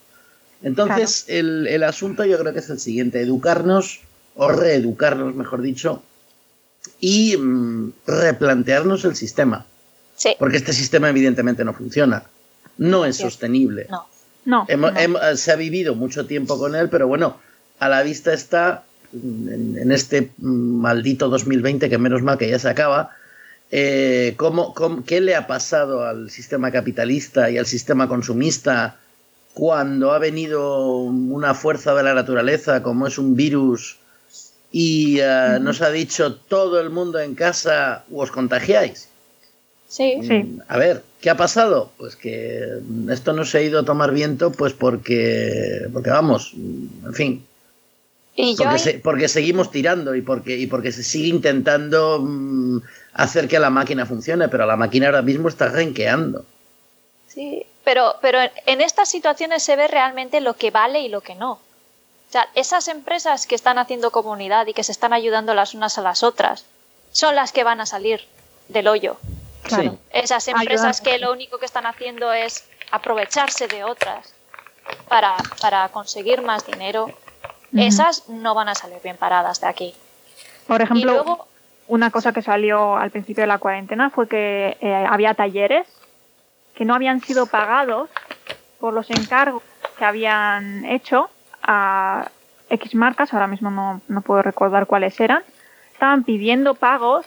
Entonces, el, el, asunto yo creo que es el siguiente, educarnos o reeducarnos, mejor dicho, y mm, replantearnos el sistema. Sí. Porque este sistema evidentemente no funciona. No es sostenible. No. No, se ha vivido mucho tiempo con él, pero bueno, a la vista está en, este maldito 2020, que menos mal que ya se acaba, eh, cómo, qué le ha pasado al sistema capitalista y al sistema consumista cuando ha venido una fuerza de la naturaleza como es un virus y uh, nos ha dicho todo el mundo en casa os contagiáis. Sí. sí. Mm, a ver, ¿qué ha pasado? Pues que esto no se ha ido a tomar viento, pues porque, porque vamos, en fin. ¿Y porque, porque, seguimos tirando y porque, y porque se sigue intentando mm, hacer que la máquina funcione, pero la máquina ahora mismo está renqueando. Sí, pero, pero en estas situaciones se ve realmente lo que vale y lo que no. O sea, esas empresas que están haciendo comunidad y que se están ayudando las unas a las otras son las que van a salir del hoyo. Claro. Esas empresas que lo único que están haciendo es aprovecharse de otras para, para conseguir más dinero, esas no van a salir bien paradas de aquí. Por ejemplo, una cosa que salió al principio de la cuarentena fue que eh, había talleres que no habían sido pagados por los encargos que habían hecho a X marcas, ahora mismo no, no puedo recordar cuáles eran, estaban pidiendo pagos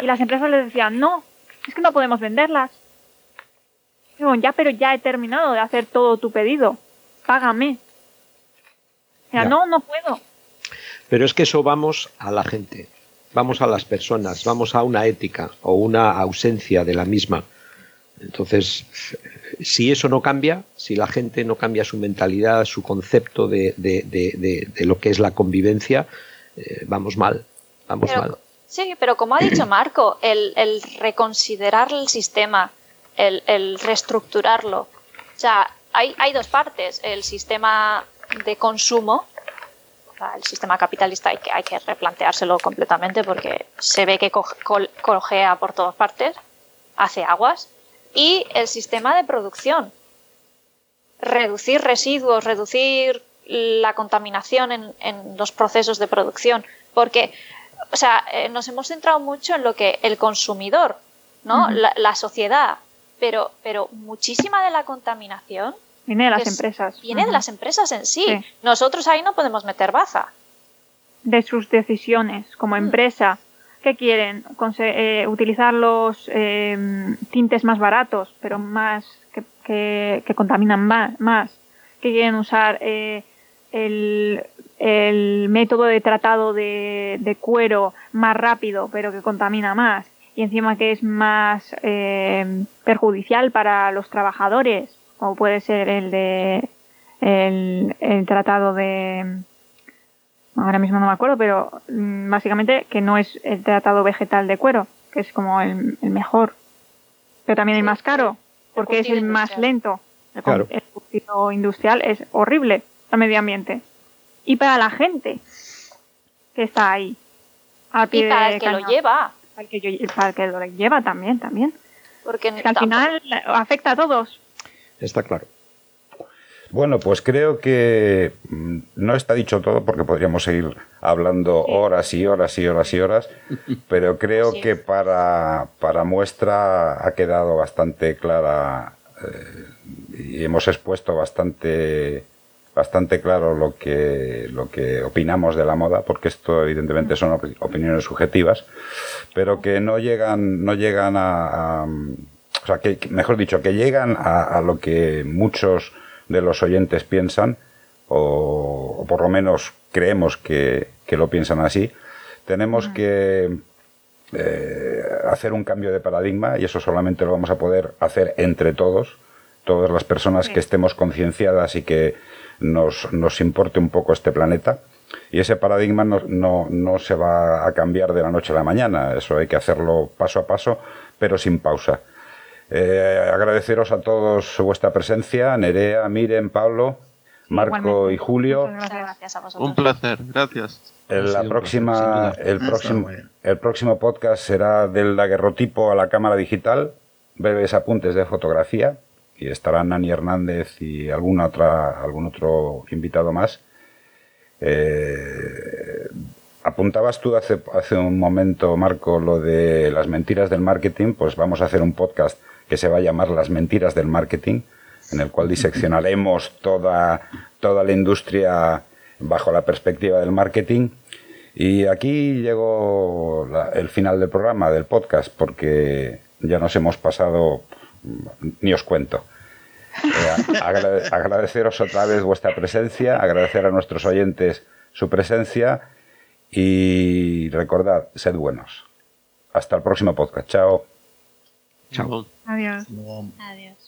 y las empresas les decían, no, es que no podemos venderlas. Digo, ya, pero ya he terminado de hacer todo tu pedido, págame. Ya, no, no puedo. Pero es que eso vamos a la gente, vamos a las personas, vamos a una ética o una ausencia de la misma. Entonces, si eso no cambia, si la gente no cambia su mentalidad, su concepto de, lo que es la convivencia, eh, vamos mal, vamos mal. Sí, pero como ha dicho Marco, el, reconsiderar el sistema, el, reestructurarlo. O sea, hay, hay dos partes. El sistema de consumo, el sistema capitalista hay que, hay que replanteárselo completamente porque se ve que cojea por todas partes, hace aguas y el sistema de producción. Reducir residuos, reducir la contaminación en, los procesos de producción, porque o sea, eh, nos hemos centrado mucho en lo que el consumidor, ¿no? la, sociedad, pero, pero muchísima de la contaminación viene de las empresas. Viene de las empresas en sí. Nosotros ahí no podemos meter baza. De sus decisiones como mm. empresa ¿Qué quieren? Eh, utilizar los eh, tintes más baratos, pero más que, contaminan más, más. ¿Qué quieren usar? Eh, el, método de tratado de, cuero más rápido, pero que contamina más. Y encima que es más perjudicial para los trabajadores, como puede ser el de el tratado de ahora mismo no me acuerdo, pero mm, básicamente que no es el tratado vegetal de cuero, que es como el, mejor, pero también el más caro, porque es el más lento. El, claro. industrial es horrible al medio ambiente. Y para la gente que está ahí. y para el que lo lleva. Para el que, para el que lo lleva también, también. Porque Es que al final afecta a todos. Está claro. Bueno, pues creo que mm, no está dicho todo porque podríamos seguir hablando Sí. horas y horas y horas y horas, pero creo Sí. que para, para muestra ha quedado bastante clara eh, y hemos expuesto bastante bastante claro lo que lo que opinamos de la moda porque esto evidentemente son opi- opiniones subjetivas pero que no llegan no llegan a, a- o sea que- mejor dicho que llegan a, a lo que muchos de los oyentes piensan o, o por lo menos creemos que, que lo piensan así tenemos que eh, hacer un cambio de paradigma y eso solamente lo vamos a poder hacer entre todos, todas las personas Sí. que estemos concienciadas y que nos, nos importe un poco este planeta. Y ese paradigma no, no, no se va a cambiar de la noche a la mañana, eso hay que hacerlo paso a paso, pero sin pausa. Eh, agradeceros a todos vuestra presencia, Nerea, Miren, Pablo, Marco Igualmente. y Julio. Muchas Muchas gracias. gracias a vosotros. Un placer, gracias. En Ha la próxima, el, próximo, el próximo podcast será del daguerrotipo a la cámara digital, breves apuntes de fotografía, y estarán Nani Hernández y alguna otra, algún otro invitado más. Eh, apuntabas tú hace, hace un momento, Marco, lo de las mentiras del marketing, pues vamos a hacer un podcast que se va a llamar Las mentiras del marketing, en el cual diseccionaremos toda, toda la industria bajo la perspectiva del marketing. Y aquí llegó el final del programa, del podcast, porque ya nos hemos pasado, ni os cuento. Eh, agrade- agradeceros otra vez vuestra presencia, agradecer a nuestros oyentes su presencia y recordad, sed buenos. Hasta el próximo podcast. Chao. Chao. Adiós. Adiós.